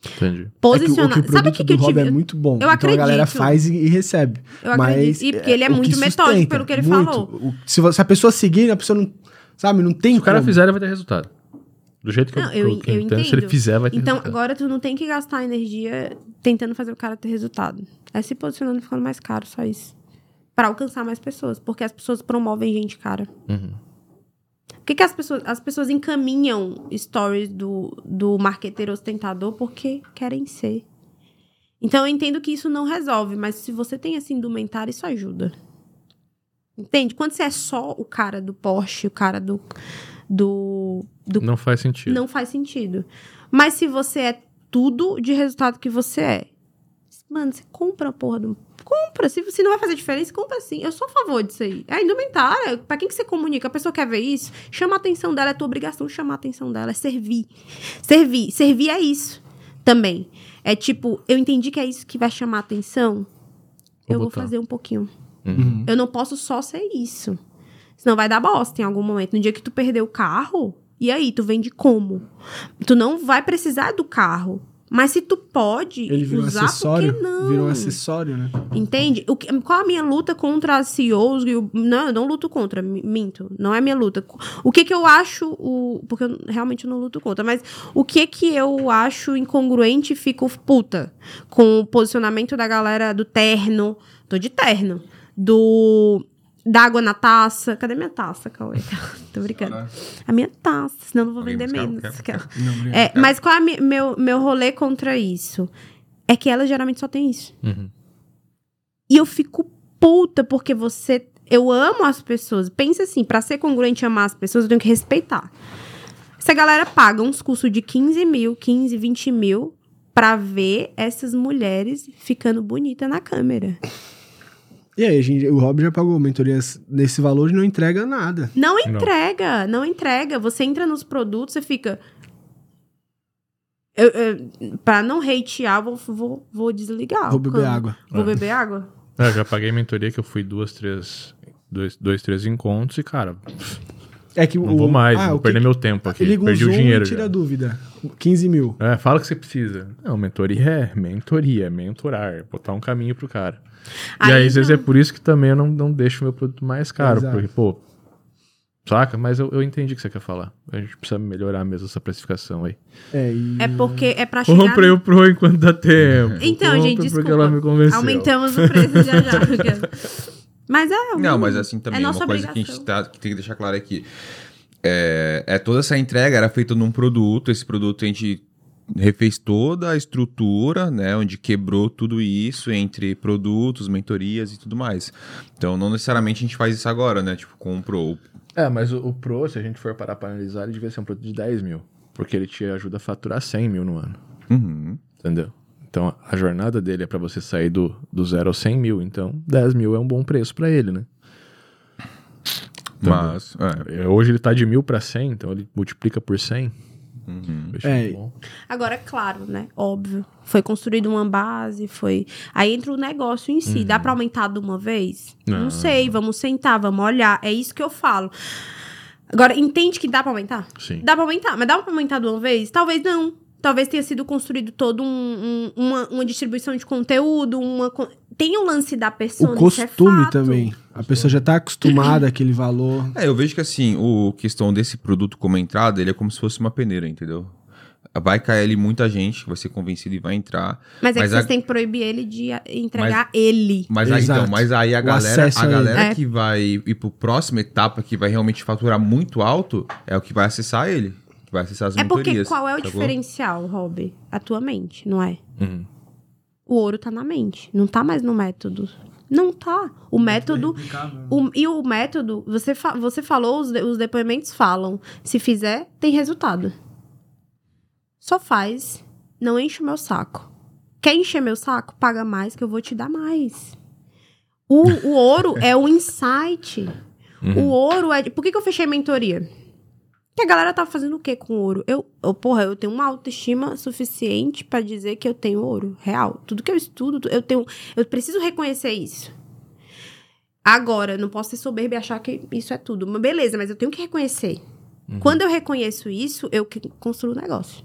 Entendi. Posicionar. É que o, o Sabe o que, que eu tive? é muito bom. Eu então acredito. a galera faz e, e recebe. Eu mas acredito. E porque ele é muito metódico pelo que ele muito. falou. O, se, se, a pessoa seguir, a pessoa não. Sabe, não tem. Se o cara fizer, ele vai ter resultado. Do jeito que não, eu, eu, eu, eu entendo, se ele fizer, vai ter Então, resultado. agora tu não tem que gastar energia tentando fazer o cara ter resultado. É se posicionando e ficando mais caro, só isso. Pra alcançar mais pessoas. Porque as pessoas promovem gente cara. Uhum. Por que, que as, pessoas, as pessoas encaminham stories do, do marqueteiro ostentador? Porque querem ser. Então, eu entendo que isso não resolve. Mas se você tem esse indumentário, isso ajuda. Entende? Quando você é só o cara do Porsche, o cara do do, do. Não faz sentido. Não faz sentido. Mas se você é tudo de resultado que você é, mano, você compra a porra do. Compra. Se, se não vai fazer diferença, compra sim. Eu sou a favor disso aí. É indumentária. Pra quem que você comunica? A pessoa quer ver isso? Chama a atenção dela. É tua obrigação chamar a atenção dela. É servir. Servir. Servir é isso também. É tipo, eu entendi que é isso que vai chamar a atenção. Vou eu botar. vou fazer um pouquinho. Uhum. Eu não posso só ser isso. Senão vai dar bosta em algum momento. No dia que tu perder o carro, e aí, tu vende como? Tu não vai precisar do carro. Mas se tu pode Ele virou usar, acessório, por que não? Virou um acessório, né? Entende? O que, qual a minha luta contra as CEOs? Eu, não, eu não luto contra, minto. Não é a minha luta. O que que eu acho... O, porque eu realmente não luto contra. Mas o que que eu acho incongruente e fico puta com o posicionamento da galera do terno. Tô de terno. Do Dá água na taça. Cadê minha taça, Cauê? Tô brincando. A minha taça, senão eu não vou Alguém vender menos. Não. É, mas qual é meu, meu rolê contra isso? É que ela geralmente só tem isso. Uhum. E eu fico puta porque você. Eu amo as pessoas. Pensa assim, pra ser congruente e amar as pessoas, eu tenho que respeitar. Essa galera paga uns cursos de 15 mil, 15, 20 mil pra ver essas mulheres ficando bonita na câmera. E aí, a gente, o Rob já pagou mentorias nesse valor e não entrega nada. Não entrega, não, entrega. Você entra nos produtos, você fica. Eu, eu, pra não hatear, vou, vou, vou desligar. Vou o beber água. Vou É. beber água? É, eu já paguei mentoria que eu fui duas, três. Dois, dois três encontros e, cara, É que não o, vou mais, ah, vou o que- perder meu tempo aqui. Liga Perdi Zoom o dinheiro. tira já. a dúvida. 15 mil. É, fala o que você precisa. Não, mentoria é mentoria, é mentorar, botar um caminho pro cara. E aí, às vezes, é não. por isso que também eu não, não deixo o meu produto mais caro. Exato. Porque, pô, saca? Mas eu, eu entendi o que você quer falar. A gente precisa melhorar mesmo essa precificação aí. É, e... É porque é pra chegar. Comprei o Pro enquanto dá tempo. Então, Compre gente, Porque desculpa. ela me convenceu. Aumentamos o preço já já. Mas é. Não, um- mas assim também, é uma coisa que a gente tá- que tem que deixar claro aqui. É, é toda essa entrega era feita num produto, esse produto a gente refez toda a estrutura, né, onde quebrou tudo isso entre produtos, mentorias e tudo mais. Então, não necessariamente a gente faz isso agora, né, tipo, comprou. É, mas o, o Pro, se a gente for parar pra analisar, ele devia ser um produto de 10 mil. Porque ele te ajuda a faturar 100 mil no ano. Uhum. Entendeu? Então a jornada dele é pra você sair do, do zero aos 100 mil. Então 10 mil é um bom preço pra ele, né? Mas, é, É, Hoje ele tá de mil pra 100, então ele multiplica por 100. Uhum. É. Agora, é claro, né? Óbvio. Foi construído uma base, foi. Aí entra o negócio em si. Dá pra aumentar de uma vez? Não. Não. sei. Vamos sentar, vamos olhar. É isso que eu falo. Agora, entende que dá pra aumentar? Sim. Dá pra aumentar, mas dá pra aumentar de uma vez? Talvez não. Talvez tenha sido construído todo um, um- uma, uma distribuição de conteúdo, uma. Tem o lance da pessoa. O isso é costume fato. também. A pessoa já tá acostumada àquele valor. É, eu vejo que assim, o questão desse produto como entrada, ele é como se fosse uma peneira, entendeu? Vai cair ali muita gente, vai ser convencido e vai entrar. Mas é Mas que a- vocês têm que proibir ele de a- entregar ele. Mas aí, então, mas aí a O galera, a a galera É. que vai ir pro próxima etapa, que vai realmente faturar muito alto, é o que vai acessar ele. Que vai acessar as É porque qual é o sacou? diferencial, Rob? A tua mente, não é? Uhum. O ouro tá na mente, não tá mais no método. Não tá. O método. o- e o método, você, fa- você falou, os, de- os depoimentos falam. Se fizer, tem resultado. Só faz. Não enche o meu saco. Quer encher meu saco? Paga mais que eu vou te dar mais. O, o ouro é o insight. O ouro é. Por que, que eu fechei mentoria? Que a galera tá fazendo o que com ouro? Eu, eu, porra, eu tenho uma autoestima suficiente pra dizer que eu tenho ouro, real. Tudo que eu estudo, eu tenho, eu preciso reconhecer isso. Agora, não posso ser soberba e achar que isso é tudo. Mas beleza, mas eu tenho que reconhecer. Quando eu reconheço isso, eu construo o negócio.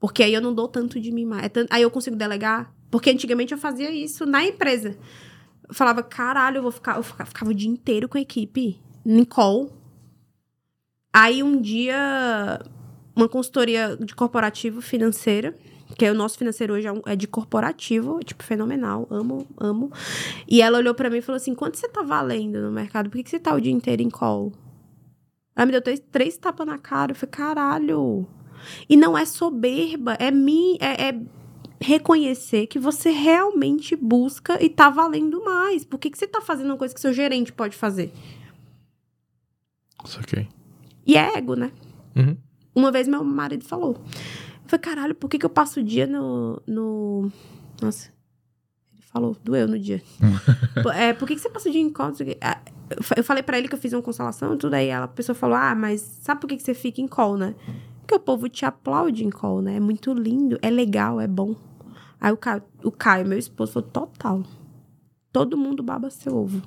Porque aí eu não dou tanto de mim mais. É tan- aí eu consigo delegar. Porque antigamente eu fazia isso na empresa. Eu falava, caralho, eu vou ficar. Eu fica- ficava o dia inteiro com a equipe. Em call. Aí um dia, uma consultoria de corporativo financeira, que é o nosso financeiro hoje é é de corporativo, tipo, fenomenal, amo, amo. E ela olhou pra mim e falou assim: quanto você tá valendo no mercado? Por que, que você tá o dia inteiro em call? Ela me deu três, três tapas na cara. Eu falei, caralho. E não é soberba, é mim, é, é reconhecer que você realmente busca e tá valendo mais. Por que, que você tá fazendo uma coisa que seu gerente pode fazer? Saquei. E é ego, né? Uhum. Uma vez meu marido falou. Eu falei, caralho, por que, que eu passo o dia no. no... Nossa. Ele falou, doeu no dia. É, por que, que você passa o dia em call? Ah, Eu fa- eu falei pra ele que eu fiz uma constelação e tudo aí. Ela, a pessoa falou, ah, mas sabe por que, que você fica em call, né? Porque o povo te aplaude em call, né? É muito lindo, é legal, é bom. Aí o Caio, o Caio meu esposo, falou, total. Todo mundo baba seu ovo.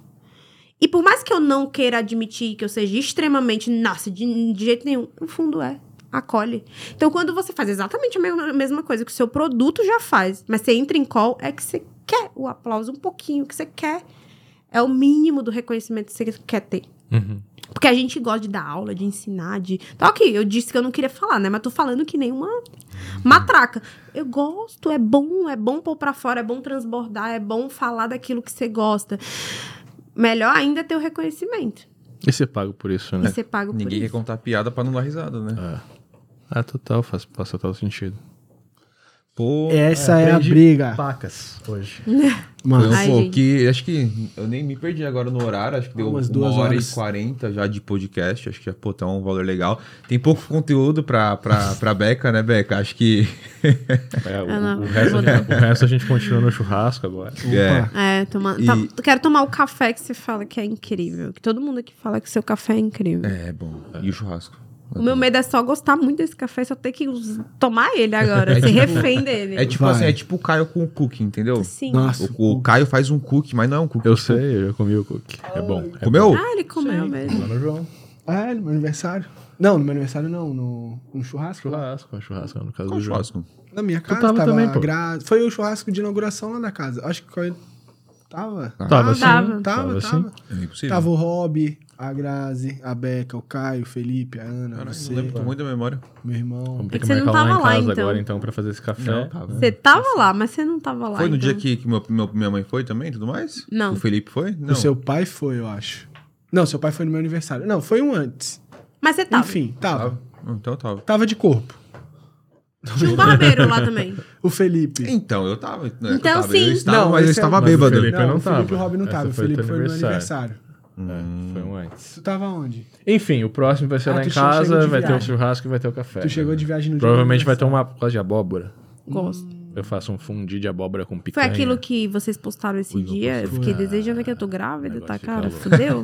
E por mais que eu não queira admitir que eu seja extremamente, nossa, de, de jeito nenhum, no fundo é. Acolhe. Então, quando você faz exatamente a mesma, a mesma coisa que o seu produto já faz, mas você entra em call, é que você quer o aplauso um pouquinho, que você quer. É o mínimo do reconhecimento que você quer ter. Uhum. Porque a gente gosta de dar aula, de ensinar, de. Tá ok, eu disse que eu não queria falar, né? Mas tô falando que nem uma matraca. Eu gosto, é bom, é bom pôr pra fora, é bom transbordar, é bom falar daquilo que você gosta. Melhor ainda é ter o reconhecimento. E você paga por isso, E né? ser pago por Ninguém quer isso. contar piada pra não dar risada, né? É. Ah, total, faz, faz total sentido. Pô, Essa é, a aprendi Briga. Pacas hoje. Um Ai, pô, que acho que eu nem me perdi agora no horário, acho que deu Umas uma duas hora horas. e quarenta já de podcast, acho que pô, tá um valor legal. Tem pouco conteúdo pra, pra, pra Beca, né, Beca? Acho que É, o, Ah, não. o resto, a gente- o resto a gente continua no churrasco agora. é, É, toma, E- tá- quero tomar o café que você fala que é incrível. Que todo mundo aqui fala que seu café é incrível. é bom. E o churrasco? O meu medo é só gostar muito desse café, só ter que tomar ele agora, ser refém dele. É tipo Vai. assim, é tipo o Caio com o cookie, entendeu? Sim. Nossa. O, o Caio faz um cookie, mas não é um cookie. Eu sei, eu já comi o cookie. É bom. É Comeu? Ah, ele comeu mesmo. Lá no João. Ah, é, no meu aniversário. Não, no meu aniversário não, no, no churrasco. Churrasco, é churrasco no caso Qual do João. churrasco? Na minha Tu casa tava tava, também, pô. gra- Foi o churrasco de inauguração lá da casa. Acho que foi... Tava. Tava sim. Tava. Tava, Tava tava. sim. É impossível. Tava o Rob, a Grazi, a Beca, o Caio, o Felipe, a Ana, Caralho, você, não lembro, tô muito da memória. meu irmão. Vamos ter É que que você não marcar lá tava em lá, casa então. agora, então, pra fazer esse café. Não, tava. Você tava lá, mas você não tava lá. Foi no então. dia que, que meu, meu- minha mãe foi também e tudo mais? Não. O Felipe foi? Não. O seu pai foi, eu acho. Não, seu pai foi no meu aniversário. Não, foi um antes. Mas você tava. Enfim, tava. Tava? Então eu tava. Tava de corpo. Tinha um barbeiro lá também. O Felipe. Então, eu tava. Não, é que Então, eu tava, sim. Eu estava, Não, mas eu é- estava Mas o bêbado. Felipe eu não o Felipe e o tava. Rob não Essa tava. O foi Felipe teu foi no meu aniversário. É, foi um antes. Tu tava onde? Enfim, o próximo vai ser Ah, lá tu em che- chegou casa, de vai ter o viagem. churrasco e vai ter o café. Tu chegou de viagem no dia Provavelmente do vai ter uma coisa de abóbora. Gosto. Eu faço um fundi de abóbora com Foi picanha. aquilo que vocês postaram esse Ui, dia. Eu fiquei Foi. desejando que eu tô grávida, tá, cara? Fudeu.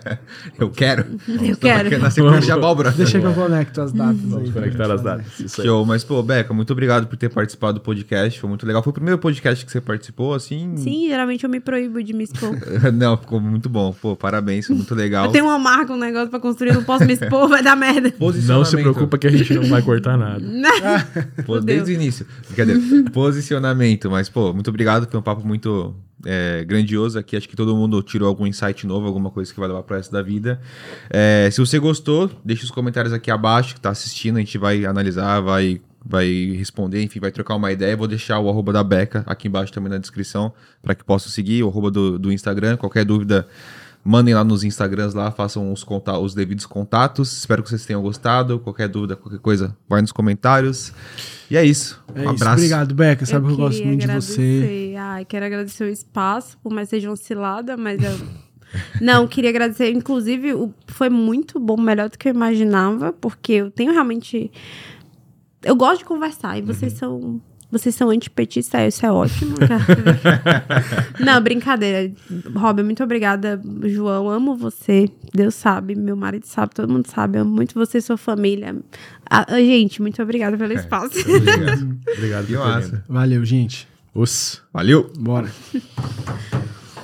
Eu quero. Eu quero. Na sequência de abóbora. Deixa que eu conecto as datas Vamos aí. conectar as datas. Isso aí. Show, mas pô, Beca, muito obrigado por ter participado do podcast. Foi muito legal. Foi o primeiro podcast que você participou, assim? Sim, geralmente eu me proíbo de me expor. Não, ficou muito bom. Pô, parabéns, foi muito legal. Eu tenho uma marca, um negócio pra construir, não posso me expor, vai dar merda. Não se preocupa que a gente não vai cortar nada. Pô, desde o início. Brincadeira. Posicionamento, mas, pô, muito obrigado. Foi um papo muito é, grandioso aqui. Acho que todo mundo tirou algum insight novo, alguma coisa que vai levar pro resto da vida. É, se você gostou, deixa os comentários aqui abaixo que tá assistindo. A gente vai analisar, vai, vai responder, enfim, vai trocar uma ideia. Vou deixar o arroba da Beca aqui embaixo também na descrição para que possam seguir, o arroba do, do Instagram. Qualquer dúvida. Mandem lá nos Instagrams lá, façam os, conta os devidos contatos. Espero que vocês tenham gostado. Qualquer dúvida, qualquer coisa, vai nos comentários. E é isso. É um isso. abraço. Obrigado, Beca. Sabe que eu gosto muito de você. agradecer. Ai, quero agradecer o espaço, por mais que seja uma cilada, mas eu. Não, queria agradecer. Inclusive, o- foi muito bom, melhor do que eu imaginava, porque eu tenho realmente. Eu gosto de conversar e vocês são. Vocês são antipetistas, isso é ótimo. Não, brincadeira. Robin, muito obrigada. João, amo você. Deus sabe, meu marido sabe, todo mundo sabe. Amo muito você e sua família. Ah, ah, gente, muito obrigada pelo espaço. Obrigado. Obrigado. Valeu, gente. Os. Valeu! Bora.